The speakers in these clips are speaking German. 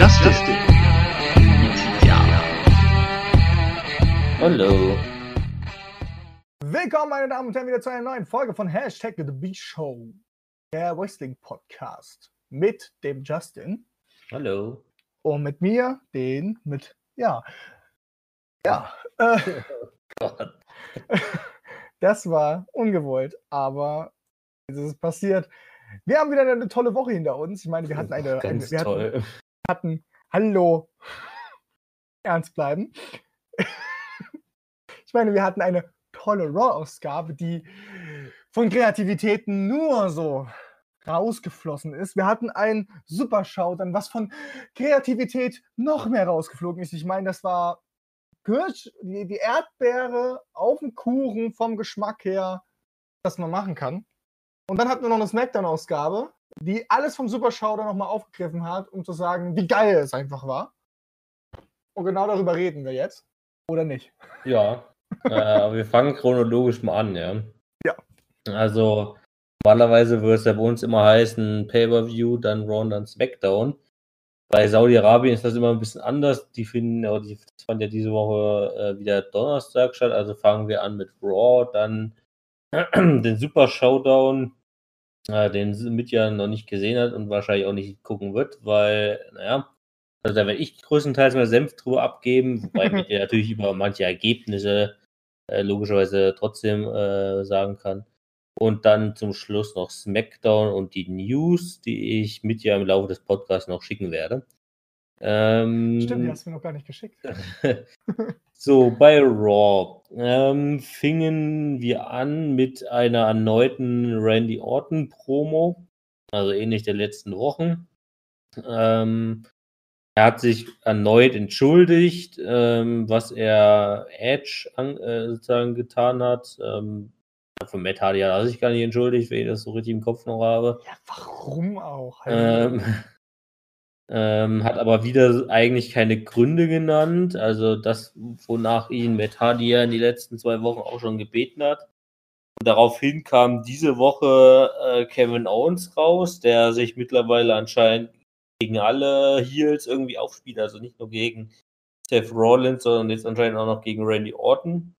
Justice. Ja. Hallo. Willkommen, meine Damen und Herren, wieder zu einer neuen Folge von Hashtag The Beat Show, der Wrestling Podcast mit dem Justin Hallo. und mit mir, den mit, ja, ja, äh, Gott. das war ungewollt, aber es ist passiert. Wir haben wieder eine tolle Woche hinter uns. Ich meine, wir hatten eine, eine Ganz wir hatten, toll. hatten, hallo, ernst bleiben. ich meine, wir hatten eine tolle Raw-Ausgabe, die von Kreativitäten nur so rausgeflossen ist. Wir hatten ein super Showdown, was von Kreativität noch mehr rausgeflogen ist. Ich meine, das war die Erdbeere auf dem Kuchen vom Geschmack her, das man machen kann. Und dann hatten wir noch eine Smackdown-Ausgabe, die alles vom Super Showdown nochmal aufgegriffen hat, um zu sagen, wie geil es einfach war. Und genau darüber reden wir jetzt. Oder nicht? Ja. äh, wir fangen chronologisch mal an, ja. Ja. Also, normalerweise würde es ja bei uns immer heißen, Pay-Per-View, dann Raw, dann Smackdown. Bei Saudi-Arabien ist das immer ein bisschen anders. Die finden, ja, die das fand ja diese Woche äh, wieder Donnerstag statt. Also fangen wir an mit Raw, dann den Super Showdown, den Mitya noch nicht gesehen hat und wahrscheinlich auch nicht gucken wird, weil, naja, also da werde ich größtenteils mal Senf drüber abgeben, wobei Mitya natürlich über manche Ergebnisse äh, logischerweise trotzdem äh, sagen kann. Und dann zum Schluss noch SmackDown und die News, die ich mit ja im Laufe des Podcasts noch schicken werde. Ähm, Stimmt, die hast du mir noch gar nicht geschickt. so, bei Raw ähm, fingen wir an mit einer erneuten Randy Orton-Promo, also ähnlich der letzten Wochen. Ähm, er hat sich erneut entschuldigt, ähm, was er Edge an, äh, sozusagen getan hat. Ähm, für Matt Hardy hat er sich gar nicht entschuldigt, wenn ich das so richtig im Kopf noch habe. Ja, warum auch? Ähm, hat aber wieder eigentlich keine Gründe genannt. Also das, wonach ihn ja in die letzten zwei Wochen auch schon gebeten hat. Und daraufhin kam diese Woche äh, Kevin Owens raus, der sich mittlerweile anscheinend gegen alle Heels irgendwie aufspielt. Also nicht nur gegen Seth Rollins, sondern jetzt anscheinend auch noch gegen Randy Orton.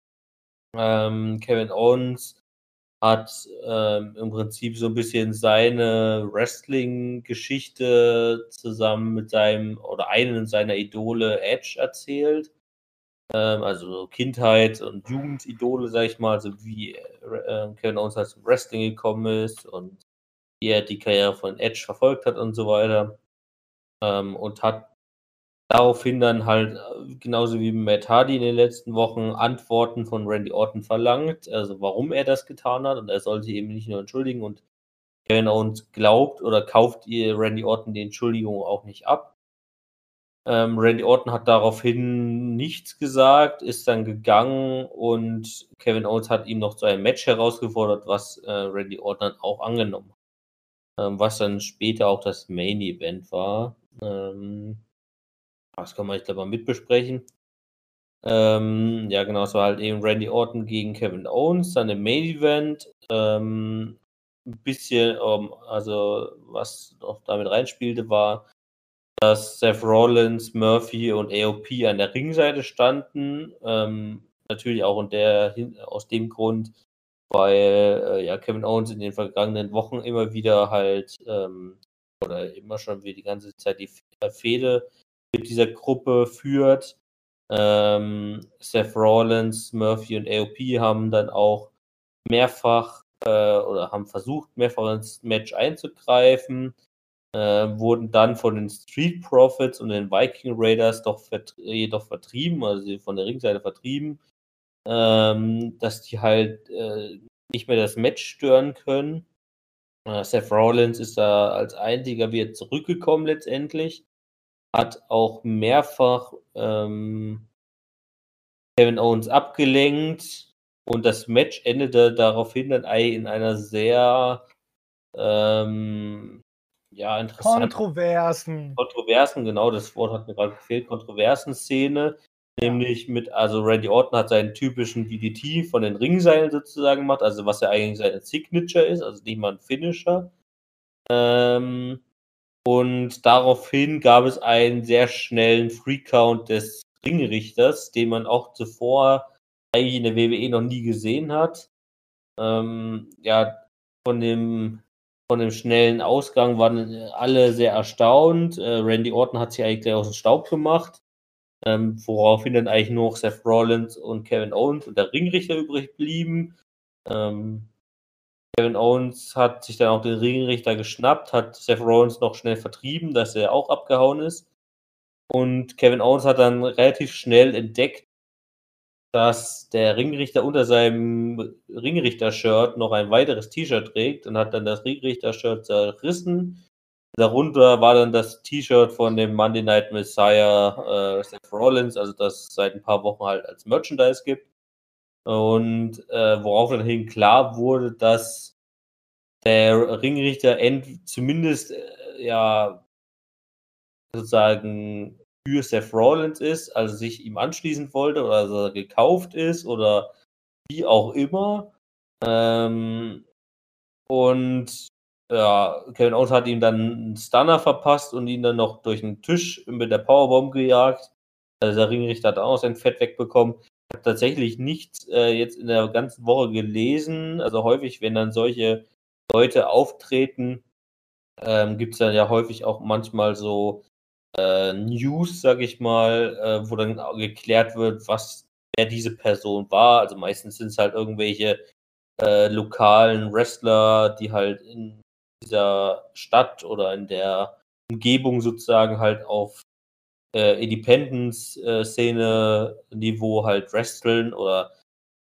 Ähm, Kevin Owens hat ähm, im Prinzip so ein bisschen seine Wrestling-Geschichte zusammen mit seinem oder einen seiner Idole Edge erzählt. Ähm, also Kindheit und Jugendidole, sag ich mal, also wie äh, Kevin Owens halt zum Wrestling gekommen ist und wie er die Karriere von Edge verfolgt hat und so weiter. Ähm, und hat daraufhin dann halt, äh, genauso wie Matt Hardy in den letzten Wochen, Antworten von Randy Orton verlangt, also warum er das getan hat. Und er sollte eben nicht nur entschuldigen und Kevin Owens glaubt oder kauft ihr Randy Orton die Entschuldigung auch nicht ab. Ähm, Randy Orton hat daraufhin nichts gesagt, ist dann gegangen und Kevin Owens hat ihm noch zu einem Match herausgefordert, was äh, Randy Orton dann auch angenommen hat. Ähm, was dann später auch das Main Event war. Ähm, das kann man, ich glaube, mal mitbesprechen. Ähm, ja, genau, es war halt eben Randy Orton gegen Kevin Owens, dann im Main Event. Ähm, ein bisschen, um, also was noch damit reinspielte, war, dass Seth Rollins, Murphy und AOP an der Ringseite standen. Ähm, natürlich auch der, aus dem Grund, weil äh, ja Kevin Owens in den vergangenen Wochen immer wieder halt ähm, oder immer schon wie die ganze Zeit die Fehde mit dieser Gruppe führt. Ähm, Seth Rollins, Murphy und AOP haben dann auch mehrfach äh, oder haben versucht, mehrfach ins Match einzugreifen, äh, wurden dann von den Street Profits und den Viking Raiders doch vert jedoch vertrieben, also von der Ringseite vertrieben, ähm, dass die halt äh, nicht mehr das Match stören können. Äh, Seth Rollins ist da als einziger wieder zurückgekommen letztendlich hat auch mehrfach ähm, Kevin Owens abgelenkt und das Match endete daraufhin dann in einer sehr ähm, ja, interessanten Kontroversen. Kontroversen, genau, das Wort hat mir gerade gefehlt, Kontroversen Szene, nämlich mit, also Randy Orton hat seinen typischen DDT von den Ringseilen sozusagen gemacht, also was ja eigentlich seine Signature ist, also nicht mal ein Finisher. Ähm, Und daraufhin gab es einen sehr schnellen Free-Count des Ringrichters, den man auch zuvor eigentlich in der WWE noch nie gesehen hat. Ähm, ja, von dem, von dem schnellen Ausgang waren alle sehr erstaunt. Äh, Randy Orton hat sich eigentlich gleich aus dem Staub gemacht, ähm, woraufhin dann eigentlich nur noch Seth Rollins und Kevin Owens und der Ringrichter übrig blieben. Ähm, Kevin Owens hat sich dann auch den Ringrichter geschnappt, hat Seth Rollins noch schnell vertrieben, dass er auch abgehauen ist. Und Kevin Owens hat dann relativ schnell entdeckt, dass der Ringrichter unter seinem Ringrichter-Shirt noch ein weiteres T-Shirt trägt und hat dann das Ringrichter-Shirt zerrissen. Darunter war dann das T-Shirt von dem Monday Night Messiah äh, Seth Rollins, also das es seit ein paar Wochen halt als Merchandise gibt. Und äh, worauf dann hin klar wurde, dass der Ringrichter end zumindest äh, ja sozusagen für Seth Rollins ist, also sich ihm anschließen wollte oder also gekauft ist oder wie auch immer. Ähm, und ja, Kevin Owens hat ihm dann einen Stunner verpasst und ihn dann noch durch den Tisch mit der Powerbomb gejagt. Also der Ringrichter hat auch sein Fett wegbekommen. Habe tatsächlich nichts äh, jetzt in der ganzen Woche gelesen. Also häufig, wenn dann solche Leute auftreten, ähm, gibt es dann ja häufig auch manchmal so äh, News, sag ich mal, äh, wo dann geklärt wird, was wer diese Person war. Also meistens sind es halt irgendwelche äh, lokalen Wrestler, die halt in dieser Stadt oder in der Umgebung sozusagen halt auf äh, Independence-Szene-Niveau halt wresteln oder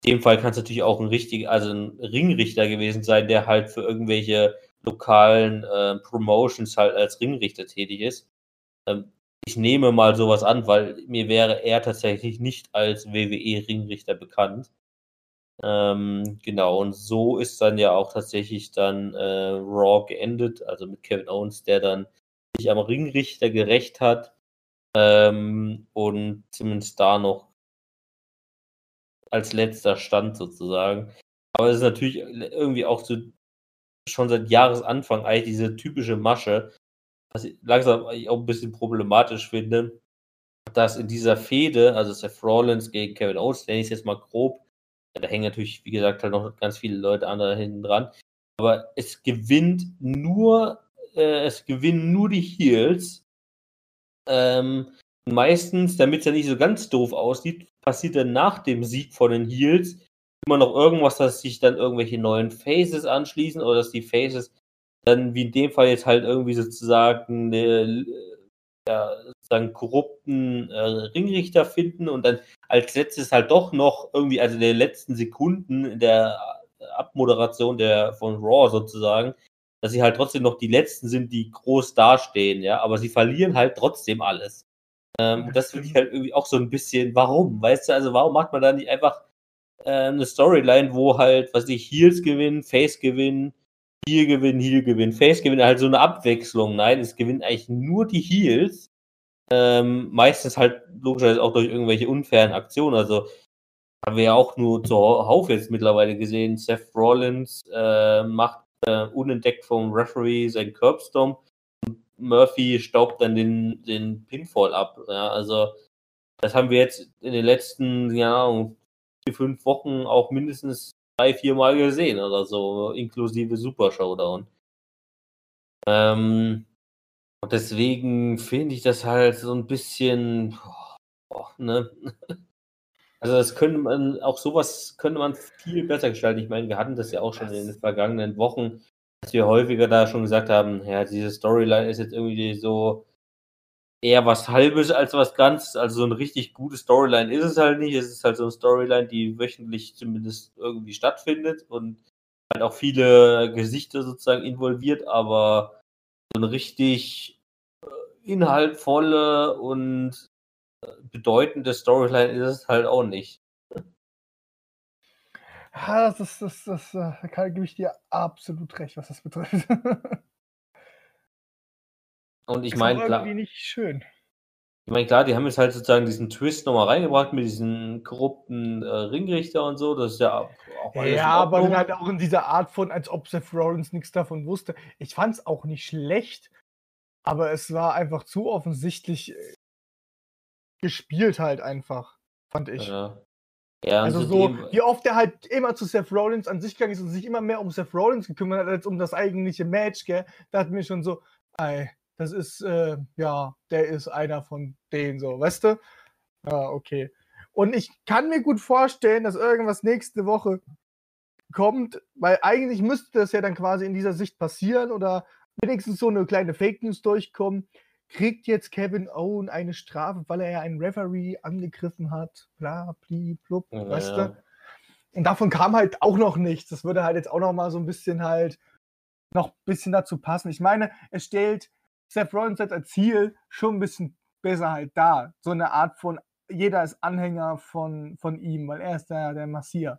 in dem Fall kann es natürlich auch ein richtig, also ein Ringrichter gewesen sein, der halt für irgendwelche lokalen äh, Promotions halt als Ringrichter tätig ist. Ähm, ich nehme mal sowas an, weil mir wäre er tatsächlich nicht als WWE-Ringrichter bekannt. Ähm, genau, und so ist dann ja auch tatsächlich dann äh, Raw geendet, also mit Kevin Owens, der dann sich am Ringrichter gerecht hat ähm, und zumindest da noch als letzter Stand sozusagen. Aber es ist natürlich irgendwie auch so schon seit Jahresanfang eigentlich diese typische Masche, was ich langsam auch ein bisschen problematisch finde, dass in dieser Fehde, also Seth Rollins gegen Kevin Owens, nenne ich es jetzt mal grob, da hängen natürlich, wie gesagt, halt noch ganz viele Leute andere hinten dran, aber es gewinnt nur, äh, es gewinnen nur die Heels. Ähm, meistens, damit es ja nicht so ganz doof aussieht, passiert dann nach dem Sieg von den Heels immer noch irgendwas, dass sich dann irgendwelche neuen Faces anschließen oder dass die Faces dann wie in dem Fall jetzt halt irgendwie sozusagen eine, ja, sozusagen korrupten äh, Ringrichter finden und dann als letztes halt doch noch irgendwie, also in den letzten Sekunden in der Abmoderation der von Raw sozusagen, dass sie halt trotzdem noch die letzten sind, die groß dastehen, ja, aber sie verlieren halt trotzdem alles. Ähm, das finde ich halt irgendwie auch so ein bisschen, warum? Weißt du, also warum macht man da nicht einfach äh, eine Storyline, wo halt, was ich, Heels gewinnen, Face gewinnen, Heel gewinnen, Heel gewinnen, Face gewinnen, halt so eine Abwechslung. Nein, es gewinnen eigentlich nur die Heels. Ähm, meistens halt logischerweise auch durch irgendwelche unfairen Aktionen. Also haben wir ja auch nur zuhauf jetzt mittlerweile gesehen. Seth Rollins äh, macht äh, unentdeckt vom Referee seinen Curbstomp. Murphy staubt dann den, den Pinfall ab. Ja, also das haben wir jetzt in den letzten, ja, vier, fünf Wochen auch mindestens drei, vier Mal gesehen oder so, inklusive Super Showdown. Ähm, und deswegen finde ich das halt so ein bisschen, oh, ne? Also das könnte man, auch sowas könnte man viel besser gestalten. Ich meine, wir hatten das ja auch schon in den vergangenen Wochen, dass wir häufiger da schon gesagt haben, ja, diese Storyline ist jetzt irgendwie so eher was Halbes als was Ganzes. Also so eine richtig gute Storyline ist es halt nicht. Es ist halt so eine Storyline, die wöchentlich zumindest irgendwie stattfindet und halt auch viele Gesichter sozusagen involviert, aber so eine richtig äh, inhaltvolle und bedeutende Storyline ist es halt auch nicht. Ja, das ist, das, das, äh, da gebe ich dir absolut recht, was das betrifft. Und ich meine, klar. irgendwie nicht schön. Ich meine, klar, die haben jetzt halt sozusagen diesen Twist nochmal reingebracht mit diesen korrupten äh, Ringrichter und so. Das ist ja auch alles Ja, aber dann halt auch in dieser Art von, als ob Seth Rollins nichts davon wusste. Ich fand es auch nicht schlecht, Aber es war einfach zu offensichtlich äh, gespielt halt einfach, fand ich. Ja. Ja, Also so, zudem- wie oft er halt immer zu Seth Rollins an sich gegangen ist und sich immer mehr um Seth Rollins gekümmert hat, als um das eigentliche Match, gell? Da hat mir schon so, ey, das ist, äh, ja, der ist einer von denen, so, weißt du? Ja, okay. Und ich kann mir gut vorstellen, dass irgendwas nächste Woche kommt, weil eigentlich müsste das ja dann quasi in dieser Sicht passieren oder wenigstens so eine kleine Fake News durchkommen. Kriegt jetzt Kevin Owen eine Strafe, weil er ja einen Referee angegriffen hat? Bla, bli, blub, Ja, weißt ja. du? Und davon kam halt auch noch nichts. Das würde halt jetzt auch noch mal so ein bisschen halt noch ein bisschen dazu passen. Ich meine, es stellt Seth Rollins als Ziel schon ein bisschen besser halt dar. So eine Art von, jeder ist Anhänger von, von ihm, weil er ist der, der Messias.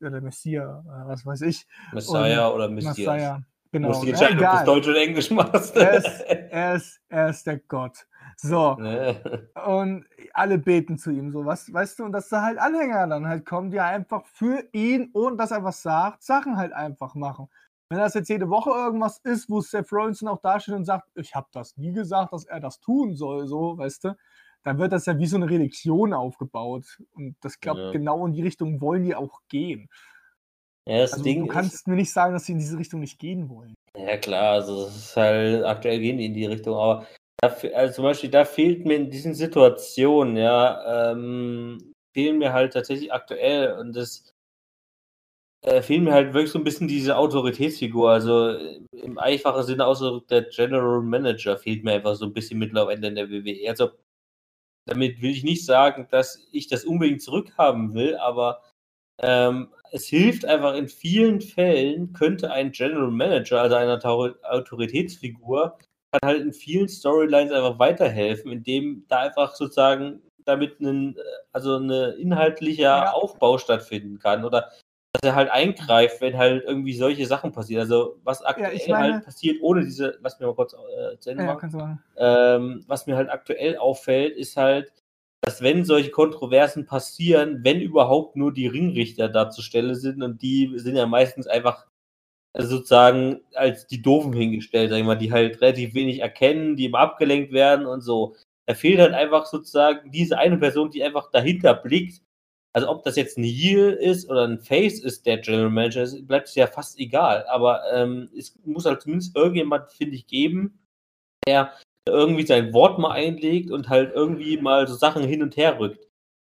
Oder der Messias, äh, was weiß ich. Messiah oder Messias. Messiah. Genau. musst dich Ja, entscheiden, ob du. Deutsch oder Englisch machst. Er ist, er, ist, er ist der Gott. So. Ne? Und alle beten zu ihm, so was, weißt du, und dass da halt Anhänger dann halt kommen, die einfach für ihn, ohne dass er was sagt, Sachen halt einfach machen. Wenn das jetzt jede Woche irgendwas ist, wo Seth Rollins auch dasteht und sagt, ich habe das nie gesagt, dass er das tun soll, so, weißt du, dann wird das ja wie so eine Religion aufgebaut. Und das glaubt, Ja. genau in die Richtung wollen die auch gehen. Ja, das Also Ding du ist, kannst mir nicht sagen, dass sie in diese Richtung nicht gehen wollen. Ja, klar, also ist halt, aktuell gehen die in die Richtung, aber da, also zum Beispiel, da fehlt mir in diesen Situationen, ja, ähm, fehlen mir halt tatsächlich aktuell und das äh, fehlen mir halt wirklich so ein bisschen diese Autoritätsfigur, also äh, im einfachen Sinne ausgedrückt, der General Manager fehlt mir einfach so ein bisschen mittlerweile in der WWE. Also damit will ich nicht sagen, dass ich das unbedingt zurückhaben will, aber ähm, es hilft einfach in vielen Fällen, könnte ein General Manager, also eine Autoritätsfigur, kann halt in vielen Storylines einfach weiterhelfen, indem da einfach sozusagen damit ein, also eine inhaltlicher Ja. Aufbau stattfinden kann oder dass er halt eingreift, wenn halt irgendwie solche Sachen passieren. Also was aktuell ich meine- halt passiert, ohne diese, lass mir mal kurz äh, zu Ende Ja, machen. Ähm, was mir halt aktuell auffällt, ist halt, dass wenn solche Kontroversen passieren, wenn überhaupt nur die Ringrichter da zur Stelle sind und die sind ja meistens einfach äh, sozusagen als die Doofen hingestellt, sag ich mal, die halt relativ wenig erkennen, die immer abgelenkt werden und so. Da fehlt halt einfach sozusagen diese eine Person, die einfach dahinter blickt. Also ob das jetzt ein Heel ist oder ein Face ist, der General Manager ist, bleibt es ja fast egal. Aber ähm, es muss halt zumindest irgendjemand, finde ich, geben, der irgendwie sein Wort mal einlegt und halt irgendwie mal so Sachen hin und her rückt.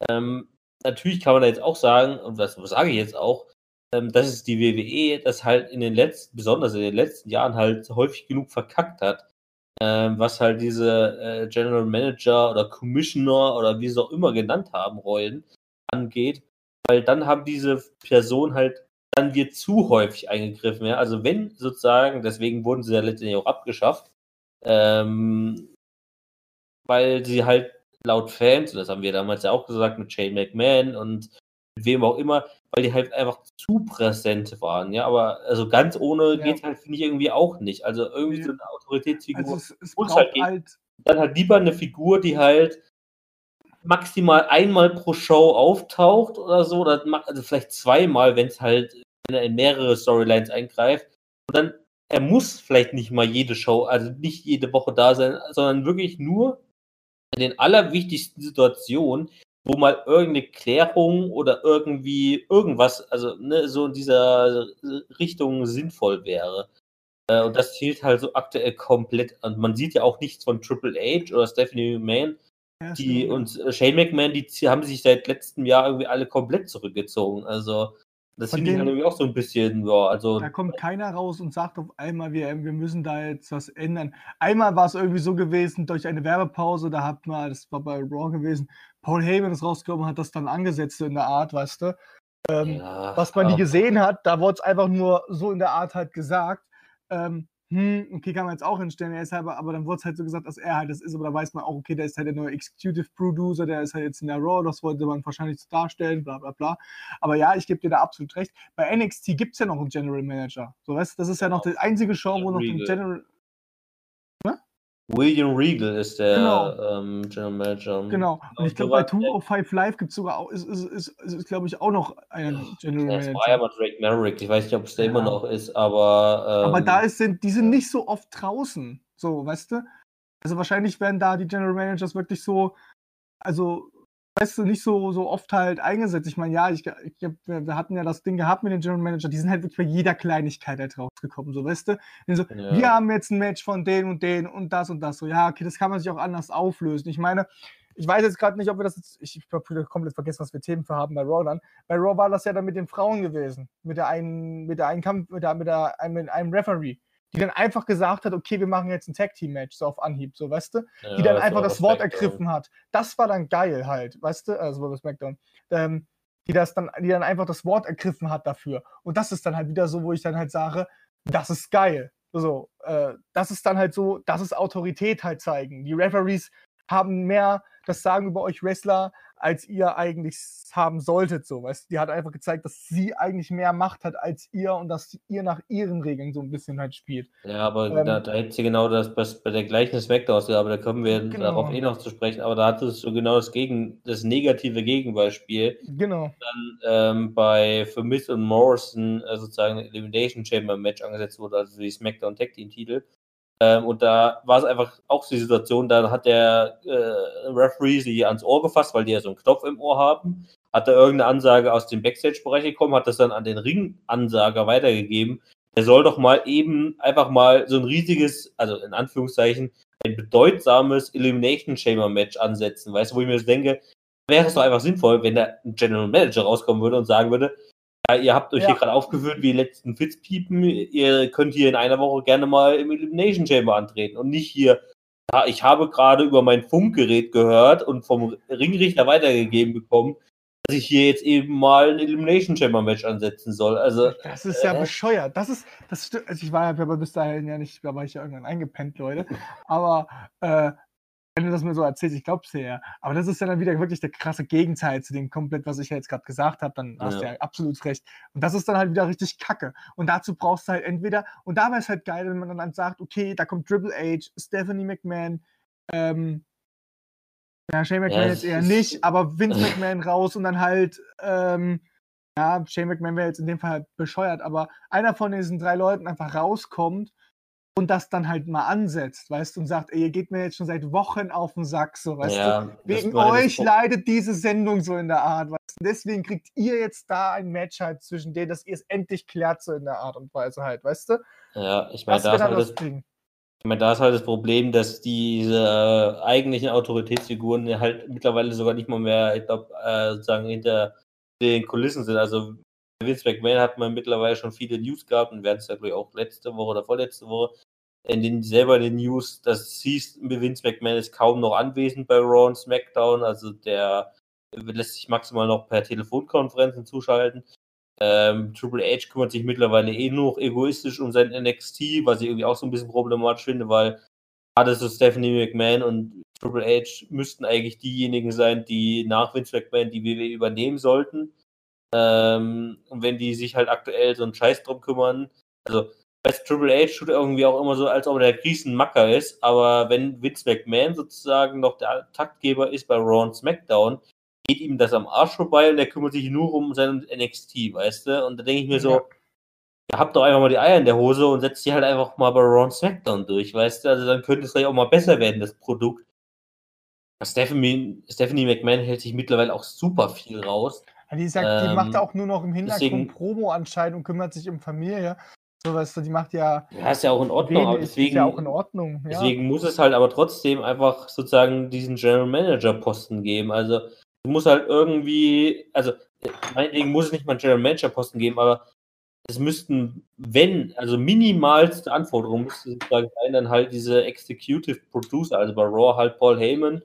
Ähm, natürlich kann man da jetzt auch sagen, und was sage ich jetzt auch, ähm, dass es die WWE das halt in den letzten, besonders in den letzten Jahren halt häufig genug verkackt hat, ähm, was halt diese äh, General Manager oder Commissioner oder wie sie auch immer genannt haben, Rollen angeht, weil dann haben diese Personen halt, dann wird zu häufig eingegriffen, ja, also wenn sozusagen, deswegen wurden sie ja letztendlich auch abgeschafft, ähm, weil sie halt laut Fans, und das haben wir damals ja auch gesagt mit Shane McMahon und mit wem auch immer, weil die halt einfach zu präsent waren, ja, aber also ganz ohne Ja. geht's halt, finde ich, irgendwie auch nicht. Also irgendwie Nee. so eine Autoritätsfigur. Also es, es muss halt gehen. halt dann halt lieber eine Figur, die halt maximal einmal pro Show auftaucht oder so, oder also vielleicht zweimal, wenn es halt, wenn er in mehrere Storylines eingreift. Und dann, er muss vielleicht nicht mal jede Show, also nicht jede Woche da sein, sondern wirklich nur in den allerwichtigsten Situationen, wo mal irgendeine Klärung oder irgendwie irgendwas, also ne, so in dieser Richtung sinnvoll wäre. Äh, und das fehlt halt so aktuell komplett. Und man sieht ja auch nichts von Triple H oder Stephanie McMahon. Ja, Die stimmt, und äh, Shane McMahon, die haben sich seit letztem Jahr irgendwie alle komplett zurückgezogen. Also das finde ich irgendwie auch so ein bisschen, ja, also Da kommt keiner raus und sagt auf einmal, wir, wir müssen da jetzt was ändern. Einmal war es irgendwie so gewesen, durch eine Werbepause, da hat man, das war bei Raw gewesen, Paul Heyman ist rausgekommen, hat das dann angesetzt so in der Art, weißt du. Ähm, ja, was man nie gesehen hat, da wurde es einfach nur so in der Art halt gesagt. Ähm, hm, okay, kann man jetzt auch hinstellen, er ist halt, aber dann wurde es halt so gesagt, dass er halt das ist, aber da weiß man auch, okay, der ist halt der neue Executive Producer, der ist halt jetzt in der Raw, das wollte man wahrscheinlich so darstellen, bla bla bla. Aber ja, ich gebe dir da absolut recht. Bei NXT gibt es ja noch einen General Manager. So, weißt das ist ja noch die einzige Show, wo noch ein. General. William Regal ist der Genau. ähm, General Manager. Genau. Und ich glaube, bei sowas, äh, 205 Live gibt es sogar auch, ist, ist, ist, ist, glaube ich, auch noch einen General Das war ja Manager. mal Drake Merrick. Ich weiß nicht, ob es der Ja. immer noch ist, aber. Ähm, Aber da ist, sind, die sind nicht so oft draußen. So, weißt du? Also wahrscheinlich werden da die General Managers wirklich so, also weißt du, nicht so, so oft halt eingesetzt. Ich meine, ja, ich, ich, wir hatten ja das Ding gehabt mit den General Manager, die sind halt wirklich bei jeder Kleinigkeit halt rausgekommen, so, weißt du? So, ja. Wir haben jetzt ein Match von den und den und das und das. So, ja, okay, das kann man sich auch anders auflösen. Ich meine, ich weiß jetzt gerade nicht, ob wir das jetzt, ich, ich habe komplett vergessen, was wir Themen für haben bei Raw dann. Bei Raw war das ja dann mit den Frauen gewesen, mit der einen, mit der einen Kampf, mit der, mit der, mit einem Referee die dann einfach gesagt hat, okay, wir machen jetzt ein Tag-Team-Match, so auf Anhieb, so, weißt du? Ja, die dann das einfach das Wort ergriffen hat. Das war dann geil halt, weißt du? Also bei SmackDown. Ähm, die das dann, die dann einfach das Wort ergriffen hat dafür. Und das ist dann halt wieder so, wo ich dann halt sage, das ist geil. So, äh, das ist dann halt so, das ist Autorität halt zeigen. Die Referees haben mehr das Sagen über euch Wrestler, als ihr eigentlich haben solltet. So, weißt Die hat einfach gezeigt, dass sie eigentlich mehr Macht hat als ihr und dass ihr nach ihren Regeln so ein bisschen halt spielt. Ja, aber ähm, da, da hätte sie genau das bei der gleichen Smackdown-Ausgabe, da kommen wir genau. darauf eh noch zu sprechen, aber da hatte es so genau das, Gegen, das negative Gegenbeispiel. Genau. Dann ähm, bei für Miss und Morrison äh, sozusagen Elimination Chamber Match angesetzt wurde, also die Smackdown Tag Team Titel. Ähm, und da war es einfach auch die Situation, da hat der äh, Referee sie ans Ohr gefasst, weil die ja so einen Knopf im Ohr haben, hat da irgendeine Ansage aus dem Backstage-Bereich gekommen, hat das dann an den Ring-Ansager weitergegeben. Der soll doch mal eben einfach mal so ein riesiges, also in Anführungszeichen, ein bedeutsames Elimination Chamber Match ansetzen, weißt du, wo ich mir das denke, wäre es doch einfach sinnvoll, wenn da ein General Manager rauskommen würde und sagen würde, ja, ihr habt euch ja. hier gerade aufgeführt wie die letzten Fitzpiepen. Ihr könnt hier in einer Woche gerne mal im Elimination Chamber antreten und nicht hier. Ich habe gerade über mein Funkgerät gehört und vom Ringrichter weitergegeben bekommen, dass ich hier jetzt eben mal ein Elimination Chamber Match ansetzen soll. Also das ist ja äh, bescheuert. Das ist, das also ich war ja bis dahin ja nicht, da war ich ja irgendwann eingepennt, Leute. Aber äh, wenn du das mir so erzählst, ich glaub's dir ja. Aber das ist ja dann wieder wirklich der krasse Gegenteil zu dem komplett, was ich ja jetzt gerade gesagt habe. Dann hast du ja absolut recht. Und das ist dann halt wieder richtig kacke. Und dazu brauchst du halt entweder, und da wäre es halt geil, wenn man dann sagt, okay, da kommt Triple H, Stephanie McMahon, ähm, ja, Shane McMahon ja, jetzt eher nicht, aber Vince McMahon raus und dann halt, ähm, ja, Shane McMahon wäre jetzt in dem Fall halt bescheuert, aber einer von diesen drei Leuten einfach rauskommt und das dann halt mal ansetzt, weißt du, und sagt, ey, ihr geht mir jetzt schon seit Wochen auf den Sack, so, weißt ja, du, wegen euch leidet diese Sendung so in der Art, weißt du, deswegen kriegt ihr jetzt da ein Match halt zwischen denen, dass ihr es endlich klärt, so in der Art und Weise halt, weißt du? Ja, ich meine, da ist halt das. Ich meine, da ist halt das Problem, dass diese äh, eigentlichen Autoritätsfiguren halt mittlerweile sogar nicht mal mehr, ich glaube, äh, sozusagen hinter den Kulissen sind. Also Vince McMahon hat man mittlerweile schon viele News gehabt und werden es ja, ich, auch letzte Woche oder vorletzte Woche in den selber den News, das hieß, Vince McMahon ist kaum noch anwesend bei Raw und SmackDown, also der lässt sich maximal noch per Telefonkonferenzen zuschalten. Ähm, Triple H kümmert sich mittlerweile eh noch egoistisch um sein NXT, was ich irgendwie auch so ein bisschen problematisch finde, weil gerade so Stephanie McMahon und Triple H müssten eigentlich diejenigen sein, die nach Vince McMahon die WWE übernehmen sollten. Ähm, und wenn die sich halt aktuell so einen Scheiß drum kümmern, also weiß, Triple H tut irgendwie auch immer so, als ob er der Riesenmacker ist, aber wenn Vince McMahon sozusagen noch der Taktgeber ist bei Raw und SmackDown, geht ihm das am Arsch vorbei und er kümmert sich nur um seinen NXT, weißt du? Und da denke ich mir so, ja. ihr habt doch einfach mal die Eier in der Hose und setzt die halt einfach mal bei Raw und SmackDown durch, weißt du? Also dann könnte es vielleicht auch mal besser werden, das Produkt. Stephanie, Stephanie McMahon hält sich mittlerweile auch super viel raus. Die, sagt, die macht ähm, auch nur noch im Hintergrund Promo anscheinend und kümmert sich um Familie. So, weißt du, die macht ja. Ja, ist ja auch in Ordnung, aber deswegen. Ist ja auch in Ordnung. Ja. Deswegen muss es halt aber trotzdem einfach sozusagen diesen General Manager Posten geben. Also, du musst halt irgendwie, also, meinetwegen muss es nicht mal einen General Manager Posten geben, aber es müssten, wenn, also minimalste Anforderung müsste sozusagen sein, dann halt diese Executive Producer, also bei Raw halt Paul Heyman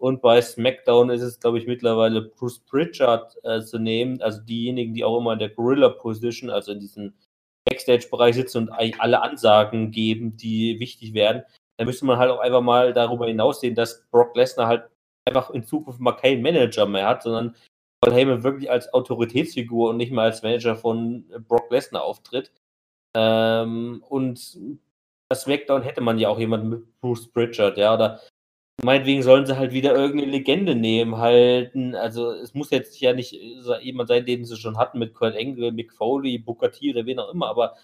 und bei SmackDown ist es, glaube ich, mittlerweile Bruce Pritchard äh, zu nehmen, also diejenigen, die auch immer in der Gorilla Position, also in diesen Backstage-Bereich sitzen und alle Ansagen geben, die wichtig werden, dann müsste man halt auch einfach mal darüber hinaussehen, dass Brock Lesnar halt einfach in Zukunft mal keinen Manager mehr hat, sondern Paul Heyman wirklich als Autoritätsfigur und nicht mehr als Manager von Brock Lesnar auftritt. Ähm, und das SmackDown hätte man ja auch jemanden mit Bruce Pritchard, ja, oder meinetwegen sollen sie halt wieder irgendeine Legende nehmen, halten. Also es muss jetzt ja nicht jemand sein, den sie schon hatten mit Kurt Angle, Mick Foley, Booker T oder wen auch immer, aber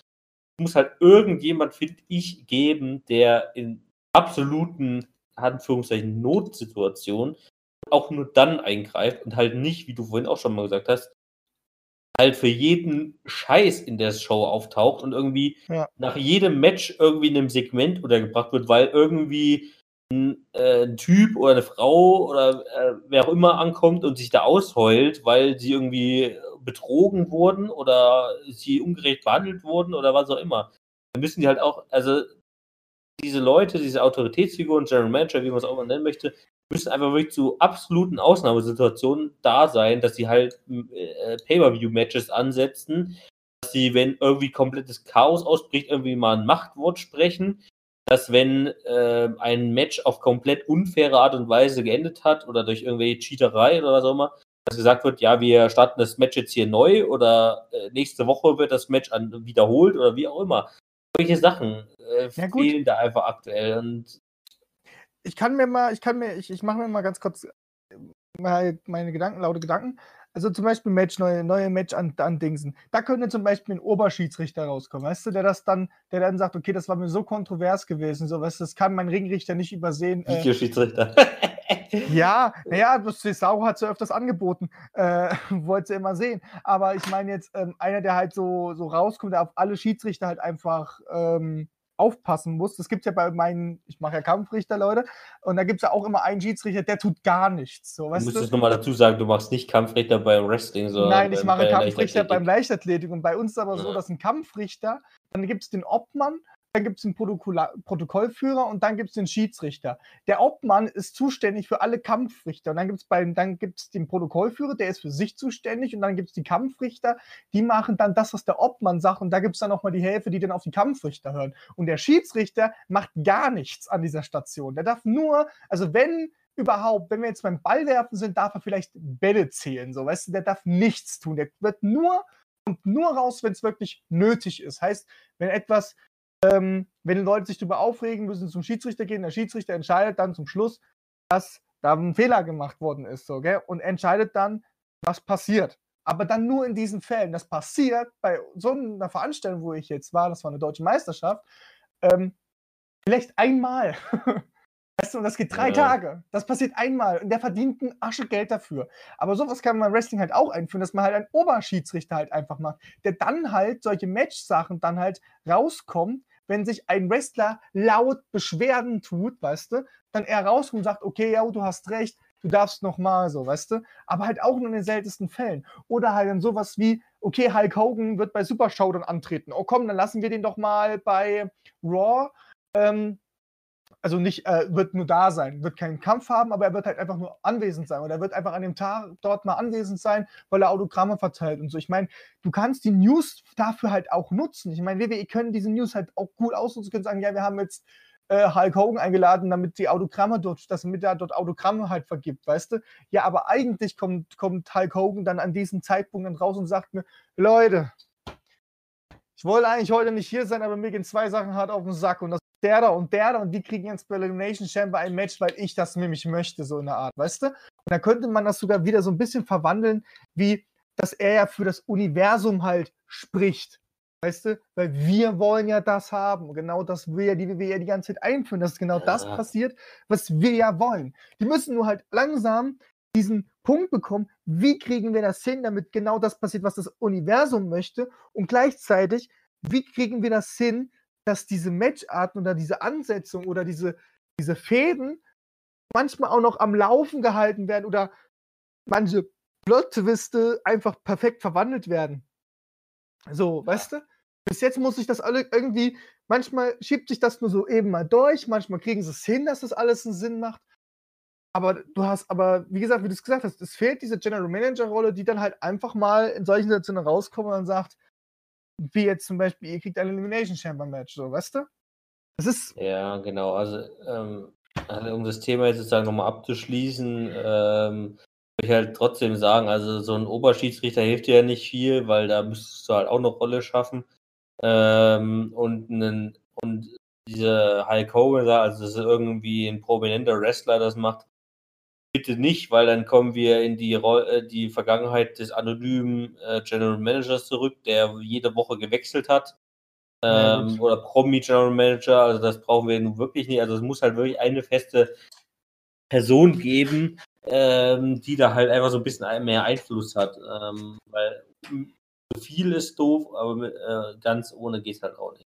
es muss halt irgendjemand, finde ich, geben, der in absoluten Anführungszeichen Notsituation auch nur dann eingreift und halt nicht, wie du vorhin auch schon mal gesagt hast, halt für jeden Scheiß in der Show auftaucht und irgendwie Ja. nach jedem Match irgendwie in einem Segment untergebracht wird, weil irgendwie ein, äh, Typ oder eine Frau oder äh, wer auch immer ankommt und sich da ausheult, weil sie irgendwie betrogen wurden oder sie ungerecht behandelt wurden oder was auch immer. Dann müssen die halt auch, also diese Leute, diese Autoritätsfiguren, General Manager, wie man es auch mal nennen möchte, müssen einfach wirklich zu absoluten Ausnahmesituationen da sein, dass sie halt äh, Pay-Per-View-Matches ansetzen, dass sie, wenn irgendwie komplettes Chaos ausbricht, irgendwie mal ein Machtwort sprechen, dass wenn äh, ein Match auf komplett unfaire Art und Weise geendet hat oder durch irgendwelche Cheaterei oder was auch immer, dass gesagt wird, ja, wir starten das Match jetzt hier neu oder äh, nächste Woche wird das Match an, wiederholt oder wie auch immer. Solche Sachen äh, Ja, fehlen da einfach aktuell und ich kann mir mal, ich kann mir, ich, ich mache mir mal ganz kurz äh, meine Gedanken, laute Gedanken. Also zum Beispiel Match, neue, neue Match an, an Dingsen. Da könnte zum Beispiel ein Oberschiedsrichter rauskommen, weißt du, der das dann, der dann sagt, okay, das war mir so kontrovers gewesen, so, weißt du, das kann mein Ringrichter nicht übersehen. Äh, Videoschiedsrichter. ja, naja, Cesaro hat sie öfters angeboten, äh, wollte sie immer sehen. Aber ich meine jetzt, ähm, einer, der halt so, so rauskommt, der auf alle Schiedsrichter halt einfach ähm, aufpassen muss. Das gibt ja bei meinen, ich mache ja Kampfrichter, Leute, und da gibt es ja auch immer einen Schiedsrichter, der tut gar nichts. So, Du weißt musst es du? nochmal dazu sagen, du machst nicht Kampfrichter beim Wrestling, sondern Nein, ich beim- mache Kampfrichter Leichtathletik. beim Leichtathletik. Und bei uns ist aber so, dass ein Kampfrichter, dann gibt es den Obmann, dann gibt es den Protokolla- Protokollführer und dann gibt es den Schiedsrichter. Der Obmann ist zuständig für alle Kampfrichter. Und dann gibt es den Protokollführer, der ist für sich zuständig. Und dann gibt es die Kampfrichter, die machen dann das, was der Obmann sagt. Und da gibt es dann nochmal die Hälfte, die dann auf die Kampfrichter hören. Und der Schiedsrichter macht gar nichts an dieser Station. Der darf nur, also wenn überhaupt, wenn wir jetzt beim Ballwerfen sind, darf er vielleicht Bälle zählen, so, weißt du, der darf nichts tun. Der wird nur, kommt nur raus, wenn es wirklich nötig ist. Heißt, wenn etwas, ähm, wenn Leute sich darüber aufregen, müssen zum Schiedsrichter gehen, der Schiedsrichter entscheidet dann zum Schluss, dass da ein Fehler gemacht worden ist, so, gell? Und entscheidet dann, was passiert. Aber dann nur in diesen Fällen. Das passiert bei so einer Veranstaltung, wo ich jetzt war, das war eine deutsche Meisterschaft, ähm, vielleicht einmal. Weißt du, und das geht drei Ja. Tage. Das passiert einmal und der verdient ein Asche Geld dafür. Aber sowas kann man im Wrestling halt auch einführen, dass man halt einen Oberschiedsrichter halt einfach macht, der dann halt solche Match-Sachen dann halt rauskommt, wenn sich ein Wrestler laut Beschwerden tut, weißt du, dann er rauskommt und sagt, okay, ja, du hast recht, du darfst nochmal so, weißt du, aber halt auch nur in den seltensten Fällen. Oder halt dann sowas wie, okay, Hulk Hogan wird bei Super Show dann antreten. Oh komm, dann lassen wir den doch mal bei Raw ähm, also nicht, äh, wird nur da sein, wird keinen Kampf haben, aber er wird halt einfach nur anwesend sein. Oder er wird einfach an dem Tag dort mal anwesend sein, weil er Autogramme verteilt und so. Ich meine, du kannst die News dafür halt auch nutzen. Ich meine, WWE können diese News halt auch gut ausnutzen, können sagen, ja, wir haben jetzt äh, Hulk Hogan eingeladen, damit die Autogramme dort, dass damit er dort Autogramme halt vergibt, weißt du? Ja, aber eigentlich kommt, kommt Hulk Hogan dann an diesem Zeitpunkt dann raus und sagt mir, Leute, ich wollte eigentlich heute nicht hier sein, aber mir gehen zwei Sachen hart auf den Sack und das der da und der da und die kriegen jetzt bei Elimination Chamber ein Match, weil ich das nämlich möchte, so in der Art, weißt du? Und dann könnte man das sogar wieder so ein bisschen verwandeln, wie dass er ja für das Universum halt spricht. Weißt du? Weil wir wollen ja das haben. Und genau das will ja die WWE ja die ganze Zeit einführen, dass genau das Ja. passiert, was wir ja wollen. Die müssen nur halt langsam diesen Punkt bekommen, wie kriegen wir das hin, damit genau das passiert, was das Universum möchte und gleichzeitig, wie kriegen wir das hin, dass diese Matcharten oder diese Ansetzung oder diese, diese Fäden manchmal auch noch am Laufen gehalten werden oder manche Plot-Twiste einfach perfekt verwandelt werden. So, weißt du? Bis jetzt muss ich das alle irgendwie, manchmal schiebt sich das nur so eben mal durch, manchmal kriegen sie es hin, dass das alles einen Sinn macht. Aber du hast, aber wie gesagt, wie du es gesagt hast, es fehlt diese General Manager-Rolle, die dann halt einfach mal in solchen Situationen rauskommt und dann sagt, wie jetzt zum Beispiel, ihr kriegt ein Elimination Chamber Match, so, weißt du? Das ist, Ja, genau. Also, ähm, also um das Thema jetzt sozusagen nochmal abzuschließen, ähm, würde ich halt trotzdem sagen, also so ein Oberschiedsrichter hilft dir ja nicht viel, weil da müsstest du halt auch eine Rolle schaffen. Ähm, und, einen, und diese Hulk Hogan, also dass irgendwie ein prominenter Wrestler das macht, bitte nicht, weil dann kommen wir in die, äh, die Vergangenheit des anonymen äh, General Managers zurück, der jede Woche gewechselt hat. Ähm, oder Promi General Manager, also das brauchen wir nun wirklich nicht. Also es muss halt wirklich eine feste Person geben, ähm, die da halt einfach so ein bisschen mehr Einfluss hat. Ähm, weil zu viel ist doof, aber mit, äh, ganz ohne geht halt auch nicht.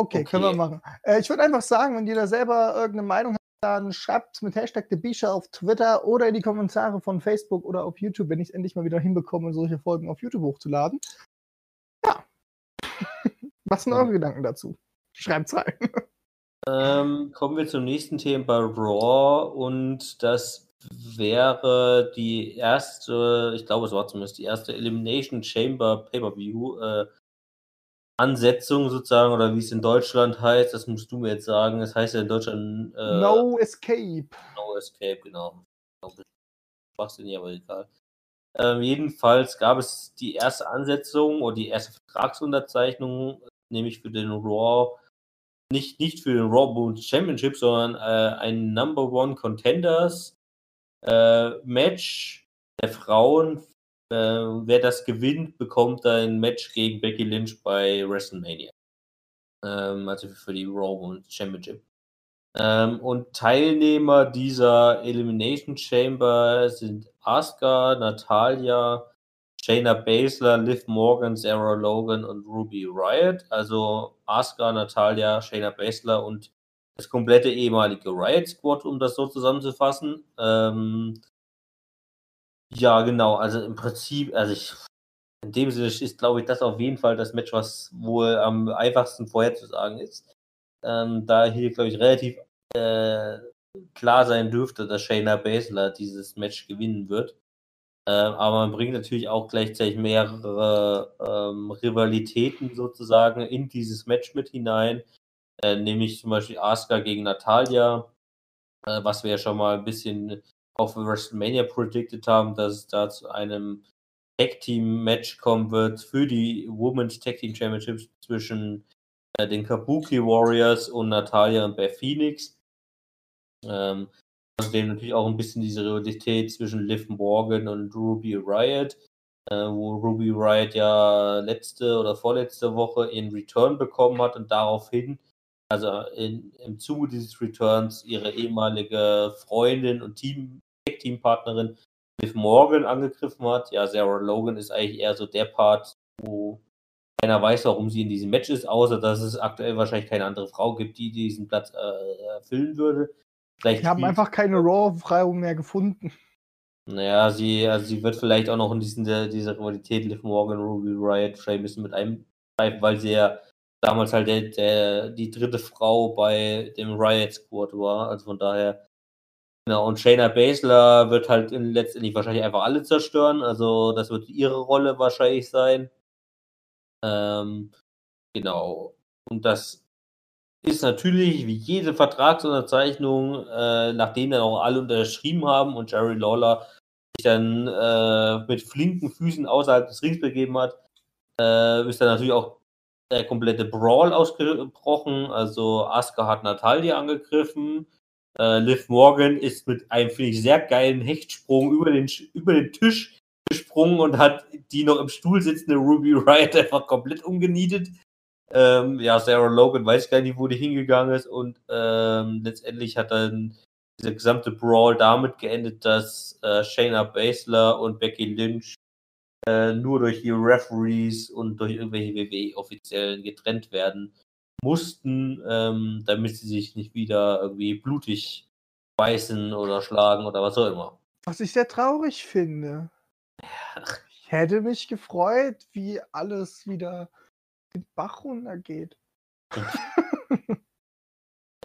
Okay, können wir Okay. machen. Äh, ich würde einfach sagen, wenn jeder selber irgendeine Meinung hat, dann schreibt mit Hashtag TheBisha auf Twitter oder in die Kommentare von Facebook oder auf YouTube, wenn ich es endlich mal wieder hinbekomme, solche Folgen auf YouTube hochzuladen. Ja. Was sind eure Gedanken dazu? Schreibt's rein. Ähm, kommen wir zum nächsten Thema bei Raw und das wäre die erste, ich glaube, es war zumindest die erste Elimination Chamber Pay-Per-View äh, Ansetzung sozusagen oder wie es in Deutschland heißt, das musst du mir jetzt sagen. Es heißt ja in Deutschland äh, no Escape. No Escape, genau. Schwachsinnig, aber egal. Ähm, jedenfalls gab es die erste Ansetzung oder die erste Vertragsunterzeichnung, nämlich für den Raw, nicht, nicht für den Raw Women's Championship, sondern äh, ein Number One Contenders äh, Match der Frauen. Äh, wer das gewinnt, bekommt ein Match gegen Becky Lynch bei WrestleMania. Ähm, also für die Raw Women's Championship. Ähm, und Teilnehmer dieser Elimination Chamber sind Asuka, Natalia, Shayna Baszler, Liv Morgan, Sarah Logan und Ruby Riot. Also Asuka, Natalia, Shayna Baszler und das komplette ehemalige Riot Squad, um das so zusammenzufassen. Ähm, ja, genau. Also im Prinzip, also ich, in dem Sinne ist, glaube ich, das auf jeden Fall das Match, was wohl am einfachsten vorherzusagen ist. Ähm, da hier, glaube ich, relativ äh, klar sein dürfte, dass Shayna Baszler dieses Match gewinnen wird. Ähm, aber man bringt natürlich auch gleichzeitig mehrere ähm, Rivalitäten sozusagen in dieses Match mit hinein. Äh, nämlich zum Beispiel Asuka gegen Natalia, äh, was wir ja schon mal ein bisschen auf WrestleMania predicted haben, dass es da zu einem Tag Team Match kommen wird für die Women's Tag Team Championships zwischen äh, den Kabuki Warriors und Natalia und Beth Phoenix. Ähm, außerdem natürlich auch ein bisschen diese Rivalität zwischen Liv Morgan und Ruby Riot, äh, wo Ruby Riot ja letzte oder vorletzte Woche ihren Return bekommen hat und daraufhin, also in, im Zuge dieses Returns, ihre ehemalige Freundin und Team, Teampartnerin Liv Morgan angegriffen hat. Ja, Sarah Logan ist eigentlich eher so der Part, wo keiner weiß, warum sie in diesem Match ist, außer dass es aktuell wahrscheinlich keine andere Frau gibt, die diesen Platz äh, erfüllen würde. Vielleicht Wir haben einfach keine Raw-Frau mehr gefunden. Naja, sie, also sie wird vielleicht auch noch in diesen, der, dieser Rivalität Liv Morgan, Ruby Riot ein bisschen mit eingreifen, weil sie ja damals halt der, der, die dritte Frau bei dem Riot Squad war. Also von daher. Genau, und Shayna Baszler wird halt in, letztendlich wahrscheinlich einfach alle zerstören. Also das wird ihre Rolle wahrscheinlich sein. Ähm, genau. Und das ist natürlich wie jede Vertragsunterzeichnung, äh, nachdem dann auch alle unterschrieben haben und Jerry Lawler sich dann äh, mit flinken Füßen außerhalb des Rings begeben hat, äh, ist dann natürlich auch der komplette Brawl ausgebrochen. Also Asuka hat Natalia angegriffen. Äh, Liv Morgan ist mit einem, finde ich, sehr geilen Hechtsprung über den, über den Tisch gesprungen und hat die noch im Stuhl sitzende Ruby Riot einfach komplett umgenietet. Ähm, ja, Sarah Logan weiß gar nicht, wo die hingegangen ist und ähm, letztendlich hat dann dieser gesamte Brawl damit geendet, dass äh, Shayna Baszler und Becky Lynch äh, nur durch die Referees und durch irgendwelche WWE-Offiziellen getrennt werden mussten, ähm, damit sie sich nicht wieder irgendwie blutig beißen oder schlagen oder was auch immer. Was ich sehr traurig finde. Ich hätte mich gefreut, wie alles wieder den Bach runtergeht.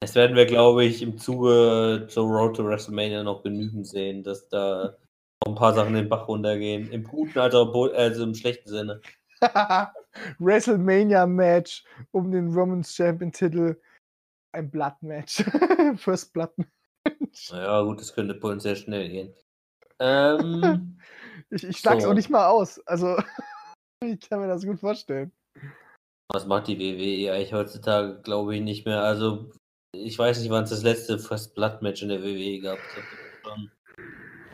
Das werden wir, glaube ich, im Zuge zur Road to WrestleMania noch genügend sehen, dass da noch ein paar Sachen den Bach runtergehen. Im guten also im schlechten Sinne. WrestleMania-Match um den Women's Champion-Titel. Ein Blood-Match. First Blood-Match. Naja, gut, das könnte uns sehr schnell gehen. Ähm, Ich, ich schlag's So. auch nicht mal aus. Also, ich kann mir das gut vorstellen. was macht die WWE eigentlich heutzutage, glaube ich, nicht mehr. Also, ich weiß nicht, wann es das letzte First Blood Match in der WWE gab.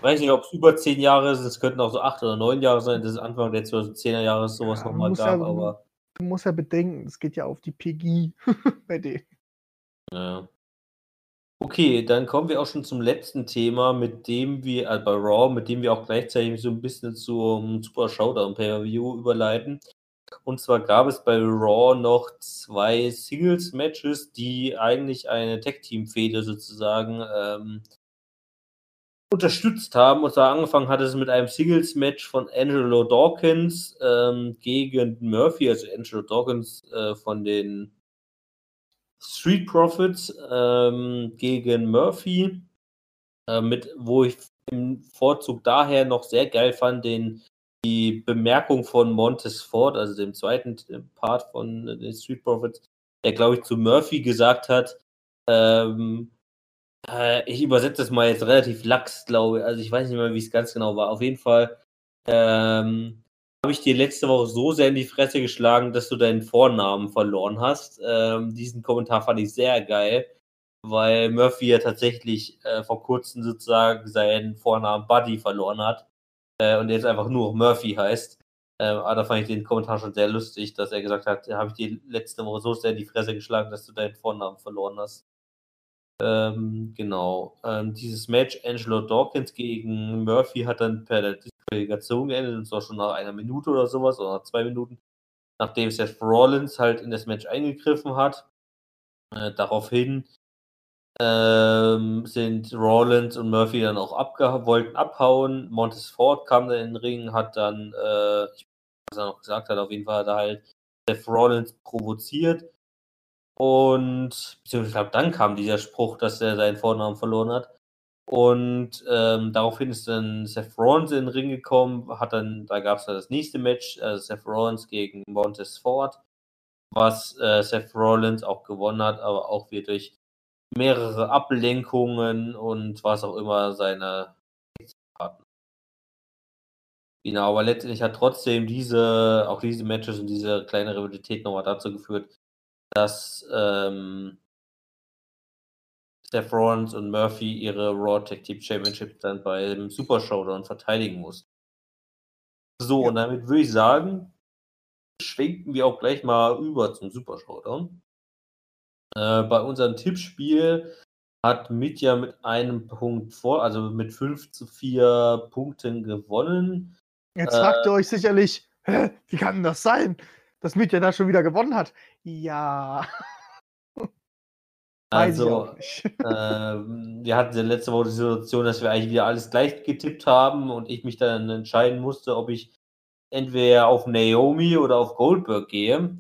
Weiß nicht, ob es über zehn Jahre ist, es könnten auch so acht oder neun Jahre sein, dass es Anfang der 2010er Jahre sowas Ja, nochmal gab, ja- aber du musst ja bedenken, es geht ja auf die PG bei denen. Ja. Okay, dann kommen wir auch schon zum letzten Thema, mit dem wir, äh, bei Raw, mit dem wir auch gleichzeitig so ein bisschen zum Super Showdown Pay-Per-View überleiten. Und zwar gab es bei Raw noch zwei Singles-Matches, die eigentlich eine Tag-Team-Fehde sozusagen ähm, unterstützt haben. Und zwar angefangen hat es mit einem Singles-Match von Angelo Dawkins ähm, gegen Murphy, also Angelo Dawkins äh, von den Street Profits ähm, gegen Murphy, äh, mit, wo ich im Vorzug daher noch sehr geil fand, den die Bemerkung von Montes Ford, also dem zweiten Part von den Street Profits, der glaube ich zu Murphy gesagt hat, ähm, äh, ich übersetze das mal jetzt relativ lax, glaube ich. Also ich weiß nicht mehr, wie es ganz genau war. Auf jeden Fall ähm, habe ich dir letzte Woche so sehr in die Fresse geschlagen, dass du deinen Vornamen verloren hast. Ähm, diesen Kommentar fand ich sehr geil, weil Murphy ja tatsächlich äh, vor kurzem sozusagen seinen Vornamen Buddy verloren hat äh, und jetzt einfach nur Murphy heißt. Äh, aber da fand ich den Kommentar schon sehr lustig, dass er gesagt hat, habe ich dir letzte Woche so sehr in die Fresse geschlagen, dass du deinen Vornamen verloren hast. Ähm, genau. Ähm, dieses Match Angelo Dawkins gegen Murphy hat dann per Disqualifikation geendet, und zwar schon nach einer Minute oder sowas, oder nach zwei Minuten, nachdem Seth Rollins halt in das Match eingegriffen hat. Äh, daraufhin ähm, sind Rollins und Murphy dann auch abge wollten abhauen. Montes Ford kam dann in den Ring, hat dann, äh, ich weiß, was er noch gesagt hat, auf jeden Fall hat er halt Seth Rollins provoziert und ich glaube, dann kam dieser Spruch, dass er seinen Vornamen verloren hat. Und ähm, daraufhin ist dann Seth Rollins in den Ring gekommen, hat dann, da gab es dann das nächste Match, äh, Seth Rollins gegen Montes Ford, was äh, Seth Rollins auch gewonnen hat, aber auch wieder durch mehrere Ablenkungen und was auch immer seine Partner. Genau, aber letztendlich hat trotzdem diese, auch diese Matches und diese kleine Rivalität nochmal dazu geführt, dass ähm, Seth Rollins und Murphy ihre Raw Tag Team Championship dann beim Super Showdown verteidigen mussten. So, ja. und damit würde ich sagen, schwenken wir auch gleich mal über zum Super Showdown. Äh, bei unserem Tippspiel hat Mitya mit einem Punkt vor, also mit 5 zu 4 Punkten gewonnen. Jetzt fragt äh, ihr euch sicherlich, hä, wie kann das sein? Dass Mitya da schon wieder gewonnen hat. Ja. also, ähm, wir hatten ja letzte Woche die Situation, dass wir eigentlich wieder alles gleich getippt haben und ich mich dann entscheiden musste, ob ich entweder auf Naomi oder auf Goldberg gehe.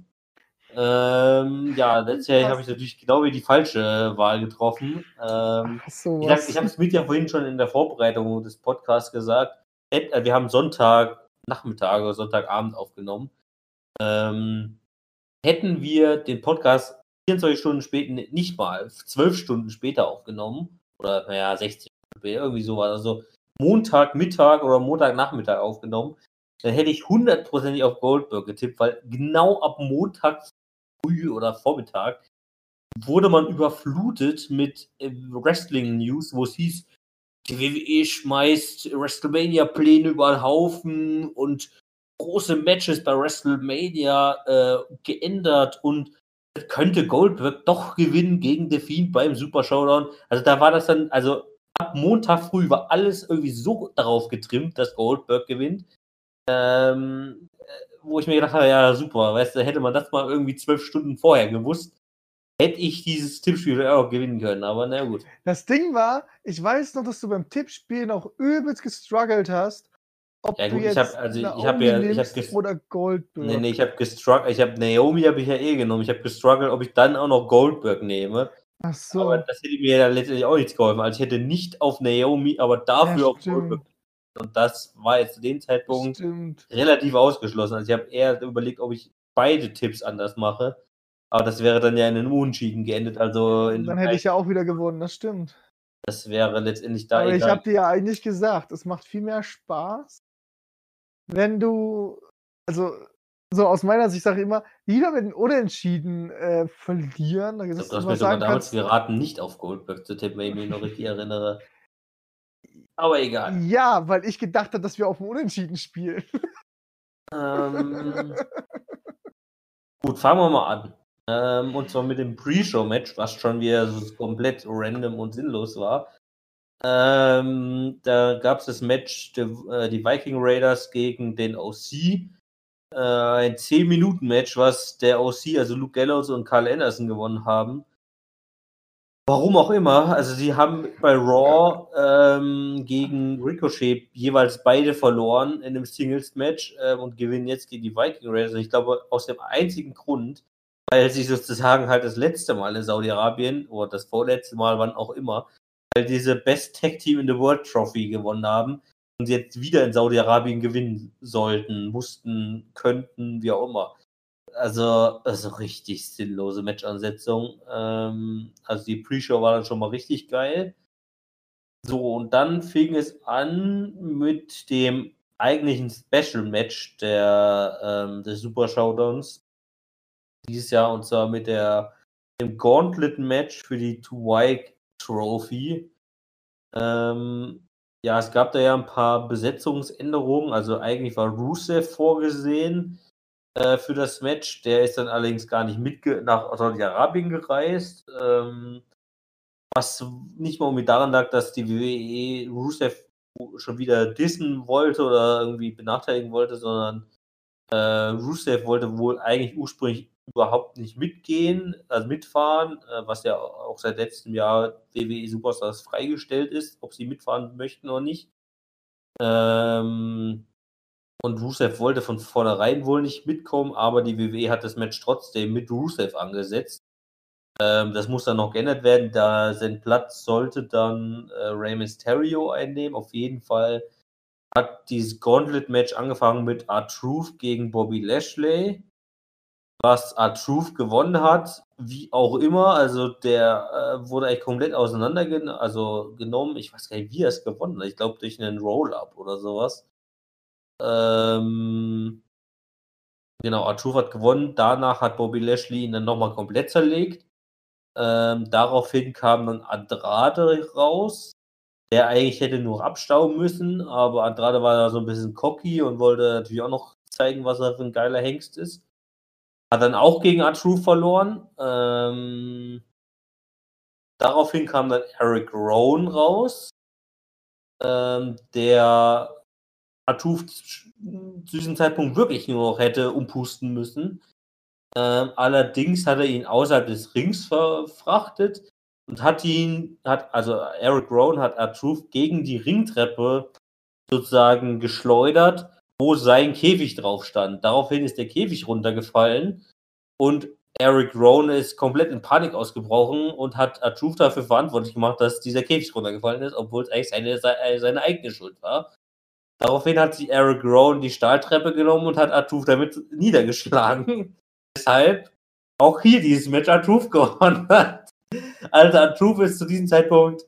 Ähm, ja, letztes Jahr habe ich natürlich genau wie die falsche Wahl getroffen. Ähm, so, ich habe es mit ja vorhin schon in der Vorbereitung des Podcasts gesagt. Äh, wir haben Sonntag Nachmittag oder Sonntagabend aufgenommen. Ähm, hätten wir den Podcast 24 Stunden später, nicht mal, 12 Stunden später aufgenommen, oder naja, 60 Stunden später, irgendwie sowas, also Montag, Mittag oder Montagnachmittag aufgenommen, dann hätte ich hundertprozentig auf Goldberg getippt, weil genau ab Montag früh oder Vormittag wurde man überflutet mit äh, Wrestling-News, wo es hieß, die WWE schmeißt WrestleMania-Pläne über den Haufen und große Matches bei WrestleMania äh, geändert und könnte Goldberg doch gewinnen gegen The Fiend beim Super Showdown. Also da war das dann, also ab Montag früh war alles irgendwie so darauf getrimmt, dass Goldberg gewinnt. Ähm, wo ich mir gedacht habe, ja super, weißt du, hätte man das mal irgendwie zwölf Stunden vorher gewusst, hätte ich dieses Tippspiel auch gewinnen können, aber na gut. Das Ding war, ich weiß noch, dass du beim Tippspiel noch übelst gestruggelt hast, ob ja, gut, ich habe also ich habe ja ich habe oder Goldberg. Nee, nee, ich habe gestruggelt, ich habe Naomi habe ich ja eh genommen. Ich habe gestruggelt, ob ich dann auch noch Goldberg nehme. Ach so. Aber das hätte mir ja letztendlich auch nichts geholfen. Also ich hätte nicht auf Naomi, aber dafür ja, auf Goldberg. Und das war jetzt zu dem Zeitpunkt stimmt. relativ ausgeschlossen. Also ich habe eher überlegt, ob ich beide Tipps anders mache. Aber das wäre dann ja in einem Unentschieden geendet. Also dann hätte ich ja auch wieder gewonnen, das stimmt. Das wäre letztendlich da. Aber egal. ich habe dir ja eigentlich gesagt, es macht viel mehr Spaß, wenn du, also so aus meiner Sicht sage ich immer, lieber mit einem Unentschieden äh, verlieren. Da ich glaube, hast mir sogar damals geraten, nicht auf Goldberg zu tippen, wenn ich mich noch richtig erinnere. Aber egal. Ja, weil ich gedacht habe, dass wir auf dem Unentschieden spielen. Ähm, Gut, fangen wir mal an. Ähm, und zwar mit dem Pre-Show-Match, was schon wieder so komplett random und sinnlos war. Ähm, da gab es das Match, die, äh, die Viking Raiders gegen den OC. Äh, ein 10-Minuten-Match, was der OC, also Luke Gallows und Carl Anderson gewonnen haben. Warum auch immer. Also sie haben bei Raw ähm, gegen Ricochet jeweils beide verloren in dem Singles-Match äh, und gewinnen jetzt gegen die Viking Raiders. Ich glaube, aus dem einzigen Grund, weil sie sozusagen halt das letzte Mal in Saudi-Arabien oder das vorletzte Mal, wann auch immer, weil diese Best Tag Team in the World Trophy gewonnen haben und jetzt wieder in Saudi-Arabien gewinnen sollten, mussten, könnten, wie auch immer. Also, also richtig sinnlose Matchansetzung. Ähm, also die Pre-Show war dann schon mal richtig geil. So, und dann fing es an mit dem eigentlichen Special-Match der, ähm, des Super Showdowns dieses Jahr und zwar mit der dem Gauntlet-Match für die Two-White Trophy. Ähm, ja, es gab da ja ein paar Besetzungsänderungen. Also eigentlich war Rusev vorgesehen äh, für das Match. Der ist dann allerdings gar nicht mit nach Saudi-Arabien gereist. Ähm, was nicht mal unbedingt daran lag, dass die WWE Rusev schon wieder dissen wollte oder irgendwie benachteiligen wollte, sondern äh, Rusev wollte wohl eigentlich ursprünglich überhaupt nicht mitgehen, also mitfahren, äh, was ja auch seit letztem Jahr WWE Superstars freigestellt ist, ob sie mitfahren möchten oder nicht. Ähm, und Rusev wollte von vornherein wohl nicht mitkommen, aber die WWE hat das Match trotzdem mit Rusev angesetzt. Ähm, das muss dann noch geändert werden, da sein Platz sollte dann äh, Rey Mysterio einnehmen. Auf jeden Fall hat dieses Gauntlet-Match angefangen mit R-Truth gegen Bobby Lashley was R-Truth gewonnen hat, wie auch immer. Also der äh, wurde eigentlich komplett auseinandergenommen. Also genommen. Ich weiß gar nicht, wie er es gewonnen hat. Ich glaube durch einen Roll-Up oder sowas. Ähm, genau, R-Truth hat gewonnen. Danach hat Bobby Lashley ihn dann nochmal komplett zerlegt. Ähm, daraufhin kam dann Andrade raus, der eigentlich hätte nur abstauben müssen, aber Andrade war da so ein bisschen cocky und wollte natürlich auch noch zeigen, was er für ein geiler Hengst ist. Hat dann auch gegen Atru verloren. Ähm, daraufhin kam dann Eric Rowan raus, ähm, der Atru zu diesem Zeitpunkt wirklich nur noch hätte umpusten müssen. Ähm, allerdings hat er ihn außerhalb des Rings verfrachtet und hat ihn, hat, also Eric Rowan hat Atruth gegen die Ringtreppe sozusagen geschleudert wo sein Käfig drauf stand. Daraufhin ist der Käfig runtergefallen und Eric Rohn ist komplett in Panik ausgebrochen und hat Atruth dafür verantwortlich gemacht, dass dieser Käfig runtergefallen ist, obwohl es eigentlich seine, seine eigene Schuld war. Daraufhin hat sich Eric Rohn die Stahltreppe genommen und hat Atruth damit niedergeschlagen. Deshalb auch hier dieses Match Atruth gewonnen hat. Also Atruth ist zu diesem Zeitpunkt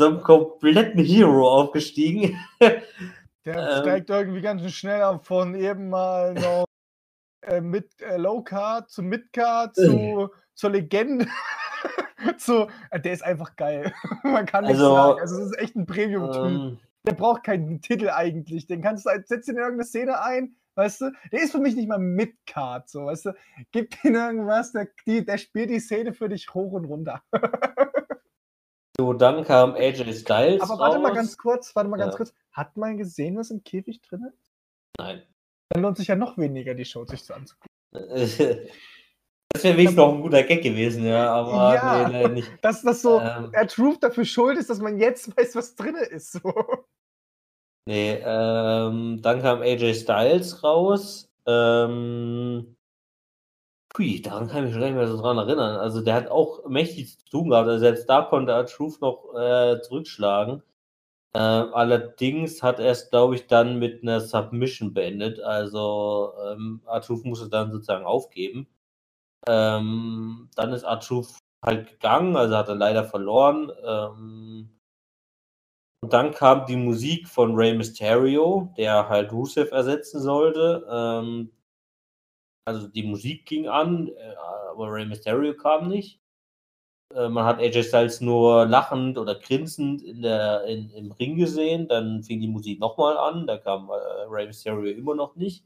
zum kompletten Hero aufgestiegen. Der ähm, steigt irgendwie ganz schnell von eben mal noch äh, mit äh, Low Card zu Mid Card zu, zur Legende. zu, äh, der ist einfach geil. Man kann nicht also, sagen. Also, es ist echt ein Premium-Typ. Ähm, der braucht keinen Titel eigentlich. Den kannst du, setzt ihn in irgendeine Szene ein, weißt du? Der ist für mich nicht mal Mid-Card, so, weißt du? Gib ihm irgendwas, der, die, der spielt die Szene für dich hoch und runter. So, dann kam AJ Styles. Aber warte raus. mal ganz kurz, warte mal ganz kurz. Hat man gesehen, was im Käfig drin ist? Nein. Dann lohnt sich ja noch weniger, die Show sich zu anzugucken. Das wäre wenigstens noch ein guter Gag gewesen, ja, aber ja, nee, nicht. Dass das so ähm, er Truth dafür schuld ist, dass man jetzt weiß, was drin ist. So. Nee, ähm, dann kam AJ Styles raus. Ähm, Hui, daran kann ich mich schon gar nicht mehr so dran erinnern. Also der hat auch mächtig zu tun gehabt. Also selbst da konnte er Truth noch äh, zurückschlagen. Äh, allerdings hat er es, glaube ich, dann mit einer Submission beendet. Also ähm, Artruth musste dann sozusagen aufgeben. Ähm, dann ist Artruth halt gegangen, also hat er leider verloren. Ähm, und dann kam die Musik von Rey Mysterio, der halt Rusev ersetzen sollte. Ähm, also die Musik ging an, äh, aber Rey Mysterio kam nicht. Äh, man hat AJ Styles nur lachend oder grinsend in der, in, im Ring gesehen. Dann fing die Musik nochmal an. Da kam äh, Rey Mysterio immer noch nicht.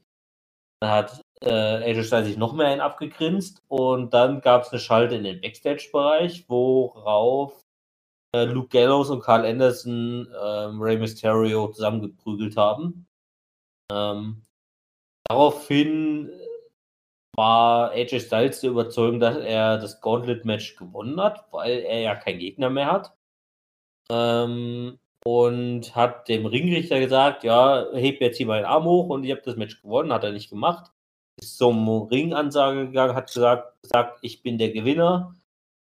Dann hat äh, AJ Styles sich noch mehr einen abgegrinst und dann gab es eine Schalte in den Backstage-Bereich, worauf äh, Luke Gallows und Carl Anderson ähm, Rey Mysterio zusammengeprügelt haben. Ähm, daraufhin war AJ Styles der Überzeugung, dass er das Gauntlet-Match gewonnen hat, weil er ja keinen Gegner mehr hat. Ähm, und hat dem Ringrichter gesagt, ja, heb jetzt hier meinen Arm hoch und ich habe das Match gewonnen, hat er nicht gemacht. Ist zum Ringansage gegangen, hat gesagt, gesagt, ich bin der Gewinner.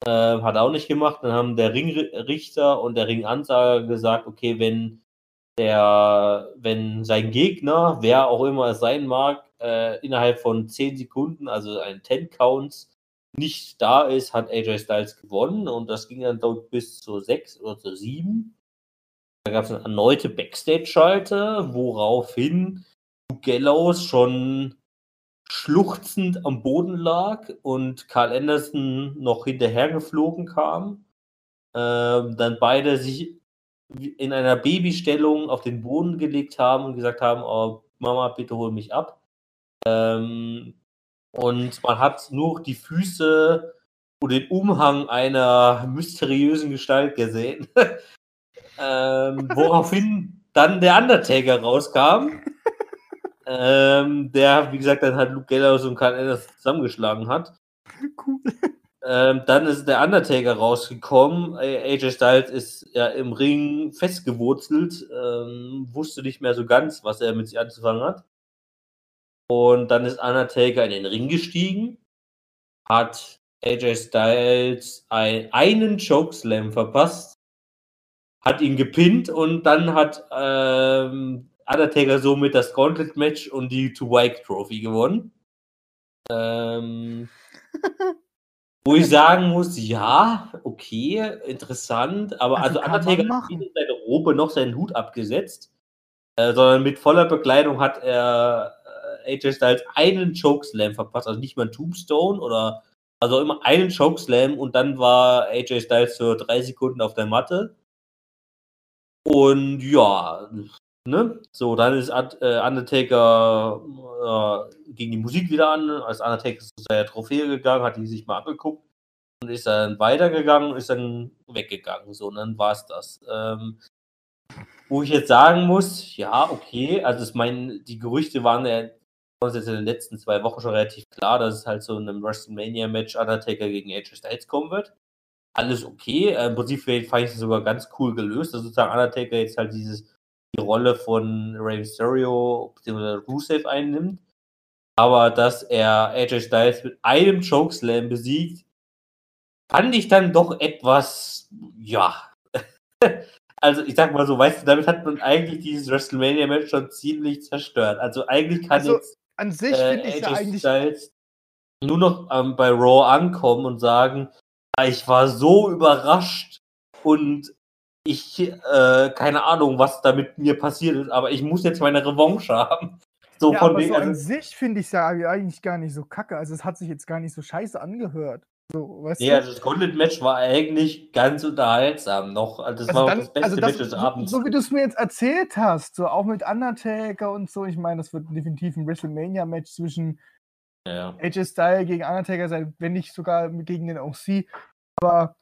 Äh, hat er auch nicht gemacht. Dann haben der Ringrichter und der Ringansager gesagt, okay, wenn der, wenn sein Gegner, wer auch immer es sein mag, äh, innerhalb von 10 Sekunden, also ein 10 Counts, nicht da ist, hat AJ Styles gewonnen und das ging dann dort bis zu 6 oder zu 7. Da gab es eine erneute Backstage-Schalte, woraufhin Gallows schon schluchzend am Boden lag und Carl Anderson noch hinterhergeflogen kam. Ähm, dann beide sich in einer Babystellung auf den Boden gelegt haben und gesagt haben, oh, Mama, bitte hol mich ab. Ähm, und man hat nur die Füße und den Umhang einer mysteriösen Gestalt gesehen. ähm, woraufhin dann der Undertaker rauskam. ähm, der, wie gesagt, dann halt Luke Gallows und Karl Anderson zusammengeschlagen hat. Cool. Ähm, dann ist der Undertaker rausgekommen. AJ Styles ist ja im Ring festgewurzelt, ähm, wusste nicht mehr so ganz, was er mit sich anzufangen hat. Und dann ist Undertaker in den Ring gestiegen, hat AJ Styles ein, einen Chokeslam verpasst, hat ihn gepinnt und dann hat ähm, Undertaker somit das Gauntlet Match und die To White Trophy gewonnen. Ähm, wo ich sagen muss, ja, okay, interessant, aber also, also Undertaker hat weder seine Robe noch seinen Hut abgesetzt, äh, sondern mit voller Bekleidung hat er AJ Styles einen Chokeslam verpasst, also nicht mal ein Tombstone oder also immer einen Chokeslam und dann war AJ Styles für drei Sekunden auf der Matte. Und ja, ne? So, dann ist äh, Undertaker äh, gegen die Musik wieder an. Als Undertaker zu seiner Trophäe gegangen, hat die sich mal angeguckt und ist dann weitergegangen und ist dann weggegangen. So, und dann war es das. Ähm, wo ich jetzt sagen muss, ja, okay, also ich meine, die Gerüchte waren ja uns jetzt in den letzten zwei Wochen schon relativ klar, dass es halt so in einem WrestleMania-Match Undertaker gegen AJ Styles kommen wird. Alles okay. Äh, Im Prinzip fand ich es sogar ganz cool gelöst, dass sozusagen Undertaker jetzt halt dieses, die Rolle von Rey Mysterio bzw. Rusev einnimmt. Aber dass er AJ Styles mit einem Chokeslam besiegt, fand ich dann doch etwas, ja. also ich sag mal so, weißt du, damit hat man eigentlich dieses WrestleMania-Match schon ziemlich zerstört. Also eigentlich kann also, jetzt an sich äh, finde ich ja eigentlich. Styles nur noch ähm, bei Raw ankommen und sagen, ah, ich war so überrascht und ich, äh, keine Ahnung, was da mit mir passiert ist, aber ich muss jetzt meine Revanche haben. So ja, von aber so also, an sich finde ich es ja eigentlich gar nicht so kacke. Also es hat sich jetzt gar nicht so scheiße angehört. So, weißt ja, du? das Gauntlet-Match war eigentlich ganz unterhaltsam noch. Also das also war dann, das beste also das, Match des Abends. So, so wie du es mir jetzt erzählt hast, so auch mit Undertaker und so. Ich meine, das wird definitiv ein WrestleMania-Match zwischen ja. AJ Styles gegen Undertaker sein, wenn nicht sogar gegen den OC. Aber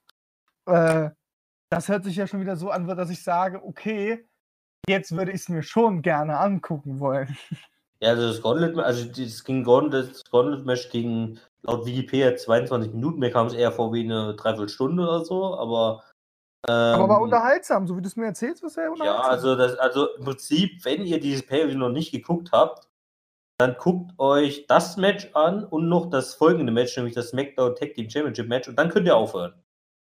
äh, das hört sich ja schon wieder so an, dass ich sage, okay, jetzt würde ich es mir schon gerne angucken wollen. Ja, also das Gauntlet, also das ging das Gauntlet-Match gegen laut Wikipedia 22 Minuten, mir kam es eher vor wie eine Dreiviertelstunde oder so, aber. Ähm, aber war ähm, unterhaltsam, so wie du es mir erzählst, was ja unterhaltsam. Ja, also, das, also im Prinzip, wenn ihr dieses pay noch nicht geguckt habt, dann guckt euch das Match an und noch das folgende Match, nämlich das SmackDown Tag Team Championship Match, und dann könnt ihr aufhören.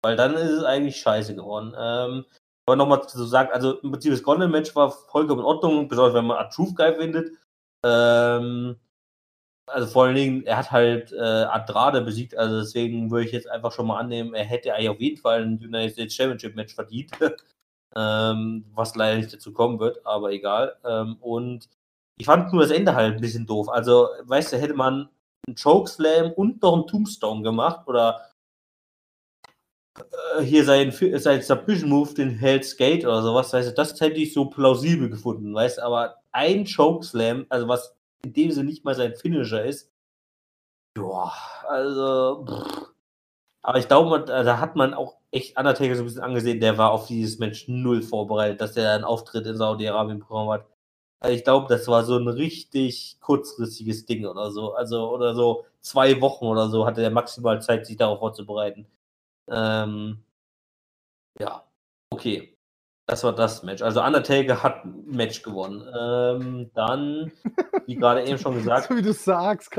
Weil dann ist es eigentlich scheiße geworden. Ähm, aber nochmal zu sagen, also im Prinzip das Gauntlet Match war vollkommen in Ordnung, besonders wenn man A Truth geil findet. Ähm, also vor allen Dingen, er hat halt äh, Andrade besiegt, also deswegen würde ich jetzt einfach schon mal annehmen, er hätte eigentlich auf jeden Fall ein United States Championship Match verdient. ähm, was leider nicht dazu kommen wird, aber egal. Ähm, und ich fand nur das Ende halt ein bisschen doof. Also, weißt du, hätte man einen Chokeslam und noch einen Tombstone gemacht oder äh, hier sein, sein Submission Move, den Hell's Gate oder sowas, weißt du, das hätte ich so plausibel gefunden, weißt du, aber ein Chokeslam, also was in dem Sinne nicht mal sein Finisher ist. Ja, also. Pff. Aber ich glaube, da hat man auch echt Undertaker so ein bisschen angesehen, der war auf dieses Match null vorbereitet, dass er einen Auftritt in Saudi-Arabien bekommen hat. Also ich glaube, das war so ein richtig kurzfristiges Ding oder so. Also, oder so zwei Wochen oder so hatte er maximal Zeit, sich darauf vorzubereiten. Ähm, ja, okay. Das war das Match. Also Undertaker hat ein Match gewonnen. Ähm, dann, wie gerade eben schon gesagt. so wie du sagst.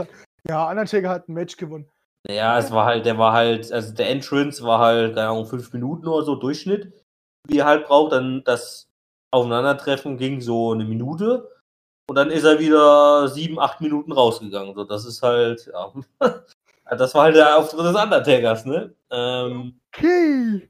Ja, Undertaker hat ein Match gewonnen. Ja, es war halt, der war halt, also der Entrance war halt, keine Ahnung, fünf Minuten oder so Durchschnitt, wie er halt braucht. Dann das Aufeinandertreffen ging so eine Minute und dann ist er wieder sieben, acht Minuten rausgegangen. So, das ist halt, ja. das war halt der Auftritt des Undertakers, ne? Ähm, okay.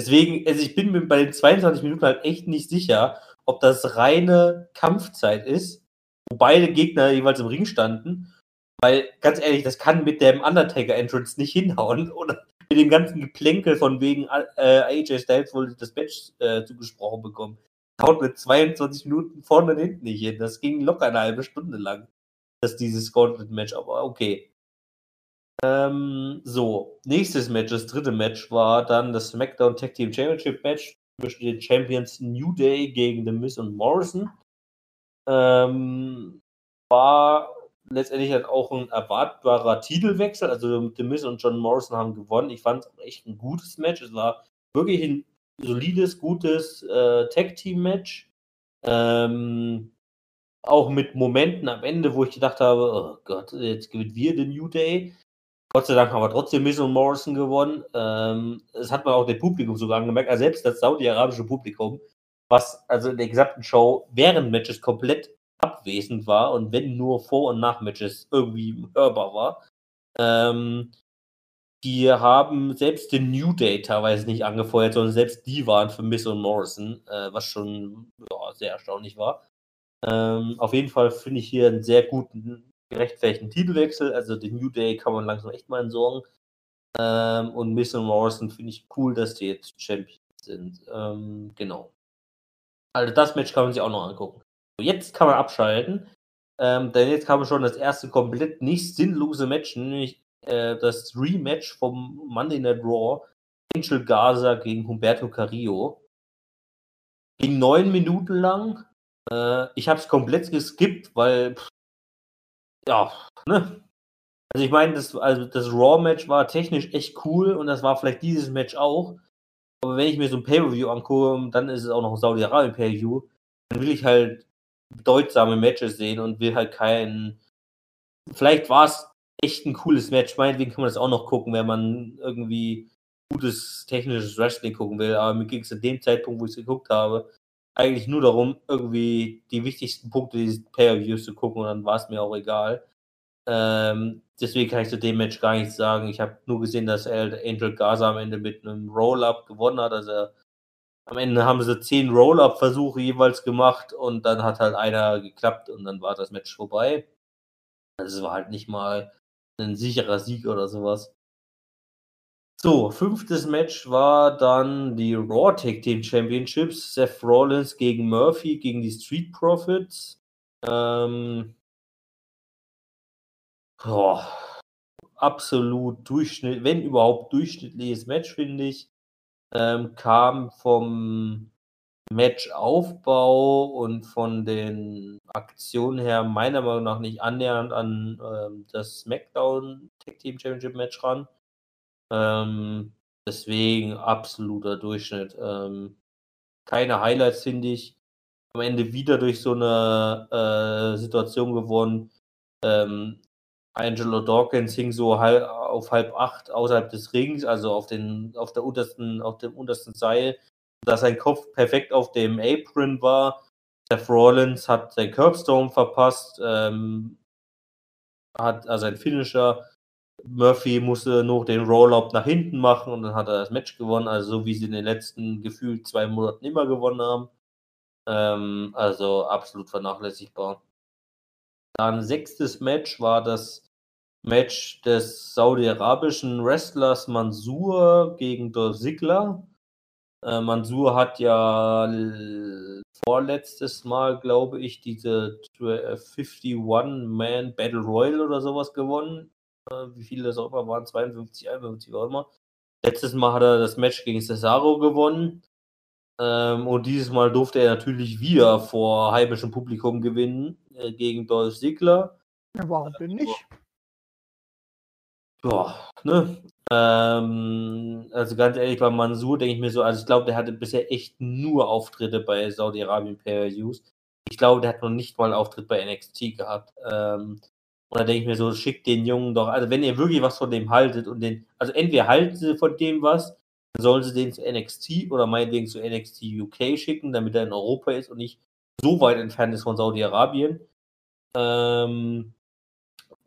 Deswegen, also ich bin mir bei den 22 Minuten halt echt nicht sicher, ob das reine Kampfzeit ist, wo beide Gegner jeweils im Ring standen weil, ganz ehrlich, das kann mit dem Undertaker-Entrance nicht hinhauen. Oder mit dem ganzen Geplänkel von wegen äh, AJ Styles wohl das Match äh, zugesprochen bekommen. Haut mit 22 Minuten vorne und hinten nicht hin. Das ging locker eine halbe Stunde lang. dass dieses Gauntlet-Match, aber okay. Ähm, so, nächstes Match, das dritte Match war dann das SmackDown Tag Team Championship Match zwischen den Champions New Day gegen The Miz und Morrison. Ähm, war letztendlich halt auch ein erwartbarer Titelwechsel. Also The Miz und John Morrison haben gewonnen. Ich fand es echt ein gutes Match. Es war wirklich ein solides, gutes äh, Tag-Team-Match. Ähm, auch mit Momenten am Ende, wo ich gedacht habe, oh Gott, jetzt gewinnt wir den New Day. Gott sei Dank haben wir trotzdem Miz und Morrison gewonnen. Ähm, das hat man auch dem Publikum sogar angemerkt. Also selbst das saudi-arabische Publikum, was also in der gesamten Show während Matches komplett abwesend war und wenn nur Vor- und Nachmatches irgendwie hörbar war. Ähm, die haben selbst den New Day teilweise nicht angefeuert, sondern selbst die waren für Miss und Morrison, äh, was schon ja, sehr erstaunlich war. Ähm, auf jeden Fall finde ich hier einen sehr guten, gerechtfertigten Titelwechsel. Also den New Day kann man langsam echt mal entsorgen. Ähm, und Miss und Morrison finde ich cool, dass die jetzt Champions sind. Ähm, genau. Also das Match kann man sich auch noch angucken. Jetzt kann man abschalten, ähm, denn jetzt kam schon das erste komplett nicht sinnlose Match, nämlich äh, das Rematch vom Monday Night Raw. Angel Gaza gegen Humberto Carrillo. Ging neun Minuten lang. Äh, ich habe es komplett geskippt, weil pff, ja, ne? Also ich meine, das, also das Raw-Match war technisch echt cool und das war vielleicht dieses Match auch. Aber wenn ich mir so ein Pay-Per-View angucke, dann ist es auch noch ein Saudi-Arabien Pay-Per-View, dann will ich halt bedeutsame Matches sehen und will halt keinen. Vielleicht war es echt ein cooles Match. Meinetwegen kann man das auch noch gucken, wenn man irgendwie gutes technisches Wrestling gucken will. Aber mir ging es zu dem Zeitpunkt, wo ich es geguckt habe, eigentlich nur darum, irgendwie die wichtigsten Punkte dieses Pay-Per-Views zu gucken und dann war es mir auch egal. Ähm, deswegen kann ich zu dem Match gar nichts sagen. Ich habe nur gesehen, dass Angel Gaza am Ende mit einem Roll-Up gewonnen hat. Also am Ende haben sie zehn Roll-Up-Versuche jeweils gemacht und dann hat halt einer geklappt und dann war das Match vorbei. Also es war halt nicht mal ein sicherer Sieg oder sowas. So, fünftes Match war dann die Raw Tag Team Championships. Seth Rollins gegen Murphy gegen die Street Profits. Ähm, oh, absolut Durchschnitt, wenn überhaupt durchschnittliches Match, finde ich ähm, kam vom Matchaufbau und von den Aktionen her meiner Meinung nach nicht annähernd an ähm, das SmackDown Tag Team Championship Match ran. Ähm, deswegen absoluter Durchschnitt. Ähm, keine Highlights, finde ich. Am Ende wieder durch so eine äh, Situation gewonnen. Ähm, Angelo Dawkins hing so halb, auf halb acht außerhalb des Rings, also auf, den, auf, der untersten, auf dem untersten Seil, dass sein Kopf perfekt auf dem Apron war. Seth Rollins hat sein Curbstone verpasst, ähm, hat also ein Finisher. Murphy musste noch den Roll-Up nach hinten machen und dann hat er das Match gewonnen, also so wie sie in den letzten gefühlt zwei Monaten immer gewonnen haben. Ähm, also absolut vernachlässigbar. Dann sechstes Match war das Match des saudi-arabischen Wrestlers Mansur gegen Dolph Ziggler. Äh, Mansur hat ja vorletztes Mal, glaube ich, diese 51-Man Battle Royal oder sowas gewonnen. Wie viele das auch immer waren, 52, 51, war immer. Letztes Mal hat er das Match gegen Cesaro gewonnen. Ähm, und dieses Mal durfte er natürlich wieder vor heimischem Publikum gewinnen äh, gegen Dolph Ziggler. Ja, warum denn nicht? Ja, ne? Ähm, also ganz ehrlich, bei Mansur denke ich mir so, also ich glaube, der hatte bisher echt nur Auftritte bei Saudi-Arabien Pay-Per-Views. Ich glaube, der hat noch nicht mal einen Auftritt bei NXT gehabt. Ähm, und da denke ich mir so, schickt den Jungen doch, also wenn ihr wirklich was von dem haltet und den, also entweder halten sie von dem was, dann sollen sie den zu NXT oder meinetwegen zu NXT UK schicken, damit er in Europa ist und nicht so weit entfernt ist von Saudi-Arabien. Ähm,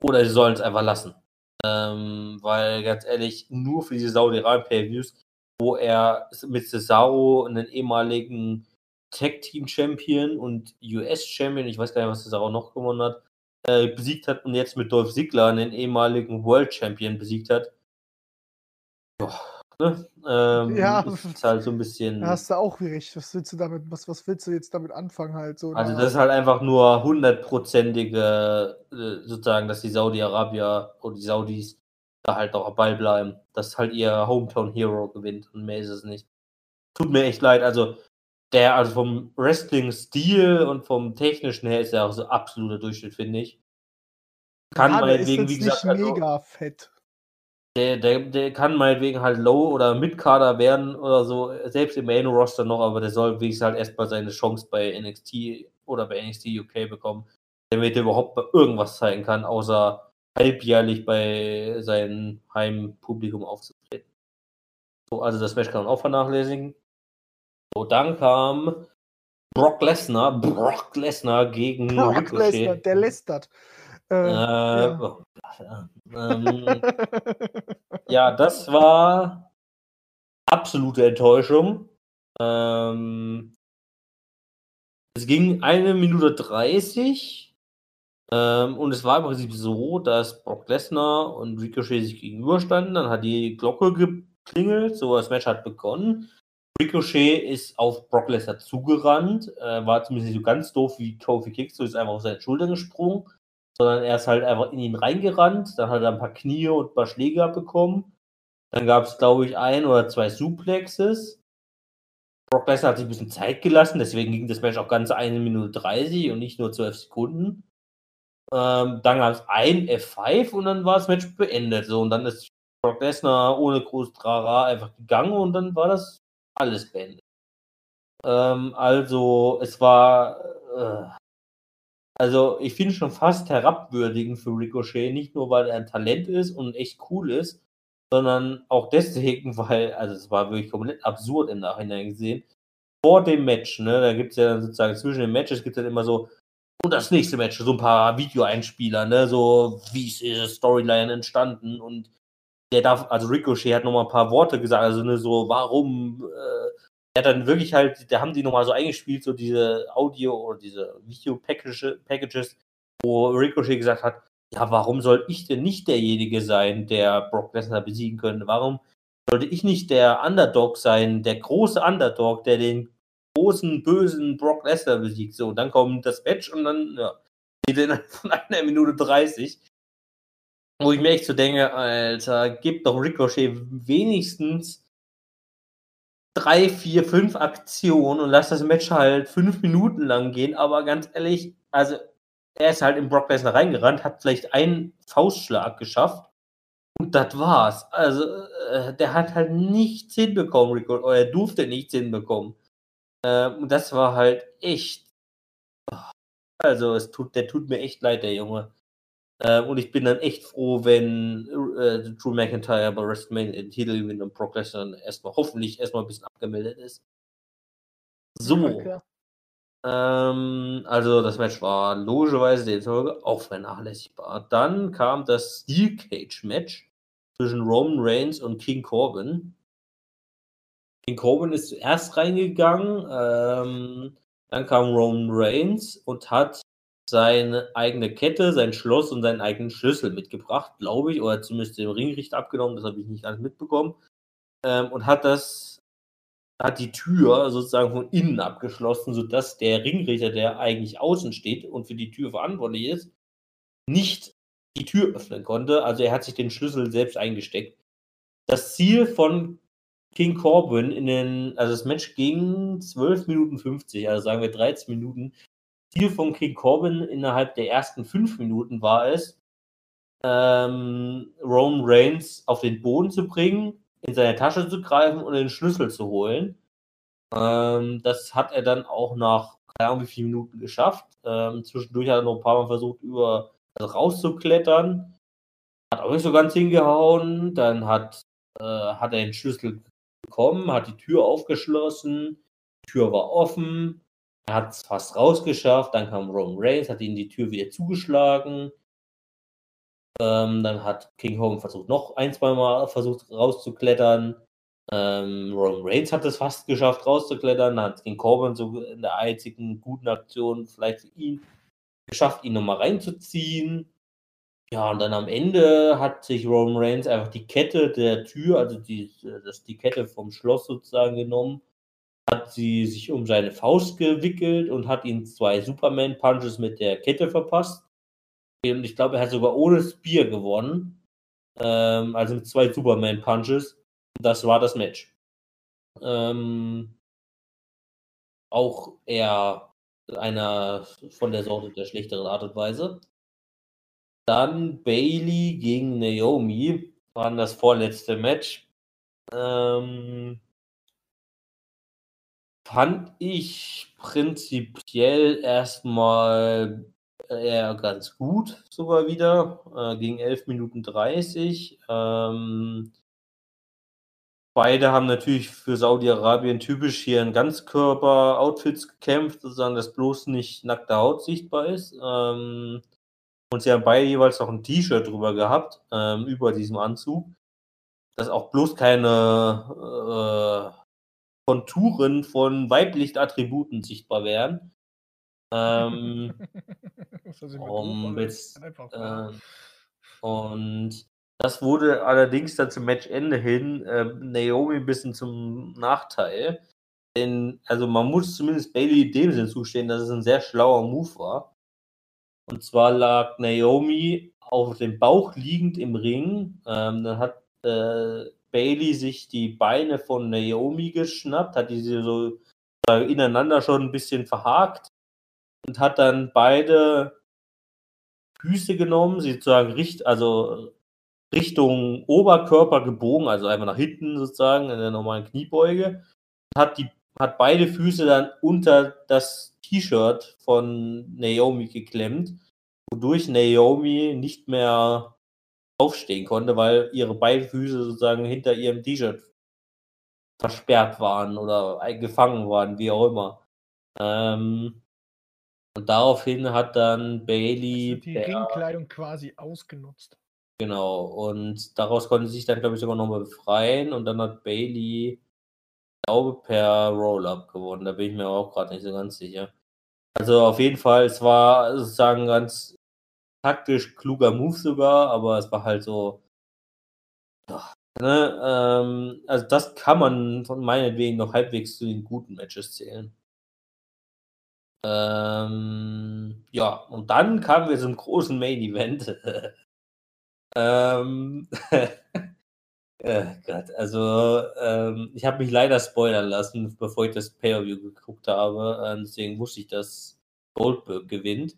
oder sie sollen es einfach lassen. Ähm, weil ganz ehrlich, nur für diese Saudi-Arabien Pay-Views, wo er mit Cesaro einen ehemaligen Tag-Team-Champion und US-Champion, ich weiß gar nicht, was Cesaro noch gewonnen hat, äh, besiegt hat und jetzt mit Dolph Ziggler einen ehemaligen World-Champion besiegt hat. Ja, ne? ähm, Ja. ist halt so ein bisschen. Da hast du auch recht. Was willst du damit, was, was willst du jetzt damit anfangen halt? So, Also na, das ist halt einfach nur hundertprozentige, äh, sozusagen, dass die Saudi-Arabier oder die Saudis da halt auch am Ball bleiben, dass halt ihr Hometown Hero gewinnt und mehr ist es nicht. Tut mir echt leid, also der, also vom Wrestling-Stil und vom technischen her ist er auch so absoluter Durchschnitt, finde ich. Kann ja, meinetwegen, wie gesagt, nicht also, mega fett. der, der, der kann meinetwegen halt Low- oder Mid-Kader werden oder so, selbst im Main-Roster noch, aber der soll wenigstens halt erstmal seine Chance bei NXT oder bei NXT UK bekommen, damit er überhaupt irgendwas zeigen kann, außer halbjährlich bei seinem Heimpublikum aufzutreten. So, also das Match kann man auch vernachlässigen. So, dann kam Brock Lesnar, Brock Lesnar gegen Brock. Lesnar, der lästert. Äh, Äh, ja. oh, ja. Ähm, ja, das war absolute Enttäuschung. Ähm, es ging eine Minute 30 ähm, und es war im Prinzip so, dass Brock Lesnar und Ricochet sich gegenüberstanden. Dann hat die Glocke geklingelt, so das Match hat begonnen. Ricochet ist auf Brock Lesnar zugerannt, äh, war zumindest nicht so ganz doof wie Kofi Kingston, ist einfach auf seine Schulter gesprungen, sondern er ist halt einfach in ihn reingerannt. Dann hat er ein paar Knie und ein paar Schläge abbekommen. Dann gab es, glaube ich, ein oder zwei Suplexes. Brock Lesnar hat sich ein bisschen Zeit gelassen, deswegen ging das Match auch ganz eine Minute 30 und nicht nur 12 Sekunden. Ähm, dann gab es ein F5 und dann war das Match beendet. So, und dann ist Brock Lesnar ohne groß Trara einfach gegangen und dann war das alles beendet. Ähm, also, es war. Äh, also, ich finde schon fast herabwürdigend für Ricochet, nicht nur weil er ein Talent ist und echt cool ist, sondern auch deswegen, weil, also es war wirklich komplett absurd im Nachhinein gesehen. Vor dem Match, ne, da gibt es ja dann sozusagen zwischen den Matches gibt es dann immer so, und das nächste Match, so ein paar Videoeinspieler, ne, so, wie ist diese Storyline entstanden und der darf, also Ricochet hat nochmal ein paar Worte gesagt, also ne, so, warum, äh, der hat dann wirklich halt, da haben die nochmal so eingespielt, so diese Audio- oder diese Video-Packages, wo Ricochet gesagt hat, ja, warum soll ich denn nicht derjenige sein, der Brock Lesnar besiegen könnte? Warum sollte ich nicht der Underdog sein, der große Underdog, der den großen, bösen Brock Lesnar besiegt? So, und dann kommt das Match und dann, ja, geht von einer Minute 30. Wo ich mir echt so denke, Alter, gib doch Ricochet wenigstens drei, vier, fünf Aktionen und lass das Match halt fünf Minuten lang gehen, aber ganz ehrlich, also er ist halt in Brock Lesnar reingerannt, hat vielleicht einen Faustschlag geschafft und das war's. Also äh, der hat halt nichts hinbekommen, Rico, oder er durfte nichts hinbekommen. Äh, und das war halt echt. Also es tut, der tut mir echt leid, der Junge. Äh, und ich bin dann echt froh, wenn äh, Drew McIntyre bei WrestleMania den Titel gewinnt und Brock Lesnar erstmal hoffentlich erstmal ein bisschen abgemeldet ist. So. Klar. Ähm, also das Match war logischerweise die Folge auch vernachlässigbar. Dann kam das Steel Cage Match zwischen Roman Reigns und King Corbin. King Corbin ist zuerst reingegangen, ähm, dann kam Roman Reigns und hat seine eigene Kette, sein Schloss und seinen eigenen Schlüssel mitgebracht, glaube ich, oder zumindest den Ringrichter abgenommen, das habe ich nicht ganz mitbekommen, ähm, und hat das hat die Tür sozusagen von innen abgeschlossen, sodass der Ringrichter, der eigentlich außen steht und für die Tür verantwortlich ist, nicht die Tür öffnen konnte. Also er hat sich den Schlüssel selbst eingesteckt. Das Ziel von King Corbin in den, also das Match ging 12 Minuten 50, also sagen wir 13 Minuten. Ziel von King Corbin innerhalb der ersten 5 Minuten war es, ähm, Roman Reigns auf den Boden zu bringen, in seine Tasche zu greifen und den Schlüssel zu holen. Ähm, das hat er dann auch nach, keine Ahnung, wie viele Minuten geschafft. Ähm, zwischendurch hat er noch ein paar Mal versucht, über also rauszuklettern. Hat auch nicht so ganz hingehauen. Dann hat, äh, hat er den Schlüssel bekommen, hat die Tür aufgeschlossen. Die Tür war offen. Er hat es fast rausgeschafft. Dann kam Roman Reigns, hat ihn die Tür wieder zugeschlagen. Ähm, dann hat King Hogan versucht, noch ein, zwei Mal versucht rauszuklettern. Ähm, Roman Reigns hat es fast geschafft, rauszuklettern. Dann hat King Corbin so in der einzigen guten Aktion vielleicht für ihn geschafft, ihn nochmal reinzuziehen. Ja, und dann am Ende hat sich Roman Reigns einfach die Kette der Tür, also die, das, die Kette vom Schloss sozusagen genommen, hat sie sich um seine Faust gewickelt und hat ihn zwei Superman-Punches mit der Kette verpasst. Und ich glaube, er hat sogar ohne Spear gewonnen. Ähm, also mit zwei Superman-Punches. Das war das Match. Ähm, auch eher einer von der Sorte der schlechteren Art und Weise. Dann Bailey gegen Naomi waren das vorletzte Match. Ähm, fand ich prinzipiell erstmal eher ganz gut sogar wieder. Äh, gegen 11 Minuten 30. Ähm, beide haben natürlich für Saudi-Arabien typisch hier in Ganzkörper-Outfits gekämpft, sozusagen, dass bloß nicht nackte Haut sichtbar ist. Ähm, und sie haben beide jeweils noch ein T-Shirt drüber gehabt, ähm, über diesem Anzug, dass auch bloß keine äh, Konturen von weiblichen Attributen sichtbar wären. Ähm, um jetzt, äh, und das wurde allerdings dann zum Matchende hin äh, Naomi ein bisschen zum Nachteil. Denn, also man muss zumindest Bailey in dem Sinn zustehen, dass es ein sehr schlauer Move war. Und zwar lag Naomi auf dem Bauch liegend im Ring. Ähm, dann hat äh, Bailey sich die Beine von Naomi geschnappt, hat diese so ineinander schon ein bisschen verhakt und hat dann beide Füße genommen, sie sozusagen richt, also Richtung Oberkörper gebogen, also einfach nach hinten sozusagen in der normalen Kniebeuge, hat die hat beide Füße dann unter das T-Shirt von Naomi geklemmt, wodurch Naomi nicht mehr aufstehen konnte, weil ihre beiden Füße sozusagen hinter ihrem T-Shirt versperrt waren oder gefangen waren, wie auch immer. Ähm, und daraufhin hat dann Bailey. Also die Ringkleidung quasi ausgenutzt. Genau, und daraus konnte sie sich dann, glaube ich, sogar nochmal befreien und dann hat Bailey, glaube per Roll-Up gewonnen. Da bin ich mir auch gerade nicht so ganz sicher. Also auf jeden Fall, es war sozusagen ganz taktisch kluger Move sogar, aber es war halt so. Ach, ne, ähm, also das kann man von meinetwegen noch halbwegs zu den guten Matches zählen. Ähm, ja, und dann kamen wir zum großen Main Event. ähm, äh, Gott, also ähm, ich habe mich leider spoilern lassen, bevor ich das Pay-Per-View geguckt habe. Äh, deswegen wusste ich, dass Goldberg gewinnt.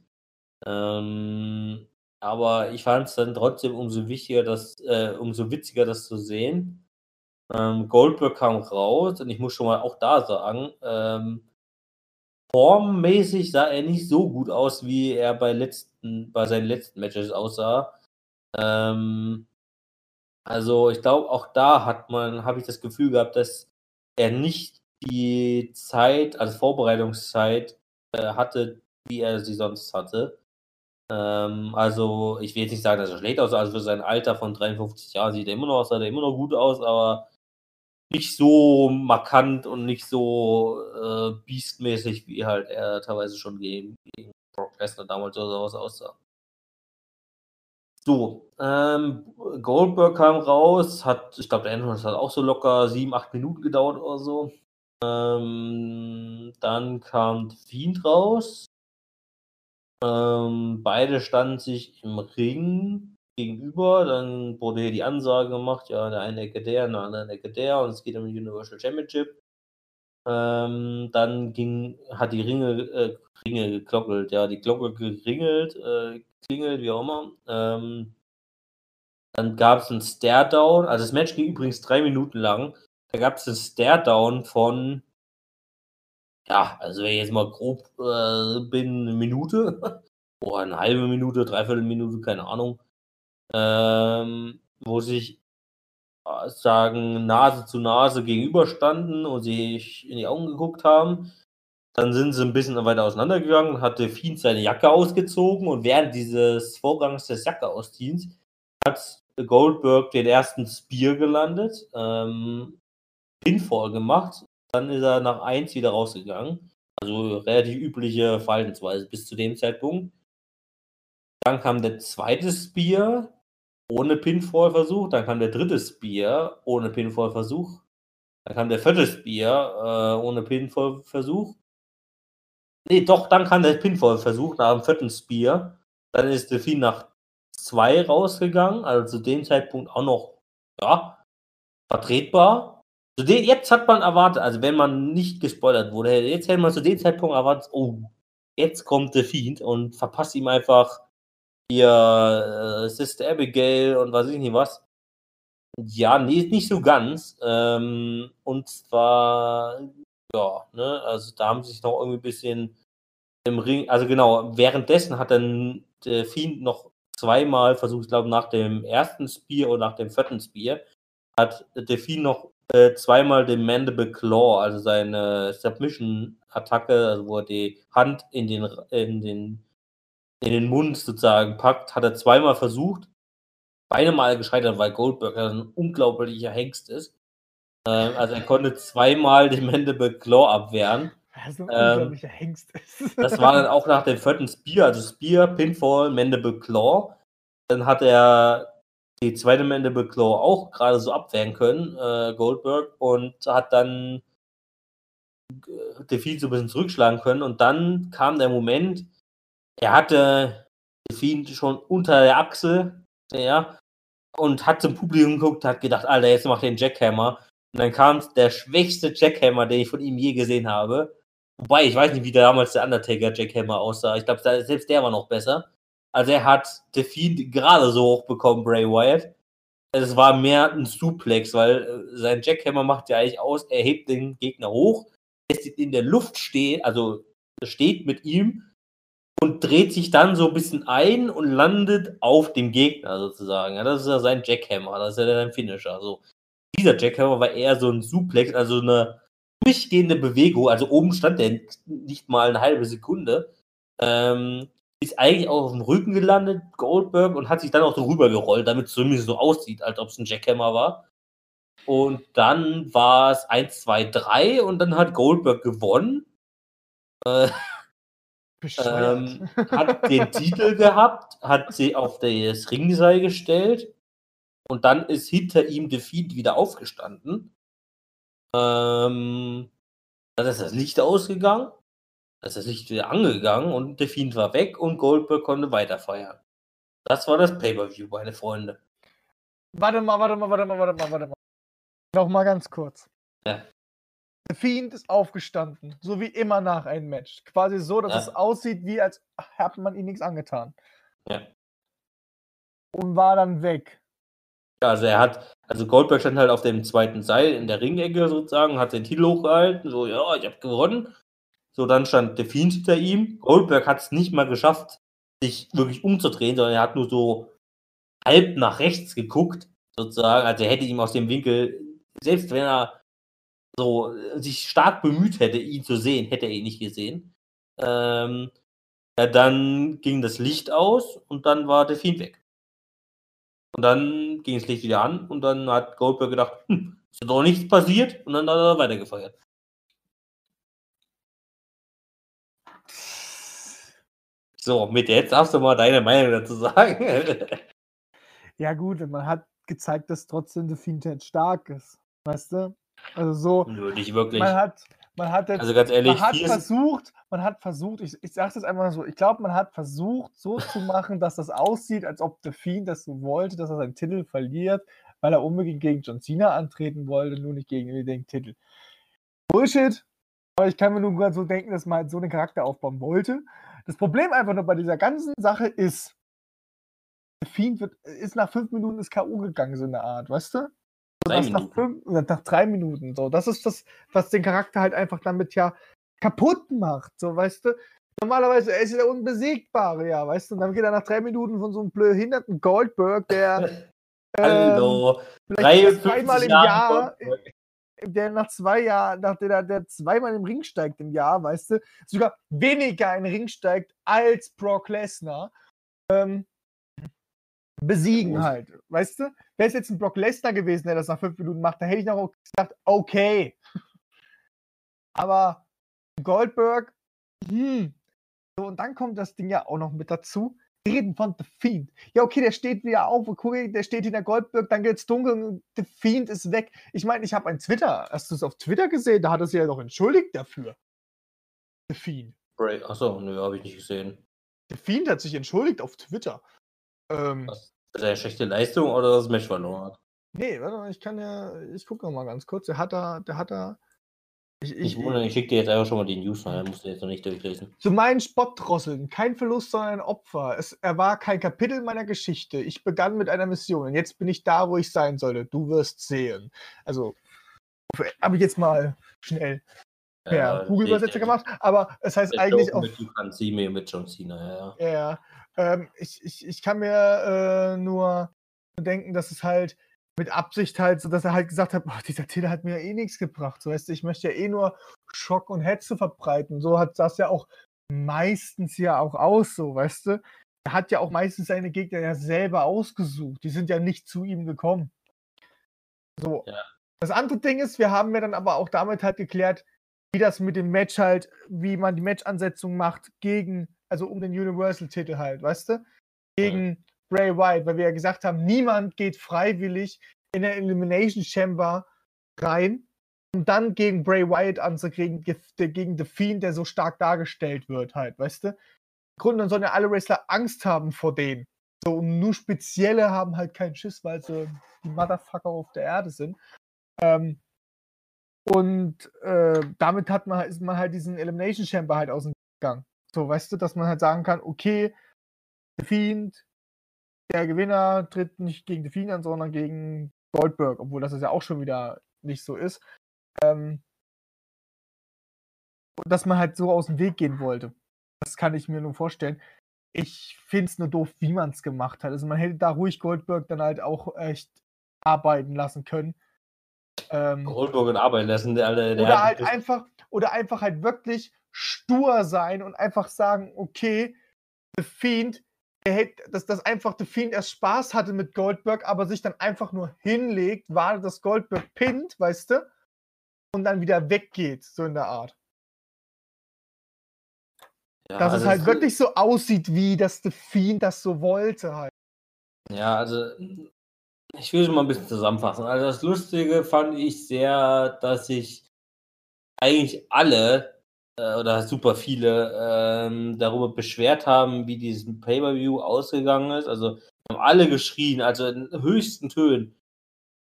Ähm, aber ich fand es dann trotzdem umso wichtiger, das, äh, umso witziger, das zu sehen. Ähm, Goldberg kam raus und ich muss schon mal auch da sagen, ähm, formmäßig sah er nicht so gut aus, wie er bei letzten, bei seinen letzten Matches aussah. Ähm, also ich glaube, auch da hat man, habe ich das Gefühl gehabt, dass er nicht die Zeit, also Vorbereitungszeit äh, hatte, wie er sie sonst hatte. Ähm, also, ich will jetzt nicht sagen, dass er schlecht aussah. Also, für sein Alter von 53 Jahren sieht er immer noch, sah er immer noch gut aus, aber nicht so markant und nicht so äh, beastmäßig, wie halt er teilweise schon gegen, gegen Brock Lesnar damals oder aussah. So, ähm, Goldberg kam raus, hat, ich glaube, der Entrance hat auch so locker sieben, acht Minuten gedauert oder so. Ähm, dann kam Fiend raus. Ähm, beide standen sich im Ring gegenüber. Dann wurde hier die Ansage gemacht, ja, der einen Ecke der, der anderen Ecke der und es geht um den Universal Championship. Ähm, dann ging, hat die Ringe, äh, Ringe geklockelt, ja, die Glocke geringelt, äh, klingelt, wie auch immer. Ähm, dann gab es einen Stare-Down, also das Match ging übrigens drei Minuten lang. Da gab es einen Stare-Down von, ja, also wenn ich jetzt mal grob äh, bin, eine Minute oder eine halbe Minute, dreiviertel Minute, keine Ahnung, ähm, wo sich äh, sagen Nase zu Nase gegenüberstanden und sich in die Augen geguckt haben. Dann sind sie ein bisschen weiter auseinandergegangen, hatte Fiend seine Jacke ausgezogen und während dieses Vorgangs des Jacke ausziehens hat Goldberg den ersten Spear gelandet, ähm, Pinfall gemacht, dann ist er nach 1 wieder rausgegangen. Also relativ übliche Verhaltensweise bis zu dem Zeitpunkt. Dann kam der zweite Spear ohne Pinfall-Versuch, dann kam der dritte Spear ohne Pinfall-Versuch, dann kam der vierte Spear äh, ohne Pinfall-Versuch. Nee, doch, dann kam der Pinfall-Versuch nach dem vierten Spear. Dann ist Delfin nach 2 rausgegangen, also zu dem Zeitpunkt auch noch, ja, vertretbar. Zu dem, jetzt hat man erwartet, also wenn man nicht gespoilert wurde, jetzt hätte man zu dem Zeitpunkt erwartet, oh, jetzt kommt der Fiend und verpasst ihm einfach ihr äh, Sister Abigail und weiß ich nicht was. Ja, nee, nicht so ganz. Ähm, und zwar, ja, ne, also da haben sie sich noch irgendwie ein bisschen im Ring, also genau, währenddessen hat dann der Fiend noch zweimal versucht, ich glaube nach dem ersten Spear oder nach dem vierten Spear, hat der Fiend noch äh, zweimal den Mandible Claw, also seine Submission-Attacke, also wo er die Hand in den, in den in den Mund sozusagen packt, hat er zweimal versucht. Beide Mal gescheitert, weil Goldberg ein unglaublicher Hengst ist. Ähm, also er konnte zweimal den Mandible Claw abwehren. Ein ähm, das war dann auch nach dem vierten Spear, also Spear, Pinfall, Mandible Claw. Dann hat er die zweite Mandible Claw auch gerade so abwehren können, äh, Goldberg, und hat dann äh, Defeat so ein bisschen zurückschlagen können. Und dann kam der Moment, er hatte Fiend schon unter der Achse, ja, und hat zum Publikum geguckt, hat gedacht, Alter, jetzt macht den Jackhammer. Und dann kam der schwächste Jackhammer, den ich von ihm je gesehen habe. Wobei, ich weiß nicht, wie damals der Undertaker Jackhammer aussah. Ich glaube, selbst der war noch besser. Also er hat The Fiend gerade so hoch bekommen, Bray Wyatt. Es war mehr ein Suplex, weil äh, sein Jackhammer macht ja eigentlich aus, er hebt den Gegner hoch, lässt ihn in der Luft stehen, also steht mit ihm und dreht sich dann so ein bisschen ein und landet auf dem Gegner sozusagen. Ja, das ist ja sein Jackhammer, das ist ja sein Finisher. Also dieser Jackhammer war eher so ein Suplex, also eine durchgehende Bewegung. Also oben stand der nicht mal eine halbe Sekunde. Ähm, ist eigentlich auch auf dem Rücken gelandet, Goldberg, und hat sich dann auch so rübergerollt, damit es zumindest so aussieht, als ob es ein Jackhammer war. Und dann war es 1, 2, 3 und dann hat Goldberg gewonnen. Äh, ähm, hat den Titel gehabt, hat sie auf das Ringseil gestellt und dann ist hinter ihm Defeat wieder aufgestanden. Ähm, dann ist das Licht ausgegangen, dann ist das Licht wieder angegangen und Defeat war weg und Goldberg konnte weiterfeiern. Das war das Pay-Per-View, meine Freunde. Warte mal, warte mal, warte mal, warte mal, warte mal. Noch mal ganz kurz. Ja. The Fiend ist aufgestanden, so wie immer nach einem Match. Quasi so, dass ja. es aussieht, wie als hätte man ihm nichts angetan. Ja. Und war dann weg. Ja, also er hat, also Goldberg stand halt auf dem zweiten Seil in der Ringecke sozusagen, hat den Titel hochgehalten, so, ja, ich habe gewonnen. So, dann stand der Fiend hinter ihm. Goldberg hat es nicht mal geschafft, sich wirklich umzudrehen, sondern er hat nur so halb nach rechts geguckt, sozusagen. Also er hätte ihm aus dem Winkel, selbst wenn er so äh, sich stark bemüht hätte, ihn zu sehen, hätte er ihn nicht gesehen. Ähm, ja, dann ging das Licht aus und dann war der Fiend weg. Und dann ging das Licht wieder an und dann hat Goldberg gedacht, hm, ist doch nichts passiert und dann hat er weitergefeiert. So, mit jetzt darfst du mal deine Meinung dazu sagen. ja, gut, man hat gezeigt, dass trotzdem der Fiend stark ist. Weißt du? Also so, Nö, nicht wirklich. man hat, man hat jetzt, Also ganz ehrlich, man hat versucht, man hat versucht, ich, ich sage das einfach so, ich glaube, man hat versucht, so zu machen, dass das aussieht, als ob The Fiend das so wollte, dass er seinen Titel verliert, weil er unbedingt gegen John Cena antreten wollte, nur nicht gegen den Titel. Bullshit. Aber ich kann mir nur gerade so denken, dass man halt so einen Charakter aufbauen wollte. Das Problem einfach nur bei dieser ganzen Sache ist, Fiend wird, ist nach fünf Minuten ins K.O. gegangen, so eine Art, weißt du? Drei nach, fünf, nach drei Minuten. So, das ist das, was den Charakter halt einfach damit ja kaputt macht. So, weißt du? Normalerweise er ist ja der Unbesiegbare, ja, weißt du? Und dann geht er nach drei Minuten von so einem behinderten Goldberg, der ähm, Hallo. vielleicht 53 zweimal im Jahr. Der nach zwei Jahren, nach der, der zweimal im Ring steigt im Jahr, weißt du, sogar weniger in den Ring steigt als Brock Lesnar, ähm, besiegen Groß. halt, weißt du? Wäre es jetzt ein Brock Lesnar gewesen, der das nach fünf Minuten macht, da hätte ich noch gesagt, okay. Aber Goldberg, hm. So, und dann kommt das Ding ja auch noch mit dazu. Reden von The Fiend. Ja, okay, der steht wieder auf, okay, der steht hinter Goldberg, dann geht's dunkel und The Fiend ist weg. Ich meine, ich habe ein Twitter, hast du es auf Twitter gesehen? Da hat er sich ja doch entschuldigt dafür. The Fiend. Achso, nö, habe ich nicht gesehen. The Fiend hat sich entschuldigt auf Twitter. Ähm, Was? Ist eine schlechte Leistung oder das Match verloren hat? nee, warte mal, ich kann ja, ich gucke noch mal ganz kurz. Der hat da, der hat da. Ich, Ich, ich schicke dir jetzt einfach schon mal die News rein, musst du jetzt noch nicht durchlesen. Zu meinen Spottdrosseln, kein Verlust, sondern ein Opfer. Es, er war kein Kapitel meiner Geschichte. Ich begann mit einer Mission und jetzt bin ich da, wo ich sein sollte. Du wirst sehen. Also, habe ich jetzt mal schnell Ja, Google-Übersetzer der- gemacht, aber es heißt eigentlich Joke auf. Mit, kannst sie mir mit John Cena, ja. Ja, ähm, ich, ich, ich kann mir äh, nur denken, dass es halt mit Absicht halt, so dass er halt gesagt hat, boah, dieser Titel hat mir ja eh nichts gebracht. So weißt du, ich möchte ja eh nur Schock und Hetze verbreiten. So hat das ja auch meistens ja auch aus, so, weißt du. Er hat ja auch meistens seine Gegner ja selber ausgesucht. Die sind ja nicht zu ihm gekommen. So. Ja. Das andere Ding ist, wir haben ja dann aber auch damit halt geklärt, wie das mit dem Match halt, wie man die Matchansetzung macht gegen, also um den Universal-Titel halt, weißt du? Gegen Bray Wyatt, weil wir ja gesagt haben, niemand geht freiwillig in der Elimination Chamber rein, um dann gegen Bray Wyatt anzukriegen, gegen The Fiend, der so stark dargestellt wird halt, weißt du? Im Grunde dann sollen ja alle Wrestler Angst haben vor denen. So, und nur Spezielle haben halt keinen Schiss, weil sie die Motherfucker auf der Erde sind. Ähm, und äh, damit hat man, ist man halt diesen Elimination Chamber halt aus dem Gang. So, weißt du, dass man halt sagen kann, okay, The Fiend, der Gewinner tritt nicht gegen Fiend an, sondern gegen Goldberg, obwohl das ja auch schon wieder nicht so ist. Ähm, dass man halt so aus dem Weg gehen wollte. Das kann ich mir nur vorstellen. Ich finde es nur doof, wie man es gemacht hat. Also man hätte da ruhig Goldberg dann halt auch echt arbeiten lassen können. Ähm, Goldberg in Arbeit lassen, der, der, der oder halt einfach, oder einfach halt wirklich stur sein und einfach sagen, okay, The Fiend, der hätte, dass das einfach The Fiend erst Spaß hatte mit Goldberg, aber sich dann einfach nur hinlegt, wartet, dass Goldberg pinnt, weißt du, und dann wieder weggeht, so in der Art. ja, Dass also es halt wirklich so aussieht, wie das The Fiend das so wollte halt. Ja, also ich will es mal ein bisschen zusammenfassen. Also das Lustige fand ich sehr, dass sich eigentlich alle äh, oder super viele ähm, darüber beschwert haben, wie diesen Pay-Per-View ausgegangen ist. Also haben alle geschrien, also in höchsten Tönen.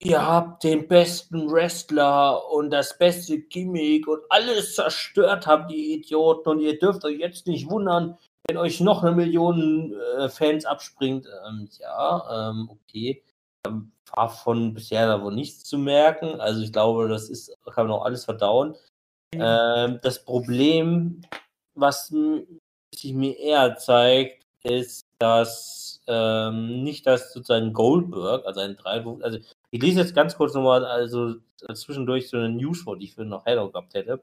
Ihr habt den besten Wrestler und das beste Gimmick und alles zerstört habt, die Idioten. Und ihr dürft euch jetzt nicht wundern, wenn euch noch eine Million äh, Fans abspringt. Ähm, ja, ähm, okay. Ähm, war von bisher da wohl nichts zu merken. Also ich glaube, das ist, kann man auch alles verdauen. Ähm, das Problem, was sich mir eher zeigt, ist, dass ähm, nicht, dass sozusagen Goldberg, also ein Dreiwurf, also ich lese jetzt ganz kurz nochmal, also zwischendurch so eine News vor, die ich für noch Hello gehabt hätte.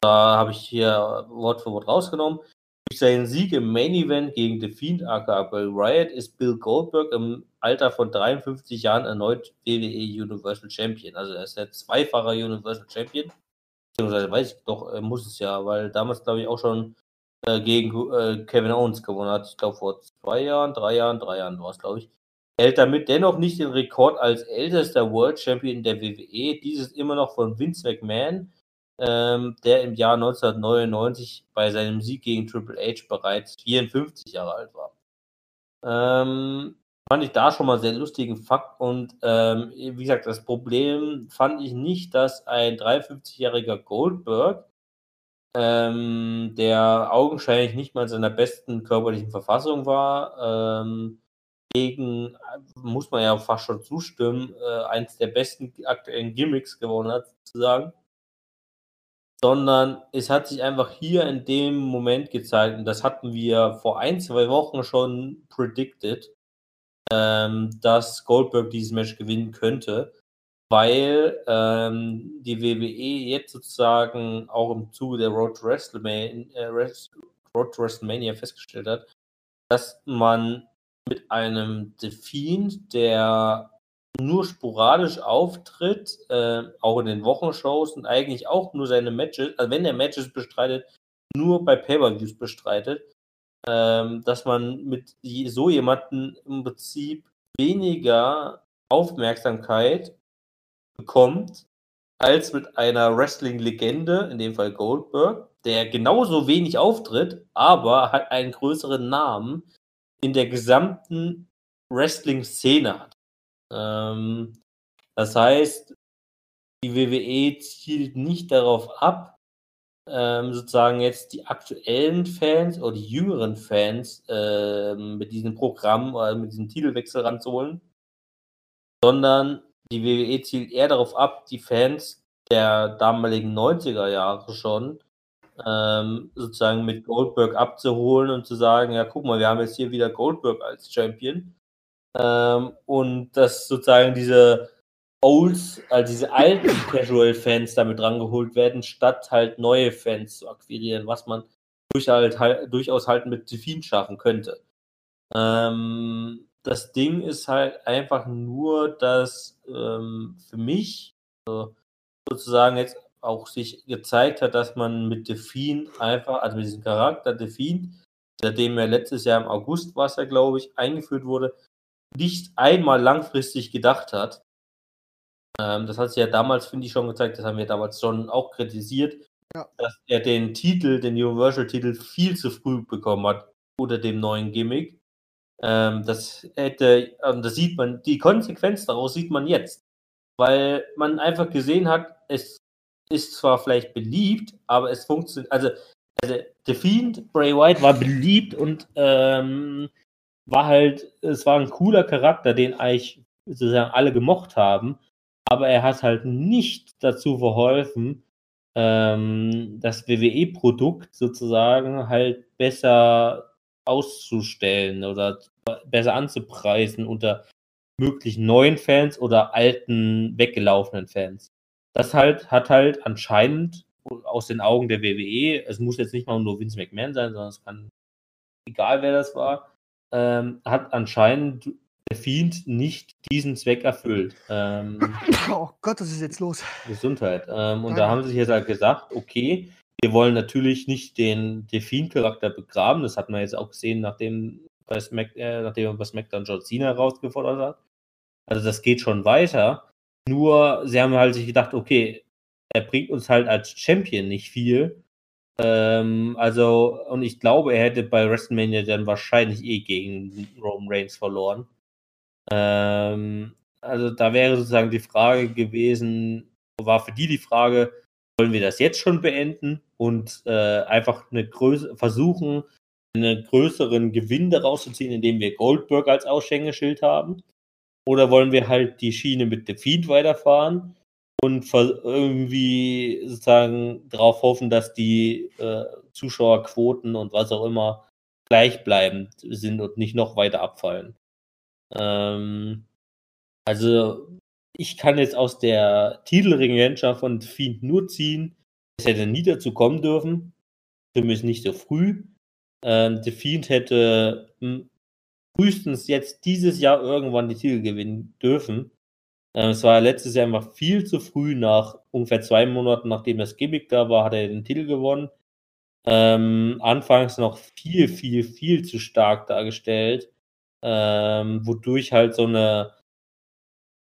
Da habe ich hier Wort für Wort rausgenommen. Durch seinen Sieg im Main Event gegen The Fiend aka Bray Wyatt ist Bill Goldberg im Alter von 53 Jahren erneut WWE Universal Champion. Also er ist der zweifacher Universal Champion. Beziehungsweise weiß ich doch, er muss es ja, weil damals glaube ich auch schon äh, gegen äh, Kevin Owens gewonnen hat. Ich glaube vor zwei Jahren, drei Jahren, drei Jahren war es, glaube ich. hält damit dennoch nicht den Rekord als ältester World Champion der WWE. Dieses immer noch von Vince McMahon, ähm, der im Jahr 1999 bei seinem Sieg gegen Triple H bereits 54 Jahre alt war. Ähm, fand ich da schon mal sehr lustigen Fakt und ähm, wie gesagt, das Problem fand ich nicht, dass ein 53-jähriger Goldberg, ähm, der augenscheinlich nicht mal in seiner besten körperlichen Verfassung war, ähm, gegen, muss man ja fast schon zustimmen, äh, eins der besten aktuellen Gimmicks gewonnen hat, sozusagen. Sondern es hat sich einfach hier in dem Moment gezeigt, und das hatten wir vor ein, zwei Wochen schon predicted, ähm, dass Goldberg dieses Match gewinnen könnte, weil ähm, die WWE jetzt sozusagen auch im Zuge der Road to WrestleMania, äh, Road to WrestleMania festgestellt hat, dass man mit einem The Fiend, der nur sporadisch auftritt, äh, auch in den Wochenshows und eigentlich auch nur seine Matches, also wenn er Matches bestreitet, nur bei Pay-Per-Views bestreitet, ähm, dass man mit so jemanden im Prinzip weniger Aufmerksamkeit bekommt als mit einer Wrestling-Legende, in dem Fall Goldberg, der genauso wenig auftritt, aber hat einen größeren Namen in der gesamten Wrestling-Szene hat. Ähm, das heißt, die WWE zielt nicht darauf ab, ähm, sozusagen jetzt die aktuellen Fans oder die jüngeren Fans ähm, mit diesem Programm oder mit diesem Titelwechsel ranzuholen, sondern die WWE zielt eher darauf ab, die Fans der damaligen 90er Jahre schon ähm, sozusagen mit Goldberg abzuholen und zu sagen, ja, guck mal, wir haben jetzt hier wieder Goldberg als Champion. Ähm, und dass sozusagen diese Olds, also diese alten Casual-Fans damit rangeholt werden, statt halt neue Fans zu akquirieren, was man durch durchaus halt mit Delfin schaffen könnte. Ähm, das Ding ist halt einfach nur, dass ähm, für mich also sozusagen jetzt auch sich gezeigt hat, dass man mit Delfin einfach, also mit diesem Charakter Delfin, seitdem er letztes Jahr im August es ja, glaube ich, eingeführt wurde, nicht einmal langfristig gedacht hat. Ähm, das hat sich ja damals, finde ich, schon gezeigt, das haben wir damals schon auch kritisiert, ja. dass er den Titel, den Universal-Titel, viel zu früh bekommen hat unter dem neuen Gimmick. Ähm, das hätte, ähm, das sieht man, die Konsequenz daraus sieht man jetzt. Weil man einfach gesehen hat, es ist zwar vielleicht beliebt, aber es funktioniert. Also, also The Fiend, Bray White war beliebt und ähm, war halt, es war ein cooler Charakter, den eigentlich sozusagen alle gemocht haben, aber er hat halt nicht dazu verholfen, ähm, das WWE-Produkt sozusagen halt besser auszustellen oder besser anzupreisen unter möglichen neuen Fans oder alten, weggelaufenen Fans. Das halt hat halt anscheinend aus den Augen der WWE, es muss jetzt nicht mal nur Vince McMahon sein, sondern es kann, egal wer das war, ähm, hat anscheinend Fiend nicht diesen Zweck erfüllt. Ähm, oh Gott, was ist jetzt los? Gesundheit. Ähm, und da haben sie sich jetzt halt gesagt, okay, wir wollen natürlich nicht den, den Fiend-Charakter begraben. Das hat man jetzt auch gesehen, nachdem, bei Smack, äh, nachdem er bei SmackDown John Cena herausgefordert hat. Also das geht schon weiter. Nur, sie haben halt sich gedacht, okay, er bringt uns halt als Champion nicht viel. Ähm, also, und ich glaube, er hätte bei WrestleMania dann wahrscheinlich eh gegen Roman Reigns verloren. Ähm, also, da wäre sozusagen die Frage gewesen, war für die die Frage, wollen wir das jetzt schon beenden und äh, einfach eine versuchen, einen größeren Gewinn daraus zu ziehen, indem wir Goldberg als Aushängeschild haben? Oder wollen wir halt die Schiene mit The Fiend weiterfahren und irgendwie sozusagen darauf hoffen, dass die äh, Zuschauerquoten und was auch immer gleichbleibend sind und nicht noch weiter abfallen? Ähm, also, ich kann jetzt aus der Titelregentschaft von Fiend nur ziehen, es hätte nie dazu kommen dürfen, zumindest nicht so früh. Ähm, The Fiend hätte hm, frühestens jetzt dieses Jahr irgendwann die Titel gewinnen dürfen. Ähm, es war letztes Jahr einfach viel zu früh, nach ungefähr zwei Monaten, nachdem das Gimmick da war, hat er den Titel gewonnen. Ähm, anfangs noch viel, viel, viel zu stark dargestellt. Ähm, wodurch halt so eine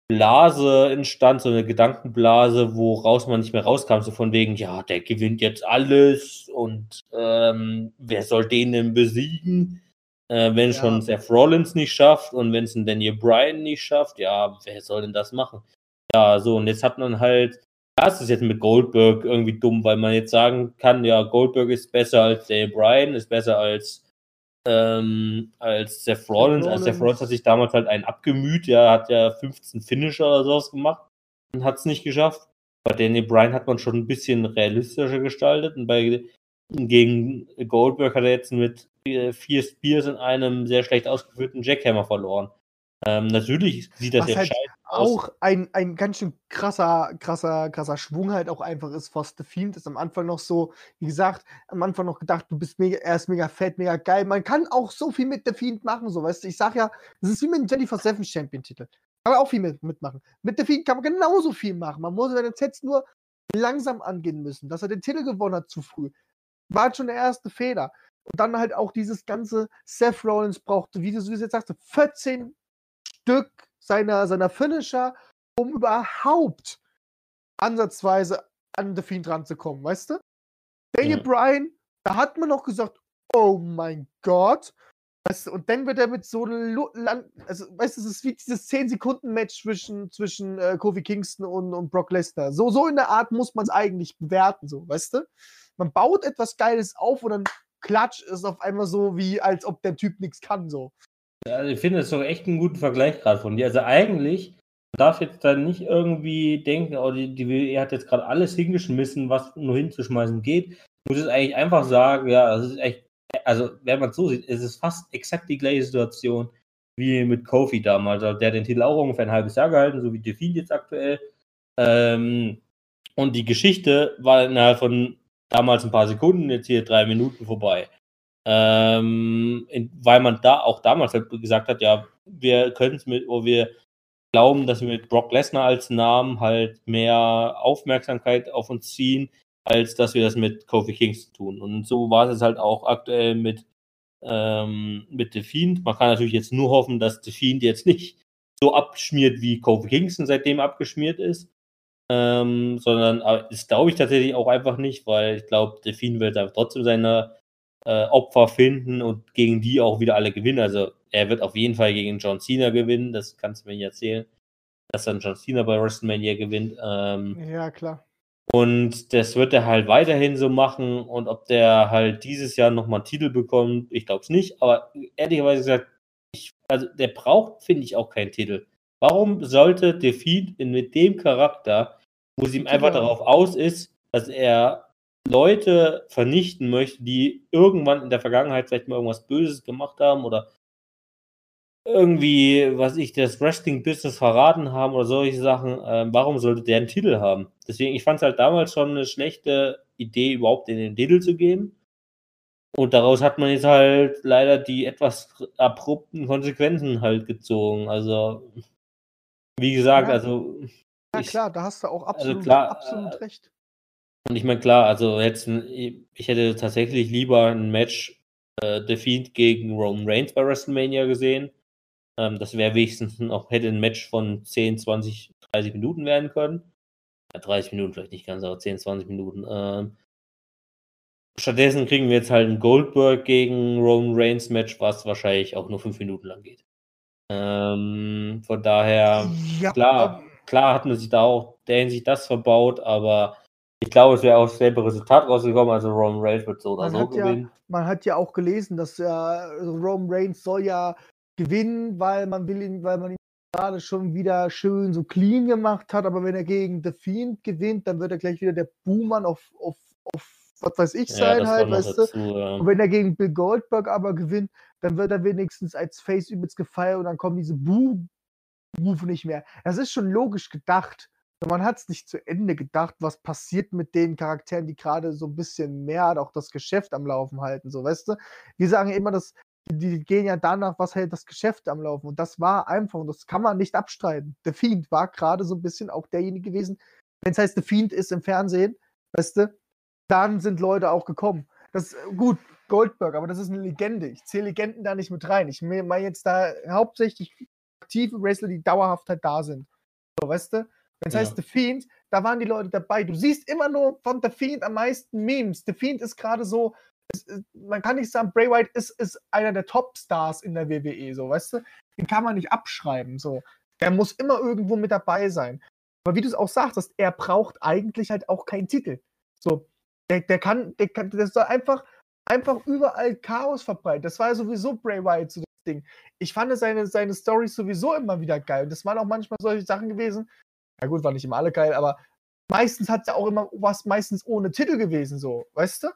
Blase entstand, so eine Gedankenblase, woraus man nicht mehr rauskam, so von wegen, ja, der gewinnt jetzt alles und ähm, wer soll den denn besiegen? Äh, wenn Ja. schon Seth Rollins nicht schafft und wenn es ein Daniel Bryan nicht schafft, ja, wer soll denn das machen? Ja, so, und jetzt hat man halt, ja, es ist jetzt mit Goldberg irgendwie dumm, weil man jetzt sagen kann, ja, Goldberg ist besser als Daniel Bryan, ist besser als ähm, als Seth Rollins. Also Seth Rollins. Rollins hat sich damals halt einen abgemüht, ja, hat ja 15 Finisher oder sowas gemacht und hat es nicht geschafft. Bei Daniel Bryan hat man schon ein bisschen realistischer gestaltet und bei gegen Goldberg hat er jetzt mit äh, vier Spears in einem sehr schlecht ausgeführten Jackhammer verloren. Ähm, natürlich sieht das Was jetzt halt scheiße aus. auch ein, ein ganz schön krasser, krasser, krasser Schwung halt auch einfach ist. Foss the Fiend ist am Anfang noch so, wie gesagt, am Anfang noch gedacht, du bist mega, er ist mega fett, mega geil. Man kann auch so viel mit The Fiend machen, so weißt du. Ich sag ja, das ist wie mit dem 24-7 Champion-Titel. Kann man auch viel mit, mitmachen. Mit The Fiend kann man genauso viel machen. Man muss seine Sets nur langsam angehen müssen. Dass er den Titel gewonnen hat zu früh, war halt schon der erste Fehler. Und dann halt auch dieses ganze Seth Rollins brauchte, wie du du jetzt sagst, 14 Stück seiner, seiner Finisher, um überhaupt ansatzweise an The Fiend ranzukommen, weißt du? Daniel Ja. Bryan, da hat man noch gesagt, oh mein Gott. Weißt du, und dann wird er mit so also weißt du, es ist wie dieses 10-Sekunden-Match zwischen, zwischen äh, Kofi Kingston und, und Brock Lesnar. So, so in der Art muss man es eigentlich bewerten, so, weißt du? Man baut etwas Geiles auf und dann klatsch ist auf einmal so, wie als ob der Typ nichts kann, so. Also ich finde das doch echt einen guten Vergleich gerade von dir. Also eigentlich darf jetzt dann nicht irgendwie denken, oh, die, die WWE hat jetzt gerade alles hingeschmissen, was nur hinzuschmeißen geht. Du musst es eigentlich einfach sagen, ja, das ist echt, also wenn man es so sieht, ist es fast exakt die gleiche Situation wie mit Kofi damals. Also der hat den Titel auch ungefähr ein halbes Jahr gehalten, so wie Defeat jetzt aktuell. Ähm, und die Geschichte war innerhalb von damals ein paar Sekunden, jetzt hier drei Minuten vorbei. Ähm, weil man da auch damals halt gesagt hat, ja, wir können es mit, wo wir glauben, dass wir mit Brock Lesnar als Namen halt mehr Aufmerksamkeit auf uns ziehen, als dass wir das mit Kofi Kingston tun. Und so war es halt auch aktuell mit, ähm, mit The Fiend. Man kann natürlich jetzt nur hoffen, dass The Fiend jetzt nicht so abschmiert, wie Kofi Kingston seitdem abgeschmiert ist. Ähm, sondern das glaube ich tatsächlich auch einfach nicht, weil ich glaube, The Fiend wird da trotzdem seine äh, Opfer finden und gegen die auch wieder alle gewinnen. Also er wird auf jeden Fall gegen John Cena gewinnen, das kannst du mir nicht erzählen, dass dann John Cena bei WrestleMania gewinnt. Ähm, Ja, klar. und das wird er halt weiterhin so machen. Und ob der halt dieses Jahr nochmal einen Titel bekommt, ich glaube es nicht. Aber ehrlicherweise gesagt, ich, also der braucht, finde ich, auch keinen Titel. Warum sollte Defeat in, mit dem Charakter, wo es ihm einfach darauf aus ist, dass er Leute vernichten möchte, die irgendwann in der Vergangenheit vielleicht mal irgendwas Böses gemacht haben oder irgendwie, was ich, das Wrestling-Business verraten haben oder solche Sachen, ähm, warum sollte der einen Titel haben? Deswegen, ich fand es halt damals schon eine schlechte Idee, überhaupt in den Titel zu geben. Und daraus hat man jetzt halt leider die etwas abrupten Konsequenzen halt gezogen. Also, wie gesagt, Ja. also. Ja, ich- klar, da hast du auch absolut, klar, absolut äh, recht. Und ich meine, klar, also jetzt, ich hätte tatsächlich lieber ein Match äh, The Fiend gegen Roman Reigns bei WrestleMania gesehen. Ähm, das wäre wenigstens noch, hätte ein Match von 10, 20, 30 Minuten werden können. Ja, 30 Minuten vielleicht nicht ganz, aber 10, 20 Minuten. Ähm, stattdessen kriegen wir jetzt halt ein Goldberg gegen Roman Reigns Match, was wahrscheinlich auch nur 5 Minuten lang geht. Ähm, von daher, ja, klar, klar hat man sich da auch der Hinsicht das verbaut, aber ich glaube, es wäre auch dasselbe Resultat rausgekommen. Also Roman Reigns wird so oder Man so hat ja- gewinnen. man hat ja auch gelesen, dass äh, Roman Reigns soll ja gewinnen, weil man will ihn, weil man ihn gerade schon wieder schön so clean gemacht hat, aber wenn er gegen The Fiend gewinnt, dann wird er gleich wieder der Buhmann auf, auf, auf was weiß ich Ja, sein das halt, weißt du? dazu. Ja. Und wenn er gegen Bill Goldberg aber gewinnt, dann wird er wenigstens als Face übelst gefeiert und dann kommen diese Buh-Rufe nicht mehr. Das ist schon logisch gedacht. Aber Man hat es nicht zu Ende gedacht, was passiert mit den Charakteren, die gerade so ein bisschen mehr auch das Geschäft am Laufen halten, so weißt du? Wir sagen immer, dass die gehen ja danach, was hält das Geschäft am Laufen. Und das war einfach, und das kann man nicht abstreiten. The Fiend war gerade so ein bisschen auch derjenige gewesen, wenn es heißt, The Fiend ist im Fernsehen, weißt du, dann sind Leute auch gekommen. Das gut, Goldberg, aber das ist eine Legende. Ich zähle Legenden da nicht mit rein. Ich meine jetzt da hauptsächlich aktive Wrestler, die dauerhaft halt da sind. So, weißt du? Wenn es Ja. heißt The Fiend, da waren die Leute dabei. Du siehst immer nur von The Fiend am meisten Memes. The Fiend ist gerade so, ist- man kann nicht sagen, Bray Wyatt ist, ist einer der Topstars in der WWE, so, weißt du? Den kann man nicht abschreiben, so. Der muss immer irgendwo mit dabei sein. Aber wie du es auch sagtest, er braucht eigentlich halt auch keinen Titel. So, der, der kann, der kann, der soll einfach, einfach überall Chaos verbreiten. Das war ja sowieso Bray Wyatt so das Ding. Ich fand seine, seine Storys sowieso immer wieder geil. Und das waren auch manchmal solche Sachen gewesen. Ja gut, waren nicht immer alle geil, aber meistens hat er auch immer was meistens ohne Titel gewesen, so, weißt du?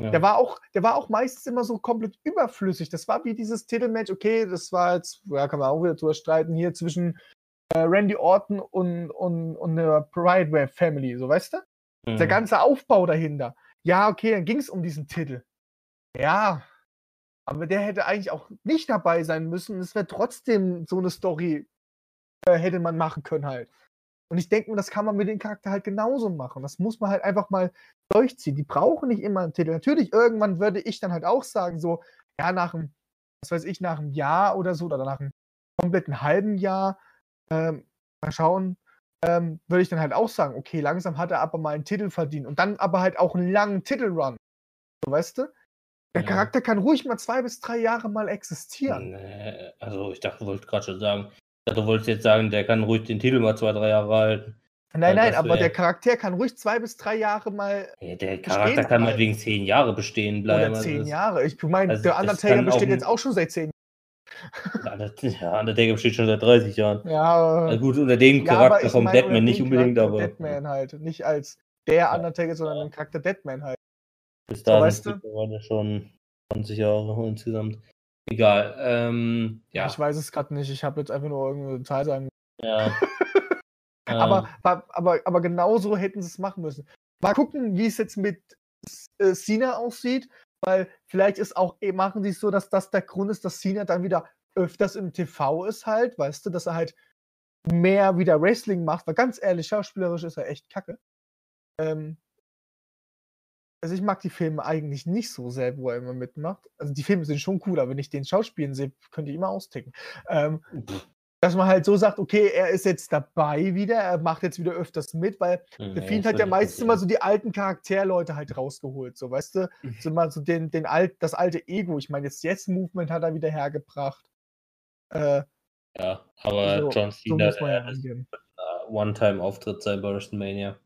Ja. Der war auch, der war auch meistens immer so komplett überflüssig. Das war wie dieses Titelmatch, okay, das war jetzt, ja, kann man auch wieder drüber streiten, hier zwischen äh, Randy Orton und, und, und der Pride Wave Family, so weißt du? Der Mhm. ganze Aufbau dahinter. Ja, okay, dann ging es um diesen Titel. Ja, aber der hätte eigentlich auch nicht dabei sein müssen. Es wäre trotzdem so eine Story, äh, hätte man machen können halt. Und ich denke mir, das kann man mit dem Charakter halt genauso machen. Das muss man halt einfach mal durchziehen. Die brauchen nicht immer einen Titel. Natürlich, irgendwann würde ich dann halt auch sagen, so, ja, nach einem, was weiß ich, nach einem Jahr oder so, oder nach einem kompletten halben Jahr, ähm, mal schauen, ähm, würde ich dann halt auch sagen, okay, langsam hat er aber mal einen Titel verdient und dann aber halt auch einen langen Titelrun. So, weißt du? Der Ja. Charakter kann ruhig mal zwei bis drei Jahre mal existieren. Also ich dachte, wollte gerade schon sagen. Du wolltest jetzt sagen, der kann ruhig den Titel mal zwei, drei Jahre halten. Nein, nein, das aber der Charakter kann ruhig zwei bis drei Jahre mal Ja, der Charakter kann bleiben. meinetwegen zehn Jahre bestehen bleiben. oder also zehn das- Jahre. Ich meine, also der Undertaker auch besteht ein- jetzt auch schon seit zehn Under- Ja, Undertaker besteht schon seit 30 Jahren. Jahren. Ja, Also gut, unter dem ja, Charakter vom meine, Deadman nicht unbedingt, Charakter aber Deadman halt. Nicht als der Undertaker, sondern den Charakter Deadman halt. bis so, dahin weißt sind du? schon 20 Jahre insgesamt. Egal. Ähm, ja. Ich weiß es gerade nicht. Ich habe jetzt einfach nur irgendeine Zahl sagen. ja. Aber, Ähm, aber, aber, aber genau so hätten sie es machen müssen. Mal gucken, wie es jetzt mit äh, Cena aussieht, weil vielleicht ist auch, eh, machen sie es so, dass das der Grund ist, dass Cena dann wieder öfters im TV ist halt, weißt du, dass er halt mehr wieder Wrestling macht, weil ganz ehrlich, schauspielerisch ist er echt kacke. Ähm, also ich mag die Filme eigentlich nicht so sehr, wo er immer mitmacht. Also die Filme sind schon cool, aber wenn ich den Schauspielen sehe, könnte ich immer austicken. Ähm, dass man halt so sagt, okay, er ist jetzt dabei wieder, er macht jetzt wieder öfters mit, weil nee, der Fiend hat ja meistens immer so die alten Charakterleute halt rausgeholt, so weißt du, so mal so den, den alt, das alte Ego. Ich meine, jetzt Yes Movement hat er wieder hergebracht. Äh, Ja, aber so, John so Cena, muss man ja der ist rangehen. äh, One-Time-Auftritt sein bei WrestleMania.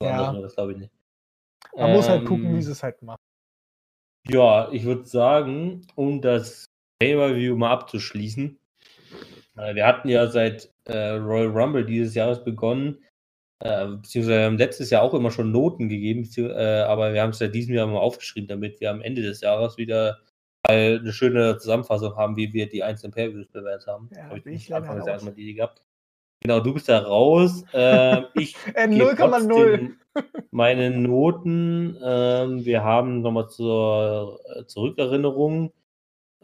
So Ja. anders das glaube ich nicht. Man muss halt gucken, wie Ähm, sie es halt machen. Ja, ich würde sagen, um das Pay-Per-View mal abzuschließen, äh, wir hatten ja seit äh, Royal Rumble dieses Jahres begonnen, äh, beziehungsweise wir haben letztes Jahr auch immer schon Noten gegeben, äh, aber wir haben es seit diesem Jahr mal aufgeschrieben, damit wir am Ende des Jahres wieder eine schöne Zusammenfassung haben, wie wir die einzelnen Pay-Per-Views bewertet haben. Ja, Hab ich bin ich Anfang des Jahres mal die gehabt. Genau, du bist da raus. Ähm, ich Äh, gebe 0,0. Meine Noten, ähm, wir haben nochmal zur äh, Zurückerinnerung,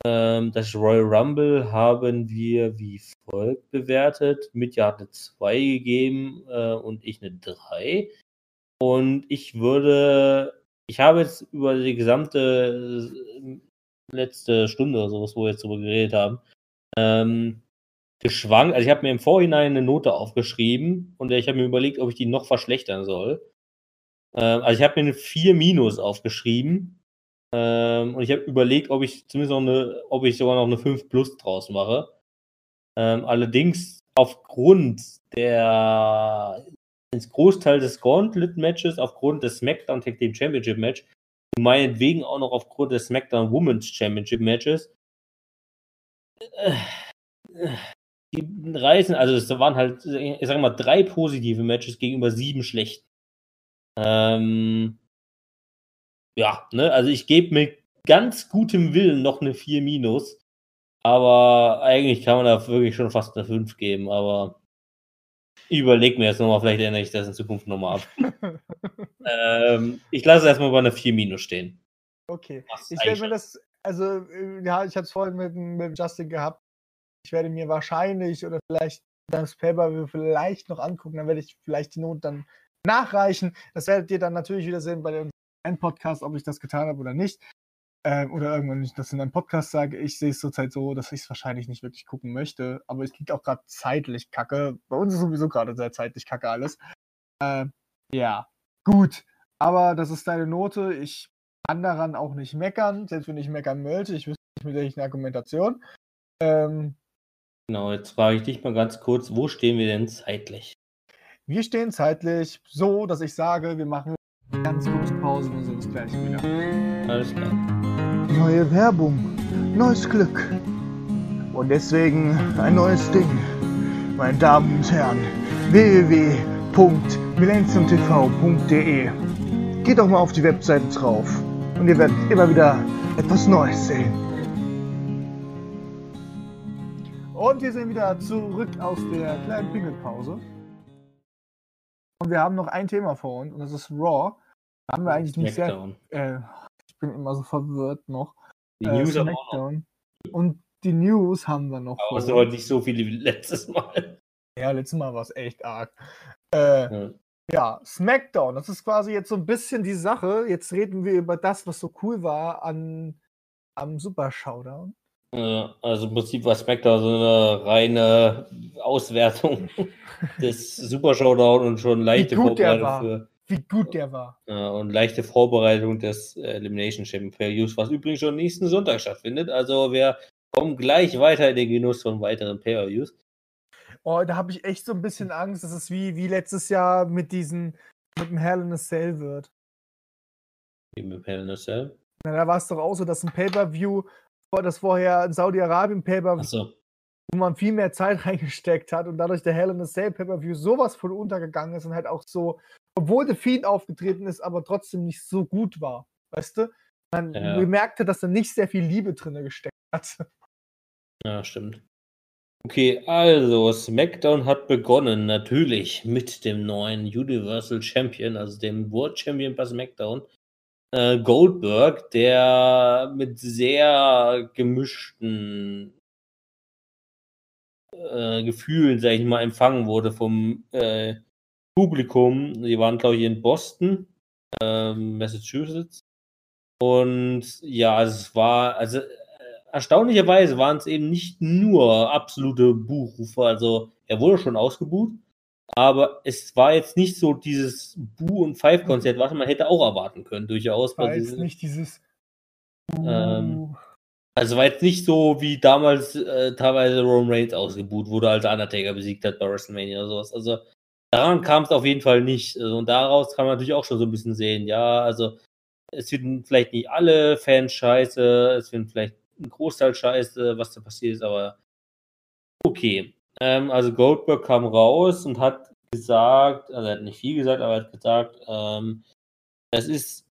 ähm, das Royal Rumble haben wir wie folgt bewertet. Mitja hat eine 2 gegeben äh, und ich eine 3. Und ich würde, ich habe jetzt über die gesamte äh, letzte Stunde oder sowas, wo wir jetzt drüber geredet haben, ähm, geschwankt. Also ich habe mir im Vorhinein eine Note aufgeschrieben und ich habe mir überlegt, ob ich die noch verschlechtern soll. Ähm, also ich habe mir eine 4 minus aufgeschrieben. Ähm, und ich habe überlegt, ob ich zumindest noch eine, ob ich sogar noch eine 5 plus draus mache. Ähm, allerdings aufgrund der ins Großteil des Gauntlet-Matches, aufgrund des SmackDown Tag Team Championship Match meinetwegen auch noch aufgrund des SmackDown Women's Championship Matches, äh, äh, die reißen, also es waren halt, ich sag mal, drei positive Matches gegenüber sieben schlechten. Ähm, ja, ne, also ich gebe mit ganz gutem Willen noch eine 4 minus. Aber eigentlich kann man da wirklich schon fast eine 5 geben, aber ich überlege mir jetzt nochmal, vielleicht ändere ich das in Zukunft nochmal ab. ähm, ich lasse erstmal bei einer 4 minus stehen. Okay. Was Ich werde mir das, also, äh, ja, ich habe es vorhin mit, mit Justin gehabt. Ich werde mir wahrscheinlich oder vielleicht das Paper vielleicht noch angucken, dann werde ich vielleicht die Note dann nachreichen. Das werdet ihr dann natürlich wieder sehen bei dem Podcast, ob ich das getan habe oder nicht. ähm, oder irgendwann ich das in einem Podcast sage, ich sehe es zurzeit so, dass ich es wahrscheinlich nicht wirklich gucken möchte, aber es liegt auch gerade zeitlich kacke. Bei uns ist sowieso gerade sehr zeitlich kacke alles. Äh, ja, gut. Aber das ist deine Note. Ich kann daran auch nicht meckern, selbst wenn ich meckern möchte. Ich wüsste nicht mit welchen Argumentation. Ähm, Genau, jetzt frage ich dich mal ganz kurz, wo stehen wir denn zeitlich? Wir stehen zeitlich so, dass ich sage, wir machen eine ganz kurze Pause und sehen uns gleich wieder. Alles klar. Neue Werbung, neues Glück. Und deswegen ein neues Ding. Meine Damen und Herren, www.millenniumtv.de Geht doch mal auf die Webseite drauf und ihr werdet immer wieder etwas Neues sehen. Und wir sind wieder zurück aus der kleinen Pingelpause. Und wir haben noch ein Thema vor uns und das ist Raw. Da haben wir eigentlich nicht sehr Smackdown. äh, ich bin immer so verwirrt noch. Die Äh, News auch noch. Smackdown. Und die News haben wir noch. Aber es sind heute nicht so viele wie letztes Mal. Ja, letztes Mal war es echt arg. Äh, Ja. ja, Smackdown, das ist quasi jetzt so ein bisschen die Sache. Jetzt reden wir über das, was so cool war an, am Super Showdown. Äh, Also im Prinzip war SmackDown so eine reine Auswertung des Super Showdown und schon leichte Vorbereitung für Wie gut der war. und leichte Vorbereitung des Elimination Chamber Pay-Views, was übrigens schon nächsten Sonntag stattfindet. Also wir kommen gleich weiter in den Genuss von weiteren Pay-Views. Oh, da habe ich echt so ein bisschen Angst, dass es wie, wie letztes Jahr mit diesen, mit dem Hell in a Cell wird. Wie mit Hell in a Cell. Na, da war es doch auch so, dass ein Pay-Per-View, das vorher in Saudi-Arabien Pay-Per-View Achso. wo man viel mehr Zeit reingesteckt hat und dadurch der Hell in a Cell Pay-Per-View sowas von untergegangen ist und halt auch so, obwohl The Fiend aufgetreten ist, aber trotzdem nicht so gut war. Weißt du? Man Ja. bemerkte, dass da nicht sehr viel Liebe drin gesteckt hat. Ja, stimmt. Okay, also SmackDown hat begonnen, natürlich mit dem neuen Universal Champion, also dem World Champion bei SmackDown, äh, Goldberg, der mit sehr gemischten äh, Gefühlen, sag ich mal, empfangen wurde vom äh, Publikum. Die waren, glaube ich, in Boston, ähm, Massachusetts. Und ja, es war, also äh, erstaunlicherweise waren es eben nicht nur absolute Buchrufe. Also er wurde schon ausgebucht, aber es war jetzt nicht so dieses Bu- und Five-Konzert, was man hätte auch erwarten können, durchaus. War jetzt nicht dieses. Ähm, Also war jetzt nicht so wie damals äh, teilweise Roman Reigns ausgebuht wurde, als er Undertaker besiegt hat bei WrestleMania oder sowas. Also daran kam es auf jeden Fall nicht. Also, und daraus kann man natürlich auch schon so ein bisschen sehen, ja, also es finden vielleicht nicht alle Fans scheiße, es finden vielleicht ein Großteil scheiße, was da passiert ist, aber okay. Ähm, also Goldberg kam raus und hat gesagt, also er hat nicht viel gesagt, aber er hat gesagt, ähm, es ist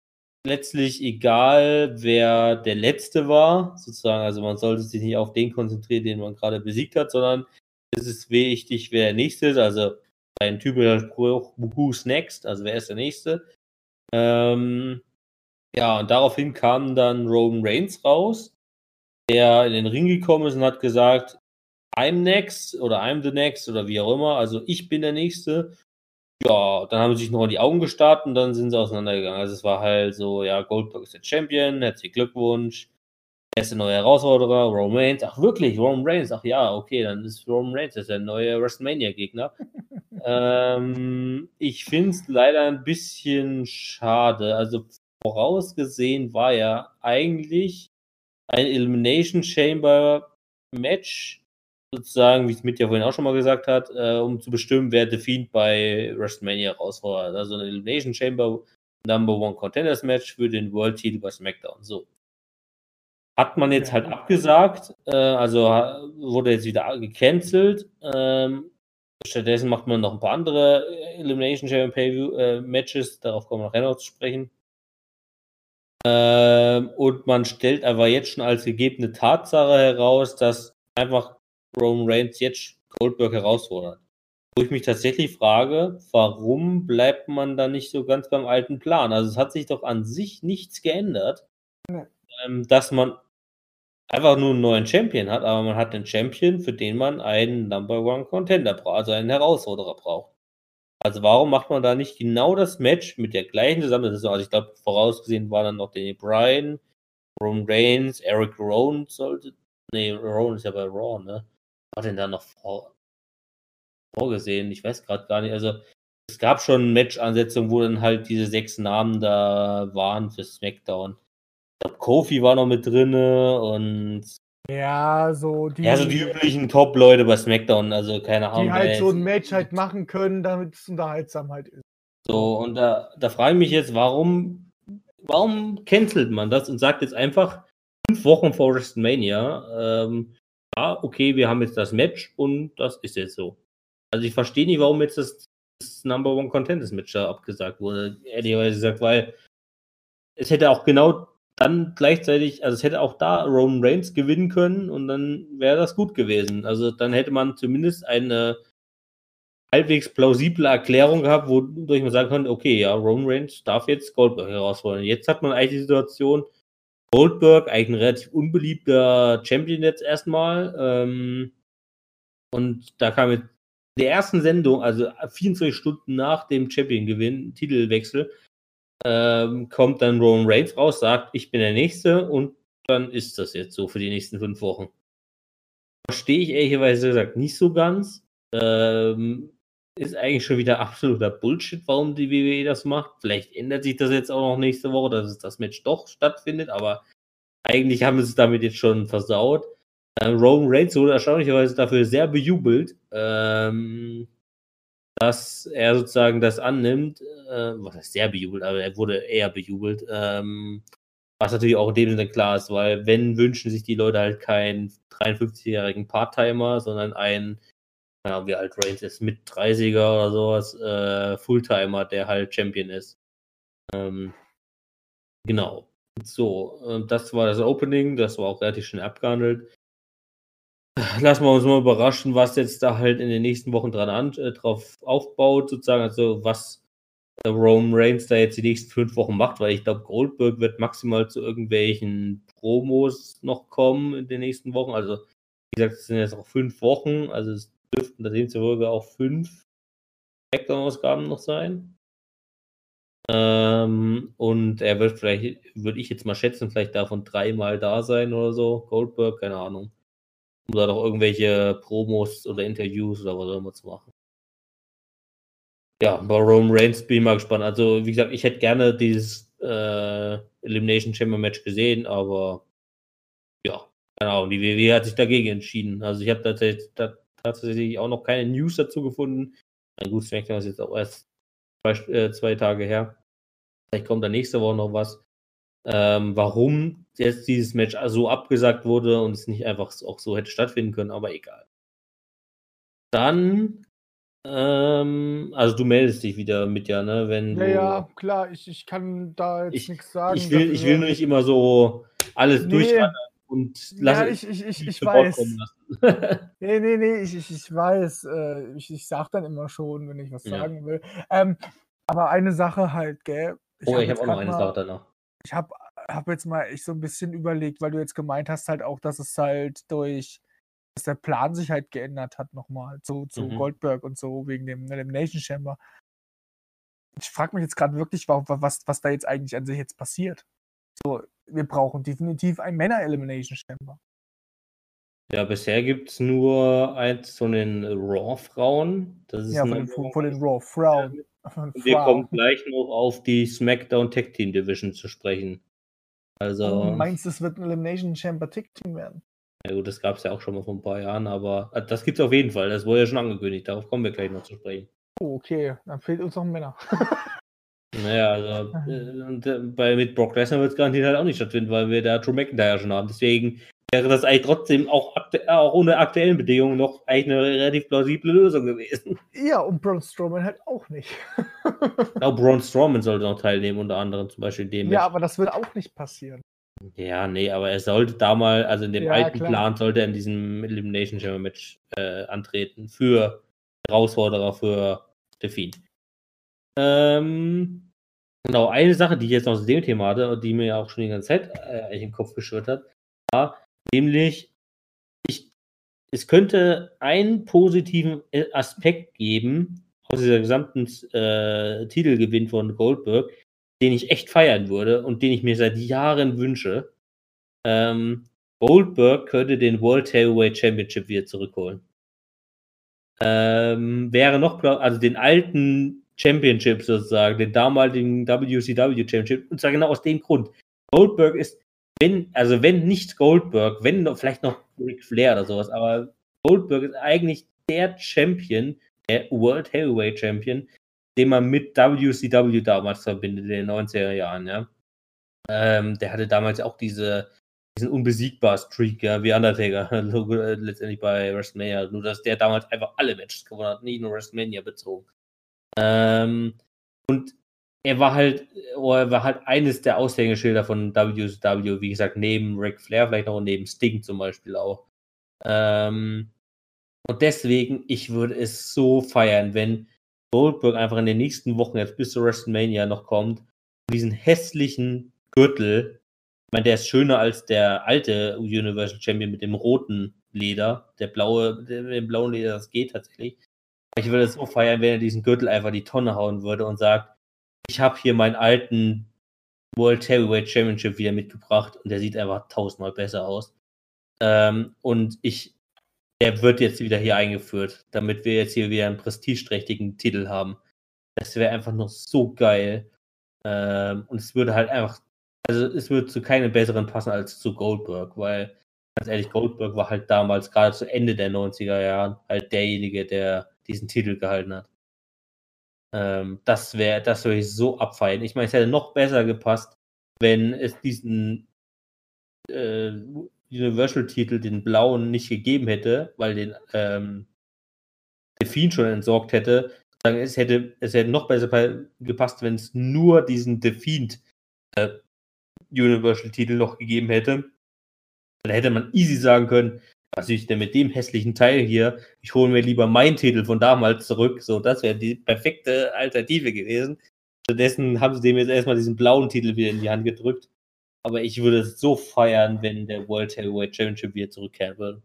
letztlich egal, wer der Letzte war, sozusagen. Also man sollte sich nicht auf den konzentrieren, den man gerade besiegt hat, sondern es ist wichtig, wer der Nächste ist. Also ein typischer Spruch, who's next? Also wer ist der Nächste? Ähm, ja, und daraufhin kam dann Roman Reigns raus, der in den Ring gekommen ist und hat gesagt, I'm next oder I'm the next oder wie auch immer. Also ich bin der Nächste. Ja, dann haben sie sich noch in die Augen gestarrt und dann sind sie auseinandergegangen. Also es war halt so, ja, Goldberg ist der Champion, herzlichen Glückwunsch. Er ist der neue Herausforderer, Roman Reigns. Ach wirklich, Roman Reigns. Ach ja, okay, dann ist Roman Reigns ist der neue WrestleMania-Gegner. ähm, ich finde es leider ein bisschen schade. Also vorausgesehen war ja eigentlich ein Elimination Chamber Match, sozusagen, wie es mit ja vorhin auch schon mal gesagt hat, äh, um zu bestimmen, wer The Fiend bei WrestleMania herausfordert. Also ein Elimination Chamber Number One Contenders Match für den World Titel bei SmackDown. So. Hat man jetzt halt abgesagt, äh, also wurde jetzt wieder gecancelt. Ähm, stattdessen macht man noch ein paar andere Elimination Chamber Pay äh, Matches, darauf kommen wir nachher noch zu sprechen. Ähm, und man stellt aber jetzt schon als gegebene Tatsache heraus, dass einfach Roman Reigns jetzt Goldberg herausfordert. Wo ich mich tatsächlich frage, warum bleibt man da nicht so ganz beim alten Plan? Also es hat sich doch an sich nichts geändert, Nee. ähm, dass man einfach nur einen neuen Champion hat, aber man hat einen Champion, für den man einen Number One Contender braucht, also einen Herausforderer braucht. Also warum macht man da nicht genau das Match mit der gleichen Zusammensetzung? Also ich glaube, vorausgesehen war dann noch Danny Bryan Roman Reigns, Eric Rowan sollte. Nee, Rowan ist ja bei Raw, ne? War denn da noch vor, vorgesehen? Ich weiß gerade gar nicht. Also, es gab schon Match-Ansetzungen, wo dann halt diese sechs Namen da waren für SmackDown. Ich glaube, Kofi war noch mit drinne und Ja, so die, ja, so die üblichen Top-Leute bei SmackDown, also keine Ahnung. die halt so ein Match halt machen können, damit es unterhaltsam halt ist. So, und da, da frage ich mich jetzt, warum, warum cancelt man das und sagt jetzt einfach fünf Wochen vor WrestleMania, ähm, ja, okay, wir haben jetzt das Match und das ist jetzt so. Also ich verstehe nicht, warum jetzt das, das Number One Contenders Match da abgesagt wurde, ehrlicherweise gesagt, weil es hätte auch genau dann gleichzeitig, also es hätte auch da Roman Reigns gewinnen können und dann wäre das gut gewesen. Also dann hätte man zumindest eine halbwegs plausible Erklärung gehabt, wodurch man sagen konnte, okay, ja, Roman Reigns darf jetzt Goldberg herausfordern. Jetzt hat man eigentlich die Situation, Goldberg, eigentlich ein relativ unbeliebter Champion jetzt erstmal. Ähm, und da kam jetzt in der ersten Sendung, also 24 Stunden nach dem Champion-Gewinn, Titelwechsel, ähm, kommt dann Roman Reigns raus, sagt, ich bin der Nächste und dann ist das jetzt so für die nächsten fünf Wochen. Verstehe ich ehrlicherweise gesagt nicht so ganz. Ähm, ist eigentlich schon wieder absoluter Bullshit, warum die WWE das macht. Vielleicht ändert sich das jetzt auch noch nächste Woche, dass es das Match doch stattfindet, aber eigentlich haben sie es damit jetzt schon versaut. Ähm, Roman Reigns wurde erstaunlicherweise dafür sehr bejubelt, ähm, dass er sozusagen das annimmt. Äh, was heißt sehr bejubelt, aber er wurde eher bejubelt. Ähm, was natürlich auch in dem Sinne klar ist, weil wenn wünschen sich die Leute halt keinen 53-jährigen Part-Timer, sondern einen ja, wie alt Reigns ist, mit 30er oder sowas, äh, Fulltimer, der halt Champion ist. Ähm, genau. So, und das war das Opening, das war auch relativ schnell abgehandelt. Lassen wir uns mal überraschen, was jetzt da halt in den nächsten Wochen dran an, äh, drauf aufbaut, sozusagen, also was äh, Roman Reigns da jetzt die nächsten fünf Wochen macht, weil ich glaube, Goldberg wird maximal zu irgendwelchen Promos noch kommen in den nächsten Wochen. Also, wie gesagt, es sind jetzt auch fünf Wochen, also es dürften da demzufolge auch fünf Smackdown-Ausgaben noch sein. Ähm, und er wird vielleicht, würde ich jetzt mal schätzen, vielleicht davon dreimal da sein oder so. Goldberg, keine Ahnung. Um da noch irgendwelche Promos oder Interviews oder was auch immer zu machen. Ja, bei Roman Reigns bin ich mal gespannt. Also, wie gesagt, ich hätte gerne dieses äh, Elimination Chamber Match gesehen, aber ja, keine Ahnung, die WWE hat sich dagegen entschieden. Also, ich habe tatsächlich, tatsächlich auch noch keine News dazu gefunden. Ein gut, SmackDown ist jetzt auch erst zwei, äh, zwei Tage her. Vielleicht kommt da nächste Woche noch was. Ähm, warum jetzt dieses Match so abgesagt wurde und es nicht einfach auch so hätte stattfinden können, aber egal. Dann, ähm, also du meldest dich wieder mit, ja, ne? Wenn Ja, du, ja, klar, ich, ich kann da jetzt Ich- nichts sagen. ich will, ich will nur nicht immer so alles Nee. durchwandern und lass Ja, ich, ich, ich, ich weiß. kommen lassen. Nee, nee, nee, ich, ich, ich weiß. Äh, ich, ich sag dann immer schon, wenn ich was Ja. sagen will. Ähm, aber eine Sache halt, gell? oh, hab ich habe auch noch eine Sache danach. Ich habe hab jetzt mal echt so ein bisschen überlegt, weil du jetzt gemeint hast halt auch, dass es halt durch, dass der Plan sich halt geändert hat nochmal zu, zu Mhm. Goldberg und so wegen dem Elimination Chamber. Ich frage mich jetzt gerade wirklich, wa- wa- was, was da jetzt eigentlich an sich jetzt passiert. So, wir brauchen definitiv ein Männer-Elimination Chamber. Ja, bisher gibt es nur eins von den Raw-Frauen. Ja, von den, von den Raw Frauen. Von Und wir kommen gleich noch auf die SmackDown Tag Team Division zu sprechen. Also, Oh, meinst du, es wird ein Elimination Chamber Tick Team werden? ja gut, das gab es ja auch schon mal vor ein paar Jahren, aber äh, das gibt es auf jeden Fall. Das wurde ja schon angekündigt. Darauf kommen wir gleich noch zu sprechen. Oh, okay, dann fehlt uns noch ein Männer. Naja, also äh, und, äh, bei, mit Brock Lesnar wird es garantiert halt auch nicht stattfinden, weil wir da Drew McIntyre schon haben. Deswegen wäre das eigentlich trotzdem auch, äh, auch ohne aktuellen Bedingungen noch eigentlich eine relativ plausible Lösung gewesen. ja, und Braun Strowman halt auch nicht. Auch Braun Strowman sollte noch teilnehmen, unter anderem zum Beispiel in dem ja, aber das wird auch nicht passieren. Ja, nee, aber er sollte da mal, also in dem Ja, alten klar. Plan sollte er in diesem Elimination Chamber Match äh, antreten für Herausforderer für The Fiend. Ähm, genau, eine Sache, die ich jetzt noch zu dem Thema hatte und die mir ja auch schon die ganze Zeit äh, im Kopf geschwirrt hat, war nämlich, ich, es könnte einen positiven äh, Aspekt geben aus dieser gesamten äh, Titelgewinn von Goldberg, den ich echt feiern würde und den ich mir seit Jahren wünsche. ähm, Goldberg könnte den World Heavyweight Championship wieder zurückholen. Ähm, wäre noch, also den alten Championship sozusagen, den damaligen WCW Championship, und zwar genau aus dem Grund. Goldberg ist, wenn, also wenn nicht Goldberg, wenn noch, vielleicht noch Ric Flair oder sowas, aber Goldberg ist eigentlich der Champion, der World Heavyweight Champion, den man mit WCW damals verbindet, in den 90er Jahren, ja. Ähm, der hatte damals auch diese, diesen unbesiegbar Streak, ja, wie Undertaker, letztendlich bei WrestleMania. Nur, dass der damals einfach alle Matches gewonnen hat, nicht nur WrestleMania bezogen. Ähm, und er war halt, oh, er war halt eines der Aushängeschilder von WCW, wie gesagt, neben Ric Flair, vielleicht auch neben Sting zum Beispiel auch. Ähm, und deswegen, ich würde es so feiern, wenn Goldberg einfach in den nächsten Wochen jetzt bis zu WrestleMania noch kommt diesen hässlichen Gürtel, ich meine, der ist schöner als der alte Universal Champion mit dem roten Leder, der blaue, mit dem blauen Leder, das geht tatsächlich. Ich würde es so feiern, wenn er diesen Gürtel einfach die Tonne hauen würde und sagt, ich habe hier meinen alten World Heavyweight Championship wieder mitgebracht und der sieht einfach tausendmal besser aus. Ähm, und ich der wird jetzt wieder hier eingeführt, damit wir jetzt hier wieder einen prestigeträchtigen Titel haben. Das wäre einfach noch so geil. Ähm, und es würde halt einfach, also es würde zu keinem besseren passen als zu Goldberg, weil ganz ehrlich, Goldberg war halt damals gerade zu Ende der 90er Jahren halt derjenige, der diesen Titel gehalten hat. Ähm, das wäre, das würde ich so abfeiern. Ich meine, es hätte noch besser gepasst, wenn es diesen äh, Universal-Titel, den blauen, nicht gegeben hätte, weil den ähm, Delfin schon entsorgt hätte, es hätte, es hätte noch besser gepasst, wenn es nur diesen Defiant äh, Universal-Titel noch gegeben hätte. Dann hätte man easy sagen können, was ich denn mit dem hässlichen Teil hier, ich hole mir lieber meinen Titel von damals zurück. So, das wäre die perfekte Alternative gewesen. Stattdessen haben sie dem jetzt erstmal diesen blauen Titel wieder in die Hand gedrückt. Aber ich würde es so feiern, wenn der World Heavyweight Championship wieder zurückkehren würde.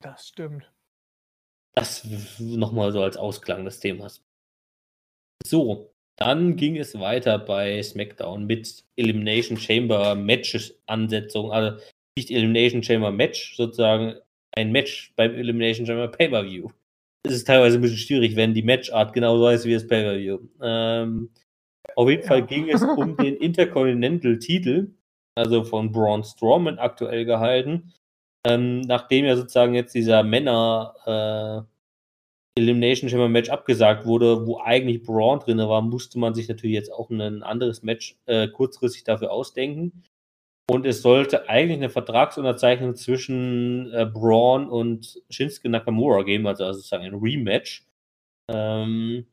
Das stimmt. Das nochmal so als Ausklang des Themas. So, dann ging es weiter bei SmackDown mit Elimination Chamber Matches Ansetzung, also nicht Elimination Chamber Match, sozusagen ein Match beim Elimination Chamber Pay-Per-View. Es ist teilweise ein bisschen schwierig, wenn die Matchart genauso heißt wie das Pay-Per-View. Ähm, auf jeden Fall ging es um den Intercontinental-Titel also von Braun Strowman aktuell gehalten. Ähm, nachdem ja sozusagen jetzt dieser Männer äh, Elimination Chamber Match abgesagt wurde, wo eigentlich Braun drin war, musste man sich natürlich jetzt auch ein anderes Match äh, kurzfristig dafür ausdenken. Und es sollte eigentlich eine Vertragsunterzeichnung zwischen äh, Braun und Shinsuke Nakamura geben, also, also sozusagen ein Rematch. Ähm,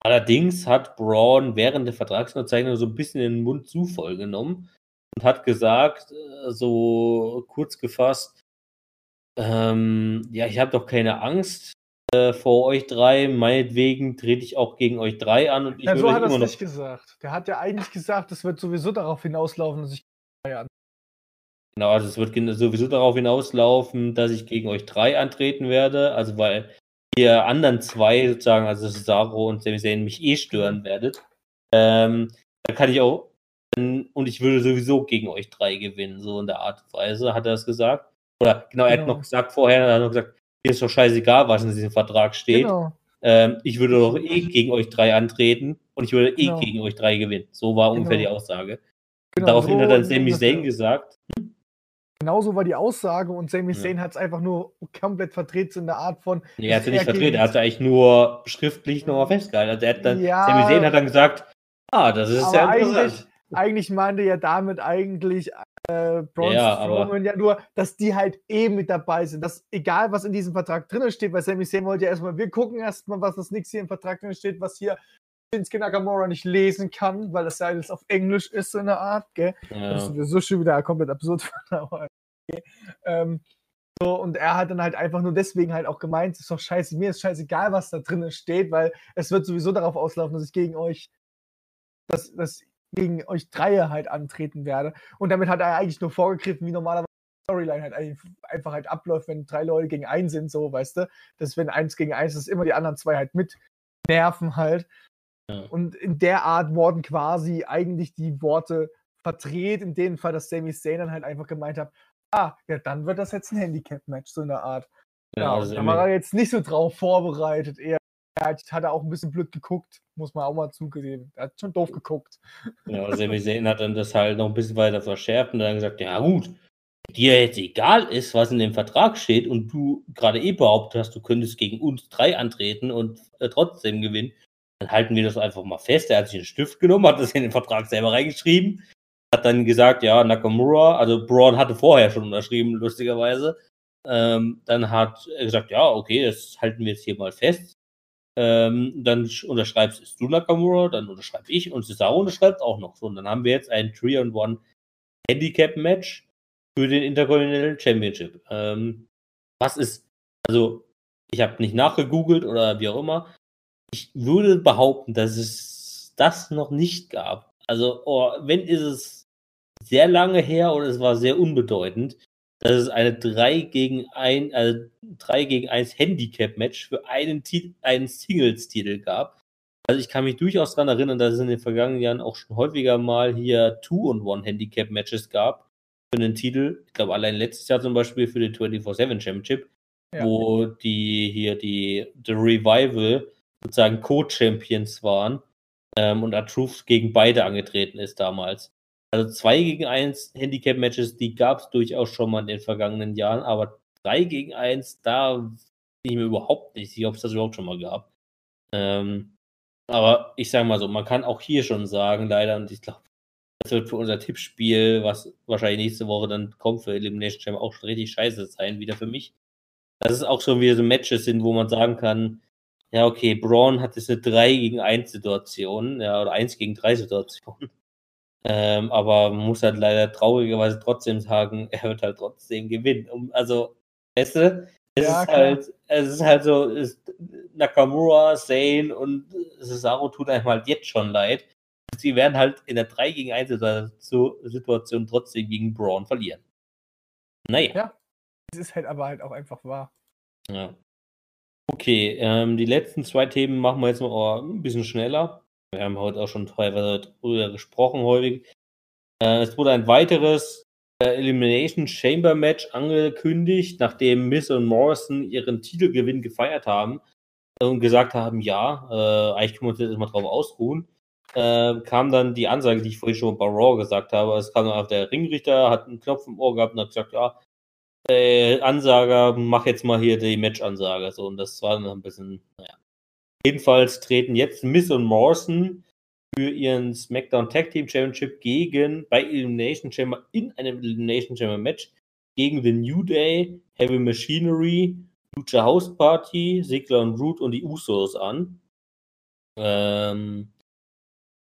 allerdings hat Braun während der Vertragsunterzeichnung so ein bisschen den Mund zu voll genommen und hat gesagt, äh, so kurz gefasst, ähm, ja, ich habe doch keine Angst äh, vor euch drei, meinetwegen trete ich auch gegen euch drei an und ich ja, so hat er es nicht gesagt. Der hat ja eigentlich gesagt, es wird sowieso darauf hinauslaufen, dass ich an. Genau, also es wird sowieso darauf hinauslaufen, dass ich gegen euch drei antreten werde, also weil ihr anderen zwei sozusagen, also Cesaro und Sami Zayn mich eh stören werdet. Ähm, da kann ich auch und ich würde sowieso gegen euch drei gewinnen, so in der Art und Weise, hat er das gesagt. Oder genau, er hat genau. noch gesagt vorher, er hat noch gesagt, mir ist doch scheißegal, was in diesem Vertrag steht. Genau. Ähm, ich würde doch eh gegen euch drei antreten und ich würde eh genau. gegen euch drei gewinnen. So war ungefähr genau. die Aussage. Genau, daraufhin so hat dann Sami Zayn gesagt. Hm? Genauso war die Aussage und Sami Zayn ja. hat es einfach nur komplett verdreht in der Art von. Nee, er hat es nicht verdreht, er hat es eigentlich nur schriftlich nochmal festgehalten. Also er hat dann, ja, Sami Zayn hat dann gesagt, ah, das ist ja interessant eigentlich meinte er damit eigentlich äh, Braun ja, Strowman ja nur, dass die halt eh mit dabei sind. Dass egal, was in diesem Vertrag drin steht, weil Sami Zayn wollte ja erstmal, wir gucken erstmal, was das nichts hier im Vertrag drin steht, was hier Shinsuke Nakamura nicht lesen kann, weil das ja alles auf Englisch ist, so eine Art, gell? Ja. Das ist so schon wieder komplett absurd. okay. ähm, so, und er hat dann halt einfach nur deswegen halt auch gemeint, ist doch scheiße, mir ist scheißegal, was da drin steht, weil es wird sowieso darauf auslaufen, dass ich gegen euch, dass, dass gegen euch Dreier halt antreten werde. Und damit hat er eigentlich nur vorgegriffen, wie normalerweise Storyline halt einfach halt abläuft, wenn drei Leute gegen einen sind, so, weißt du, dass wenn eins gegen eins ist, immer die anderen zwei halt mit nerven halt. Ja. Und in der Art wurden quasi eigentlich die Worte verdreht, in dem Fall, dass Sami Zayn dann halt einfach gemeint hat, ah, ja, dann wird das jetzt ein Handicap-Match, so eine Art. Ja, und also da war er jetzt nicht so drauf vorbereitet. Er hat, hat er auch ein bisschen blöd geguckt, muss man auch mal zugeben. Er hat schon doof geguckt. Ja, Sami Zayn hat dann das halt noch ein bisschen weiter verschärft und dann gesagt, ja gut, dir jetzt egal ist, was in dem Vertrag steht und du gerade eh behauptet hast, du könntest gegen uns drei antreten und äh, trotzdem gewinnen, dann halten wir das einfach mal fest. Er hat sich einen Stift genommen, hat das in den Vertrag selber reingeschrieben, hat dann gesagt, ja, Nakamura, also Braun hatte vorher schon unterschrieben, lustigerweise. Ähm, dann hat er gesagt, ja, okay, das halten wir jetzt hier mal fest. Ähm, dann sch- unterschreibst du Nakamura, dann unterschreibe ich und Cesaro unterschreibt auch noch. So, und dann haben wir jetzt ein 3-on-1 Handicap-Match für den Intercontinental Championship. Ähm, was ist, also, ich habe nicht nachgegoogelt oder wie auch immer. Ich würde behaupten, dass es das noch nicht gab. Also, oh, wenn ist es sehr lange her oder es war sehr unbedeutend, dass es eine 3 gegen 1, also 3 gegen 1 Handicap-Match für einen, einen Singles-Titel gab. Also ich kann mich durchaus daran erinnern, dass es in den vergangenen Jahren auch schon häufiger mal hier 2-on-1 Handicap-Matches gab für einen Titel. Ich glaube, allein letztes Jahr zum Beispiel für den 24-7 Championship, Ja. wo die hier die The Revival sozusagen Co-Champions waren ähm, und Truth gegen beide angetreten ist damals. Also zwei gegen eins Handicap-Matches, die gab es durchaus schon mal in den vergangenen Jahren, aber drei gegen eins, da bin ich mir überhaupt nicht sicher, ob es das überhaupt schon mal gab. Ähm, aber ich sage mal so, man kann auch hier schon sagen, leider, und ich glaube, das wird für unser Tippspiel, was wahrscheinlich nächste Woche dann kommt für Elimination Chamber, auch schon richtig scheiße sein, wieder für mich. Dass es auch schon wieder so Matches sind, wo man sagen kann, ja, okay, Braun hat jetzt eine 3 gegen 1 Situation, ja, oder 1 gegen 3 Situation. Ähm, aber man muss halt leider traurigerweise trotzdem sagen, er wird halt trotzdem gewinnen. Um, also, weißt du, es Ja, ist klar. halt, es ist halt so, es, Nakamura, Zane und Cesaro tut einem halt jetzt schon leid. Sie werden halt in der 3 gegen 1 Situ- Situation trotzdem gegen Braun verlieren. Naja. Ja. Es ist halt aber halt auch einfach wahr. Ja. Okay, ähm, die letzten zwei Themen machen wir jetzt noch oh, ein bisschen schneller. Wir haben heute auch schon teilweise darüber gesprochen häufig. Äh, es wurde ein weiteres äh, Elimination Chamber Match angekündigt, nachdem Miss und Morrison ihren Titelgewinn gefeiert haben und gesagt haben, ja, äh, eigentlich können wir uns jetzt mal drauf ausruhen. Äh, kam dann die Ansage, die ich vorhin schon bei Raw gesagt habe. Es kam dann auf der Ringrichter, hat einen Knopf im Ohr gehabt und hat gesagt, ja, äh, Ansager, mach jetzt mal hier die Match-Ansage. So, und das war dann ein bisschen, naja. Jedenfalls treten jetzt Miss und Morrison für ihren SmackDown Tag Team Championship gegen, bei Elimination Chamber, in einem Elimination Chamber Match gegen The New Day, Heavy Machinery, Lucha House Party, Ziggler und Root und die Usos an. Ähm,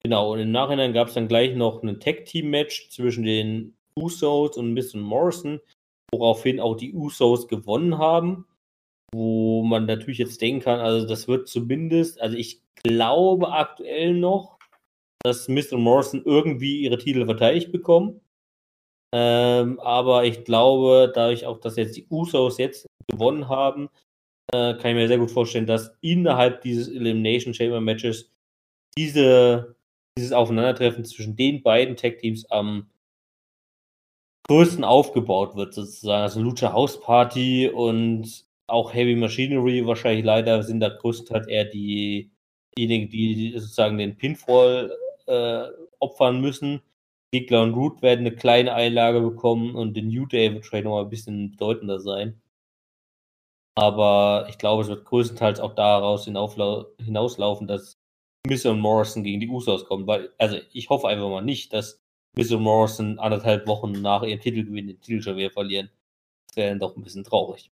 genau, und im Nachhinein gab es dann gleich noch ein Tag Team Match zwischen den Usos und Miss und Morrison, woraufhin auch die Usos gewonnen haben. Wo man natürlich jetzt denken kann, also das wird zumindest, also ich glaube aktuell noch, dass und Morrison irgendwie ihre Titel verteidigt bekommen. Ähm, aber ich glaube, dadurch auch, dass jetzt die Usos jetzt gewonnen haben, äh, kann ich mir sehr gut vorstellen, dass innerhalb dieses Elimination Chamber Matches diese, dieses Aufeinandertreffen zwischen den beiden Tag Teams am größten aufgebaut wird, sozusagen. Also Lucha House Party und auch Heavy Machinery wahrscheinlich leider sind da größtenteils eher die, diejenigen, die sozusagen den Pinfall äh, opfern müssen. Gegler und Root werden eine kleine Einlage bekommen und den New Day wird vielleicht noch mal ein bisschen bedeutender sein. Aber ich glaube, es wird größtenteils auch daraus hinauslaufen, dass Miss und Morrison gegen die Usos kommen. Weil, also ich hoffe einfach mal nicht, dass Miss Morrison anderthalb Wochen nach ihrem Titelgewinn den Titel schon wieder verlieren. Das wäre dann doch ein bisschen traurig.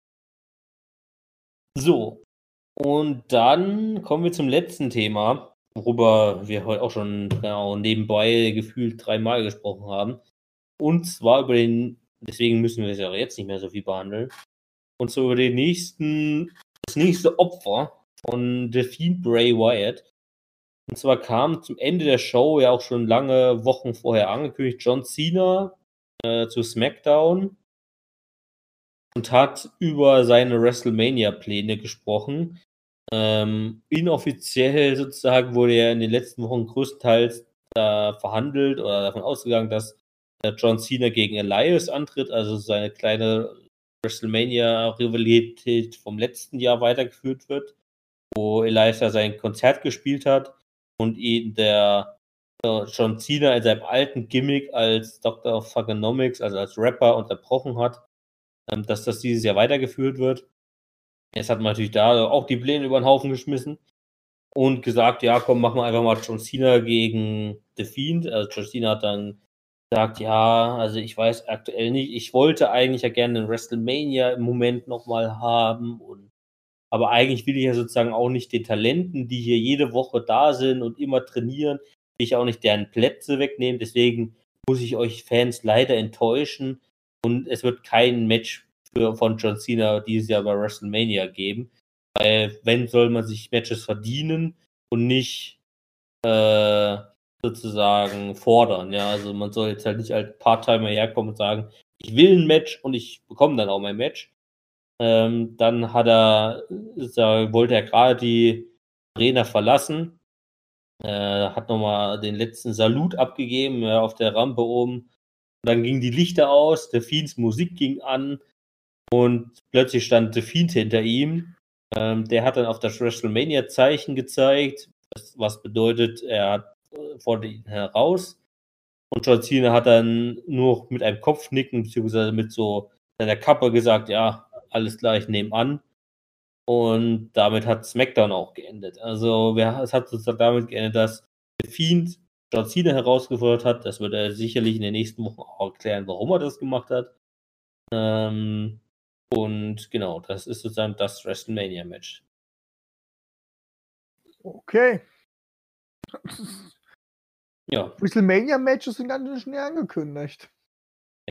So. Und dann kommen wir zum letzten Thema, worüber wir heute auch schon genau, nebenbei gefühlt dreimal gesprochen haben. Und zwar über den, deswegen müssen wir es ja jetzt nicht mehr so viel behandeln. Und zwar über den nächsten, das nächste Opfer von The Fiend Bray Wyatt. Und zwar kam zum Ende der Show ja auch schon lange Wochen vorher angekündigt, John Cena äh, zu SmackDown und hat über seine WrestleMania-Pläne gesprochen. Ähm, inoffiziell sozusagen wurde ja in den letzten Wochen größtenteils da verhandelt oder davon ausgegangen, dass äh, John Cena gegen Elias antritt, also seine kleine WrestleMania-Rivalität vom letzten Jahr weitergeführt wird, wo Elias ja sein Konzert gespielt hat und ihn der äh, John Cena in seinem alten Gimmick als Dr. of Thugonomics, also als Rapper, unterbrochen hat, ähm, dass das dieses Jahr weitergeführt wird. Jetzt hat man natürlich da auch die Pläne über den Haufen geschmissen und gesagt, ja, komm, machen wir einfach mal John Cena gegen The Fiend. Also John Cena hat dann gesagt, ja, also ich weiß aktuell nicht, ich wollte eigentlich ja gerne einen WrestleMania im Moment nochmal haben und aber eigentlich will ich ja sozusagen auch nicht den Talenten, die hier jede Woche da sind und immer trainieren, will ich auch nicht deren Plätze wegnehmen. Deswegen muss ich euch Fans leider enttäuschen und es wird kein Match für, von John Cena dieses Jahr bei WrestleMania geben. Weil wenn soll man sich Matches verdienen und nicht äh, sozusagen fordern. Ja, also man soll jetzt halt nicht als Part-Timer herkommen und sagen, ich will ein Match und ich bekomme dann auch mein Match. Ähm, dann hat er, da wollte er gerade die Arena verlassen, äh, hat nochmal den letzten Salut abgegeben ja, auf der Rampe oben. Und dann gingen die Lichter aus, der Fiends Musik ging an und plötzlich stand The Fiend hinter ihm. Ähm, der hat dann auf das WrestleMania-Zeichen gezeigt, was, was bedeutet, er hat forderte ihn heraus. Und John Cena hat dann nur mit einem Kopfnicken, beziehungsweise mit so seiner Kappe gesagt, ja, alles gleich nebenan. Und damit hat SmackDown auch geendet. Also es hat sozusagen damit geendet, dass The Fiend John Cena herausgefordert hat. Das wird er sicherlich in den nächsten Wochen auch erklären, warum er das gemacht hat. Ähm, und genau, das ist sozusagen das WrestleMania-Match. Okay. Ja. WrestleMania-Matches sind ganz schnell angekündigt.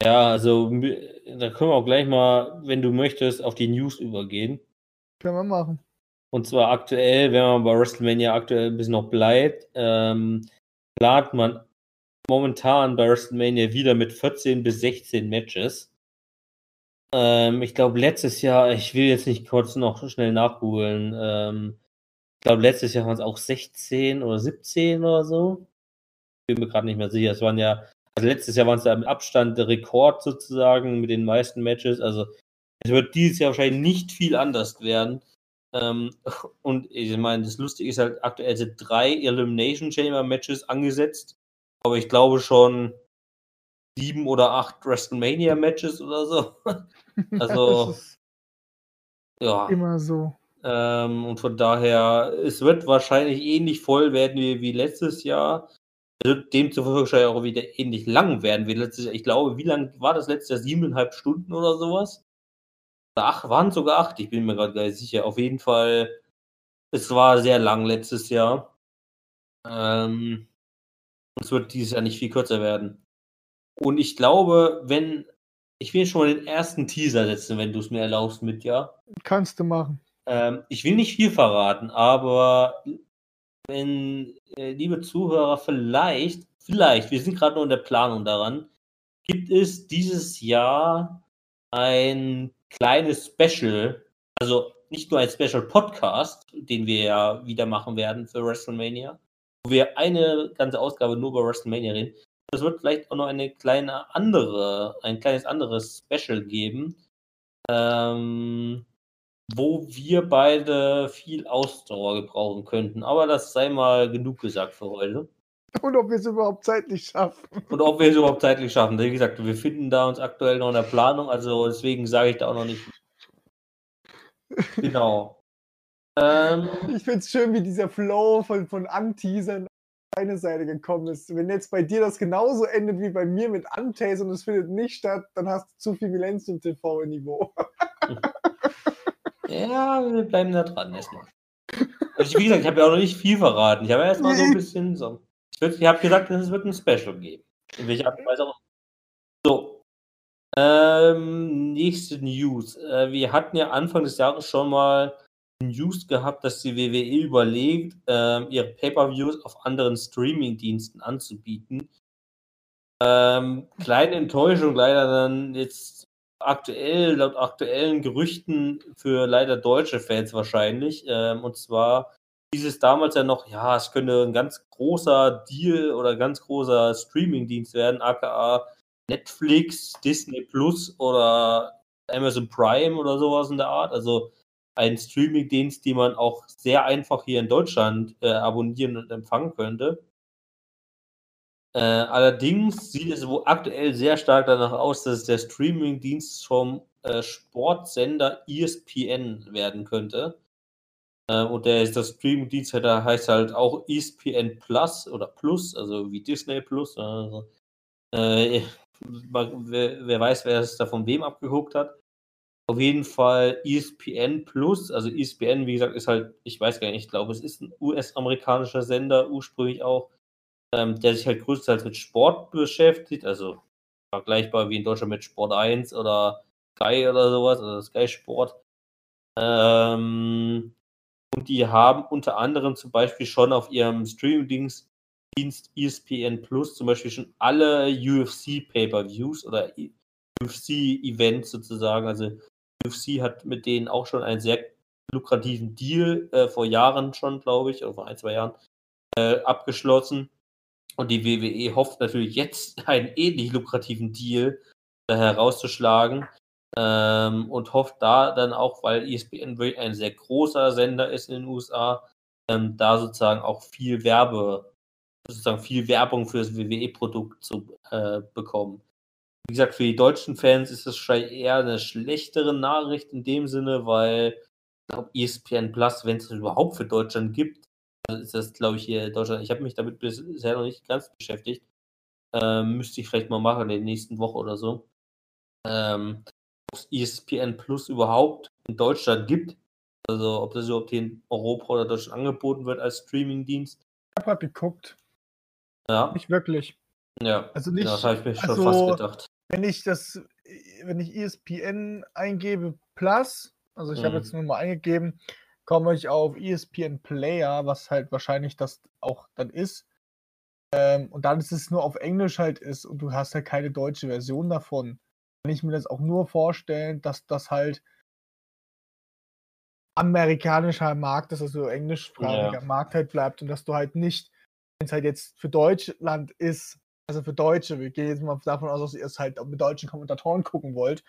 Ja, also da können wir auch gleich mal, wenn du möchtest, auf die News übergehen. Können wir machen. Und zwar aktuell, wenn man bei WrestleMania aktuell ein bisschen noch bleibt, ähm, plant man momentan bei WrestleMania wieder mit 14 bis 16 Matches. Ähm, ich glaube, letztes Jahr, ich will jetzt nicht kurz noch schnell nachgoogeln, ähm, ich glaube, letztes Jahr waren es auch 16 oder 17 oder so bin mir gerade nicht mehr sicher. Es waren ja, also letztes Jahr waren es ja im Abstand der Rekord sozusagen mit den meisten Matches. Also es wird dieses Jahr wahrscheinlich nicht viel anders werden. Ähm, und ich meine, das Lustige ist halt, aktuell sind drei Elimination Chamber Matches angesetzt. Aber ich glaube schon sieben oder acht WrestleMania Matches oder so. also, ja. Immer so. Ähm, und von daher, es wird wahrscheinlich ähnlich voll werden wie, wie letztes Jahr. Also demzufolge auch wieder ähnlich lang werden wie letztes Jahr. Ich glaube, wie lang war das letztes Jahr? Siebeneinhalb Stunden oder sowas? Ach, waren sogar acht, ich bin mir gerade gar nicht sicher. Auf jeden Fall, es war sehr lang letztes Jahr. Ähm, es wird dieses Jahr nicht viel kürzer werden. Und ich glaube, wenn, ich will schon mal den ersten Teaser setzen, wenn du es mir erlaubst mit, ja. Kannst du machen. Ähm, ich will nicht viel verraten, aber wenn, äh, liebe Zuhörer, vielleicht, vielleicht, wir sind gerade noch in der Planung daran, gibt es dieses Jahr ein kleines Special, also nicht nur ein Special Podcast, den wir ja wieder machen werden für WrestleMania, wo wir eine ganze Ausgabe nur über WrestleMania reden. Es wird vielleicht auch noch eine kleine andere, ein kleines anderes Special geben. Ähm, wo wir beide viel Ausdauer gebrauchen könnten. Aber das sei mal genug gesagt für heute. Und ob wir es überhaupt zeitlich schaffen. Und ob wir es überhaupt zeitlich schaffen. Wie gesagt, wir finden da uns aktuell noch in der Planung, also deswegen sage ich da auch noch nicht. Genau. ähm, ich finde es schön, wie dieser Flow von, von Anteasern auf eine Seite gekommen ist. Wenn jetzt bei dir das genauso endet wie bei mir mit Anteasern und es findet nicht statt, dann hast du zu viel Millennium TV-Niveau. Ja, wir bleiben da dran erstmal. Also, wie gesagt, ich habe ja auch noch nicht viel verraten. Ich habe erstmal so ein bisschen so. Ich, ich habe gesagt, es wird ein Special geben. In welcher Art und Weise auch. So. Ähm, nächste News. Äh, wir hatten ja Anfang des Jahres schon mal News gehabt, dass die WWE überlegt, äh, ihre Pay-Per-Views auf anderen Streaming-Diensten anzubieten. Ähm, kleine Enttäuschung leider dann jetzt aktuell, laut aktuellen Gerüchten für leider deutsche Fans wahrscheinlich. Ähm, und zwar hieß es damals ja noch, ja, es könnte ein ganz großer Deal oder ganz großer Streaming-Dienst werden, aka Netflix, Disney Plus oder Amazon Prime oder sowas in der Art. Also ein Streaming-Dienst, den man auch sehr einfach hier in Deutschland äh, abonnieren und empfangen könnte. Äh, allerdings sieht es wohl aktuell sehr stark danach aus, dass der Streaming-Dienst vom äh, Sportsender ESPN werden könnte. Äh, und der ist das Streaming-Dienst, der heißt halt auch ESPN Plus oder Plus, also wie Disney Plus. Also, wer, wer, weiß, wer es da von wem abgeguckt hat. Auf jeden Fall ESPN Plus, also ESPN, wie gesagt, ist halt, ich weiß gar nicht, ich glaube, es ist ein US-amerikanischer Sender, ursprünglich auch, ähm, der sich halt größtenteils mit Sport beschäftigt, also vergleichbar wie in Deutschland mit Sport 1 oder Sky oder sowas, also Sky Sport. Ähm, und die haben unter anderem zum Beispiel schon auf ihrem Streaming-Dienst ESPN Plus zum Beispiel schon alle UFC Pay-per-Views oder UFC-Events sozusagen, also UFC hat mit denen auch schon einen sehr lukrativen Deal äh, vor Jahren schon, glaube ich, oder vor ein, zwei Jahren äh, abgeschlossen. Und die WWE hofft natürlich jetzt einen ähnlich lukrativen Deal äh, herauszuschlagen. Ähm, und hofft da dann auch, weil ESPN ein sehr großer Sender ist in den USA, ähm, da sozusagen auch viel Werbe, sozusagen viel Werbung für das WWE-Produkt zu äh, bekommen. Wie gesagt, für die deutschen Fans ist das wahrscheinlich eher eine schlechtere Nachricht in dem Sinne, weil ich glaube, ESPN Plus, wenn es überhaupt für Deutschland gibt, ist das, glaube ich, hier in Deutschland. Ich habe mich damit bisher noch nicht ganz beschäftigt. Ähm, müsste ich vielleicht mal machen in der nächsten Woche oder so. Ähm, ob es ESPN Plus überhaupt in Deutschland gibt. Also ob das überhaupt hier in Europa oder Deutschland angeboten wird als Streamingdienst. Ich habe halt geguckt. Ja. Nicht wirklich. Ja, also nicht, ja, das habe ich mir schon also, fast gedacht wenn ich das, wenn ich ESPN eingebe Plus, also ich mhm. habe jetzt nur mal eingegeben, komme ich auf ESPN Player, was halt wahrscheinlich das auch dann ist. Ähm, und dann ist es nur auf Englisch halt ist und du hast halt keine deutsche Version davon. Kann ich mir das auch nur vorstellen, dass das halt amerikanischer Markt ist, also englischsprachiger ja. Markt halt bleibt und dass du halt nicht, wenn es halt jetzt für Deutschland ist, also für Deutsche, wir gehen jetzt mal davon aus, dass ihr es halt mit deutschen Kommentatoren gucken wollt,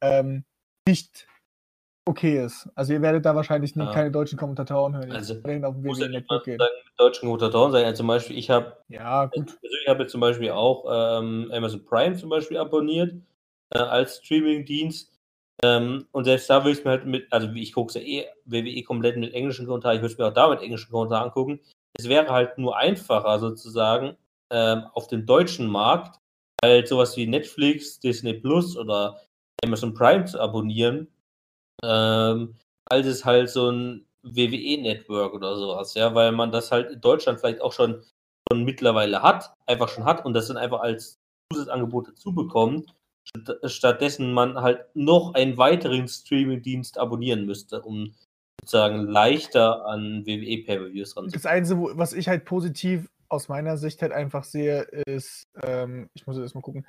ähm, nicht okay ist. Also ihr werdet da wahrscheinlich nicht, ja. keine deutschen Kommentatoren hören. Also, auf dem muss ja nicht mit deutschen Kommentatoren sein. Also zum Beispiel, ich habe ja, gut. ich habe zum Beispiel auch ähm, Amazon Prime zum Beispiel abonniert äh, als Streaming-Dienst. Ähm, und selbst da würde ich es mir halt mit, also ich gucke es ja eh WWE komplett mit englischen Kommentaren, ich würde es mir auch da mit englischen Kommentaren angucken. Es wäre halt nur einfacher sozusagen, ähm, auf dem deutschen Markt halt sowas wie Netflix, Disney Plus oder Amazon Prime zu abonnieren, ähm, als es halt so ein WWE-Network oder sowas, ja, weil man das halt in Deutschland vielleicht auch schon, schon mittlerweile hat, einfach schon hat und das dann einfach als Zusatzangebot dazu bekommt, stattdessen man halt noch einen weiteren Streaming-Dienst abonnieren müsste, um sozusagen leichter an WWE Pay-Per-Views ranzukommen. Das Einzige, was ich halt positiv aus meiner Sicht halt einfach sehe, ist, ähm, ich muss jetzt mal gucken,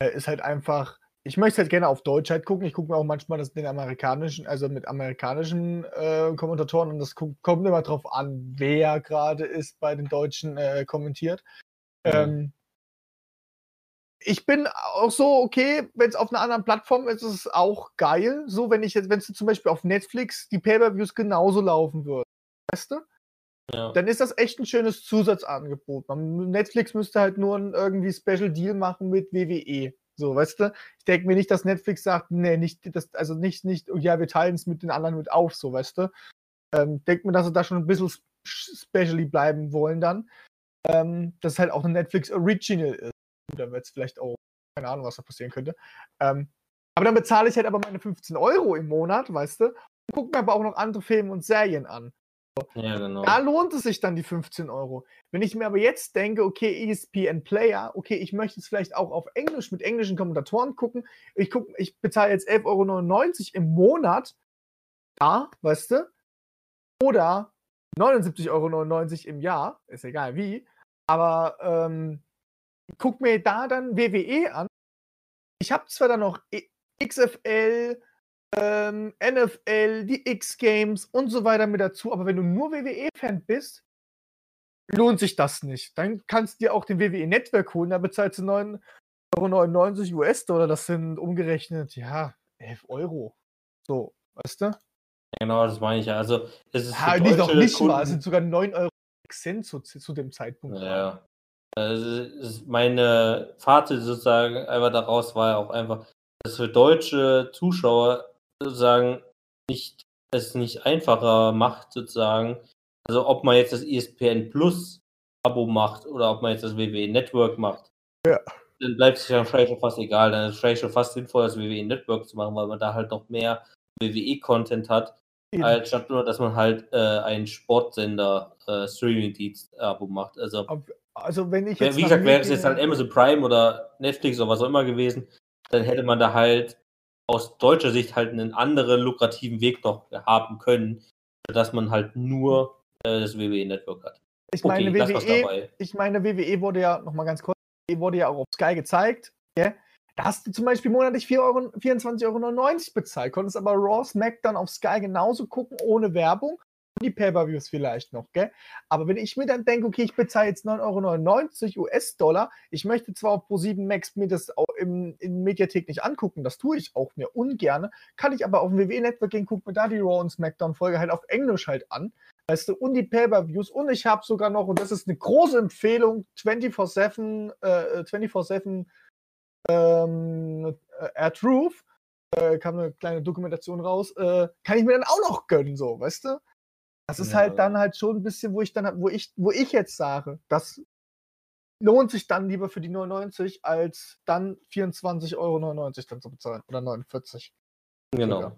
äh, ist halt einfach, ich möchte halt gerne auf Deutsch halt gucken. Ich gucke mir auch manchmal das den amerikanischen, also mit amerikanischen äh, Kommentatoren und das kommt immer drauf an, wer gerade ist bei den Deutschen äh, kommentiert. Mhm. Ähm, ich bin auch so, okay, wenn es auf einer anderen Plattform ist, ist es auch geil. So, wenn ich jetzt, wenn es zum Beispiel auf Netflix die Pay-Per-Views genauso laufen würde. Weißt du? Ja. Dann ist das echt ein schönes Zusatzangebot. Netflix müsste halt nur ein irgendwie Special Deal machen mit WWE. So, weißt du? Ich denke mir nicht, dass Netflix sagt, nee, nicht, das, also nicht, nicht, ja, wir teilen es mit den anderen mit auf, so, weißt du? Ähm, denke mir, dass sie da schon ein bisschen specially bleiben wollen dann. Ähm, dass es halt auch ein Netflix Original ist. Da wird es vielleicht auch, keine Ahnung, was da passieren könnte. Ähm, aber dann bezahle ich halt aber meine 15 Euro im Monat, weißt du? Und gucke mir aber auch noch andere Filme und Serien an. Ja, genau. Da lohnt es sich dann die 15 Euro. Wenn ich mir aber jetzt denke, okay, ESPN Player, okay, ich möchte es vielleicht auch auf Englisch mit englischen Kommentatoren gucken. Ich, guck, ich bezahle jetzt 11,99 Euro im Monat. Da, weißt du? Oder 79,99 Euro im Jahr, ist egal wie. Aber ähm, guck mir da dann WWE an. Ich habe zwar dann noch XFL, ähm, NFL, die X-Games und so weiter mit dazu. Aber wenn du nur WWE-Fan bist, lohnt sich das nicht. Dann kannst du dir auch den WWE Network holen, da bezahlst du 9,99 Euro US-Dollar. Das sind umgerechnet, ja, 11 Euro. So, weißt du? Genau, das meine ich ja. Also, es ist Ja, nicht, noch nicht Kunden, mal. Es sind sogar 9 Euro Cent zu, zu dem Zeitpunkt. Ja. Also, meine Fazit sozusagen einfach daraus war ja auch einfach, dass für deutsche Zuschauer sozusagen nicht, es nicht einfacher macht, sozusagen. Also, ob man jetzt das ESPN Plus Abo macht oder ob man jetzt das WWE Network macht. Ja. Dann bleibt es ja wahrscheinlich schon fast egal. Dann ist es vielleicht schon fast sinnvoll, das WWE Network zu machen, weil man da halt noch mehr WWE-Content hat, Eben. als statt nur, dass man halt äh, einen Sportsender äh, Streaming-Dienst-Abo macht. Also, Also, wenn ich jetzt. Wie gesagt, wäre es jetzt halt Amazon Prime oder Netflix oder was auch immer gewesen, dann hätte man da halt aus deutscher Sicht halt einen anderen lukrativen Weg noch haben können, dass man halt nur äh, das WWE-Network hat. Ich Okay, meine, was WWE, ich meine, WWE wurde ja, nochmal ganz kurz, WWE wurde ja auch auf Sky gezeigt. gell? Da hast du zum Beispiel monatlich 4 Euro, 24,99 Euro bezahlt, konntest aber Raw, SmackDown auf Sky genauso gucken, ohne Werbung. Die Pay-Per-Views vielleicht noch, gell? Aber wenn ich mir dann denke, okay, ich bezahle jetzt 9,99 Euro US-Dollar, ich möchte zwar auf Pro7 Max mir das auch im, in Mediathek nicht angucken, das tue ich auch mir ungern, kann ich aber auf dem WWE-Network gehen, gucke mir da die Raw und SmackDown-Folge halt auf Englisch halt an. Weißt du, und die Pay-Per-Views. Und ich habe sogar noch, und das ist eine große Empfehlung, 24-7, äh, 24-7 ähm, äh, Air Truth, äh, kam eine kleine Dokumentation raus, äh, kann ich mir dann auch noch gönnen, so, weißt du? Das ist Ja. halt dann halt schon ein bisschen, wo ich dann, wo ich, wo ich jetzt sage, das lohnt sich dann lieber für die 99 als dann 24,99 Euro dann zu bezahlen. Oder 49. Genau. Sogar.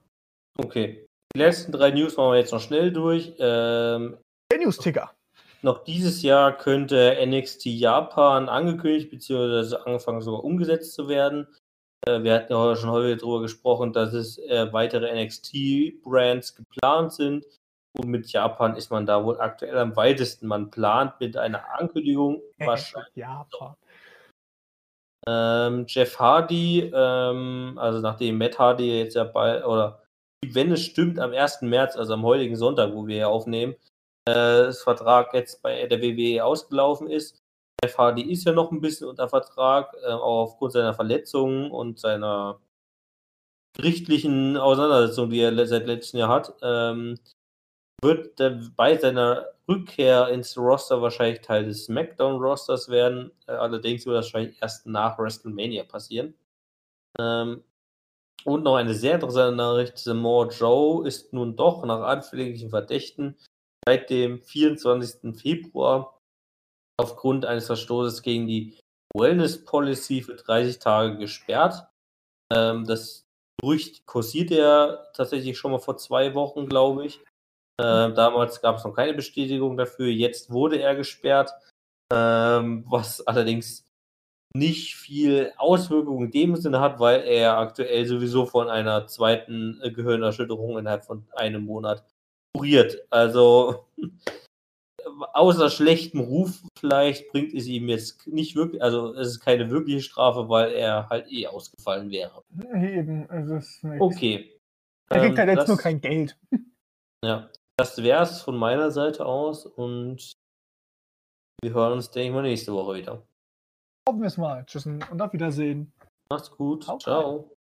Okay. Die letzten drei News machen wir jetzt noch schnell durch. Ähm, Der News-Ticker. noch dieses Jahr könnte NXT Japan angekündigt bzw. angefangen sogar umgesetzt zu werden. Äh, wir hatten ja heute schon häufig darüber gesprochen, dass es äh, weitere NXT-Brands geplant sind. Und mit Japan ist man da wohl aktuell am weitesten. Man plant mit einer Ankündigung wahrscheinlich. Japan. Ähm, Jeff Hardy, ähm, also nachdem Matt Hardy jetzt ja bei, oder wenn es stimmt, am 1. März, also am heutigen Sonntag, wo wir hier aufnehmen, äh, das Vertrag jetzt bei der WWE ausgelaufen ist. Jeff Hardy ist ja noch ein bisschen unter Vertrag, äh, auch aufgrund seiner Verletzungen und seiner gerichtlichen Auseinandersetzung, die er seit letztem Jahr hat. Ähm, wird er bei seiner Rückkehr ins Roster wahrscheinlich Teil des SmackDown-Rosters werden. Äh, allerdings wird das wahrscheinlich erst nach WrestleMania passieren. Ähm, und noch eine sehr interessante Nachricht: Samoa Joe ist nun doch nach anfänglichen Verdächten seit dem 24. Februar aufgrund eines Verstoßes gegen die Wellness Policy für 30 Tage gesperrt. Ähm, das Gerücht kursiert ja tatsächlich schon mal vor zwei Wochen, glaube ich. Ähm, damals gab es noch keine Bestätigung dafür. Jetzt wurde er gesperrt, ähm, was allerdings nicht viel Auswirkungen in dem Sinne hat, weil er aktuell sowieso von einer zweiten äh, Gehirnerschütterung innerhalb von einem Monat kuriert. Also außer schlechtem Ruf vielleicht bringt es ihm jetzt nicht wirklich, also es ist keine wirkliche Strafe, weil er halt eh ausgefallen wäre. Eben, es ist nichts. Okay. Er kriegt Ähm, halt jetzt das- nur kein Geld. Ja, das wäre es von meiner Seite aus und wir hören uns, denke ich mal, nächste Woche wieder. Hoffen wir es mal. Tschüss und auf Wiedersehen. Macht's gut. Ciao. Ciao.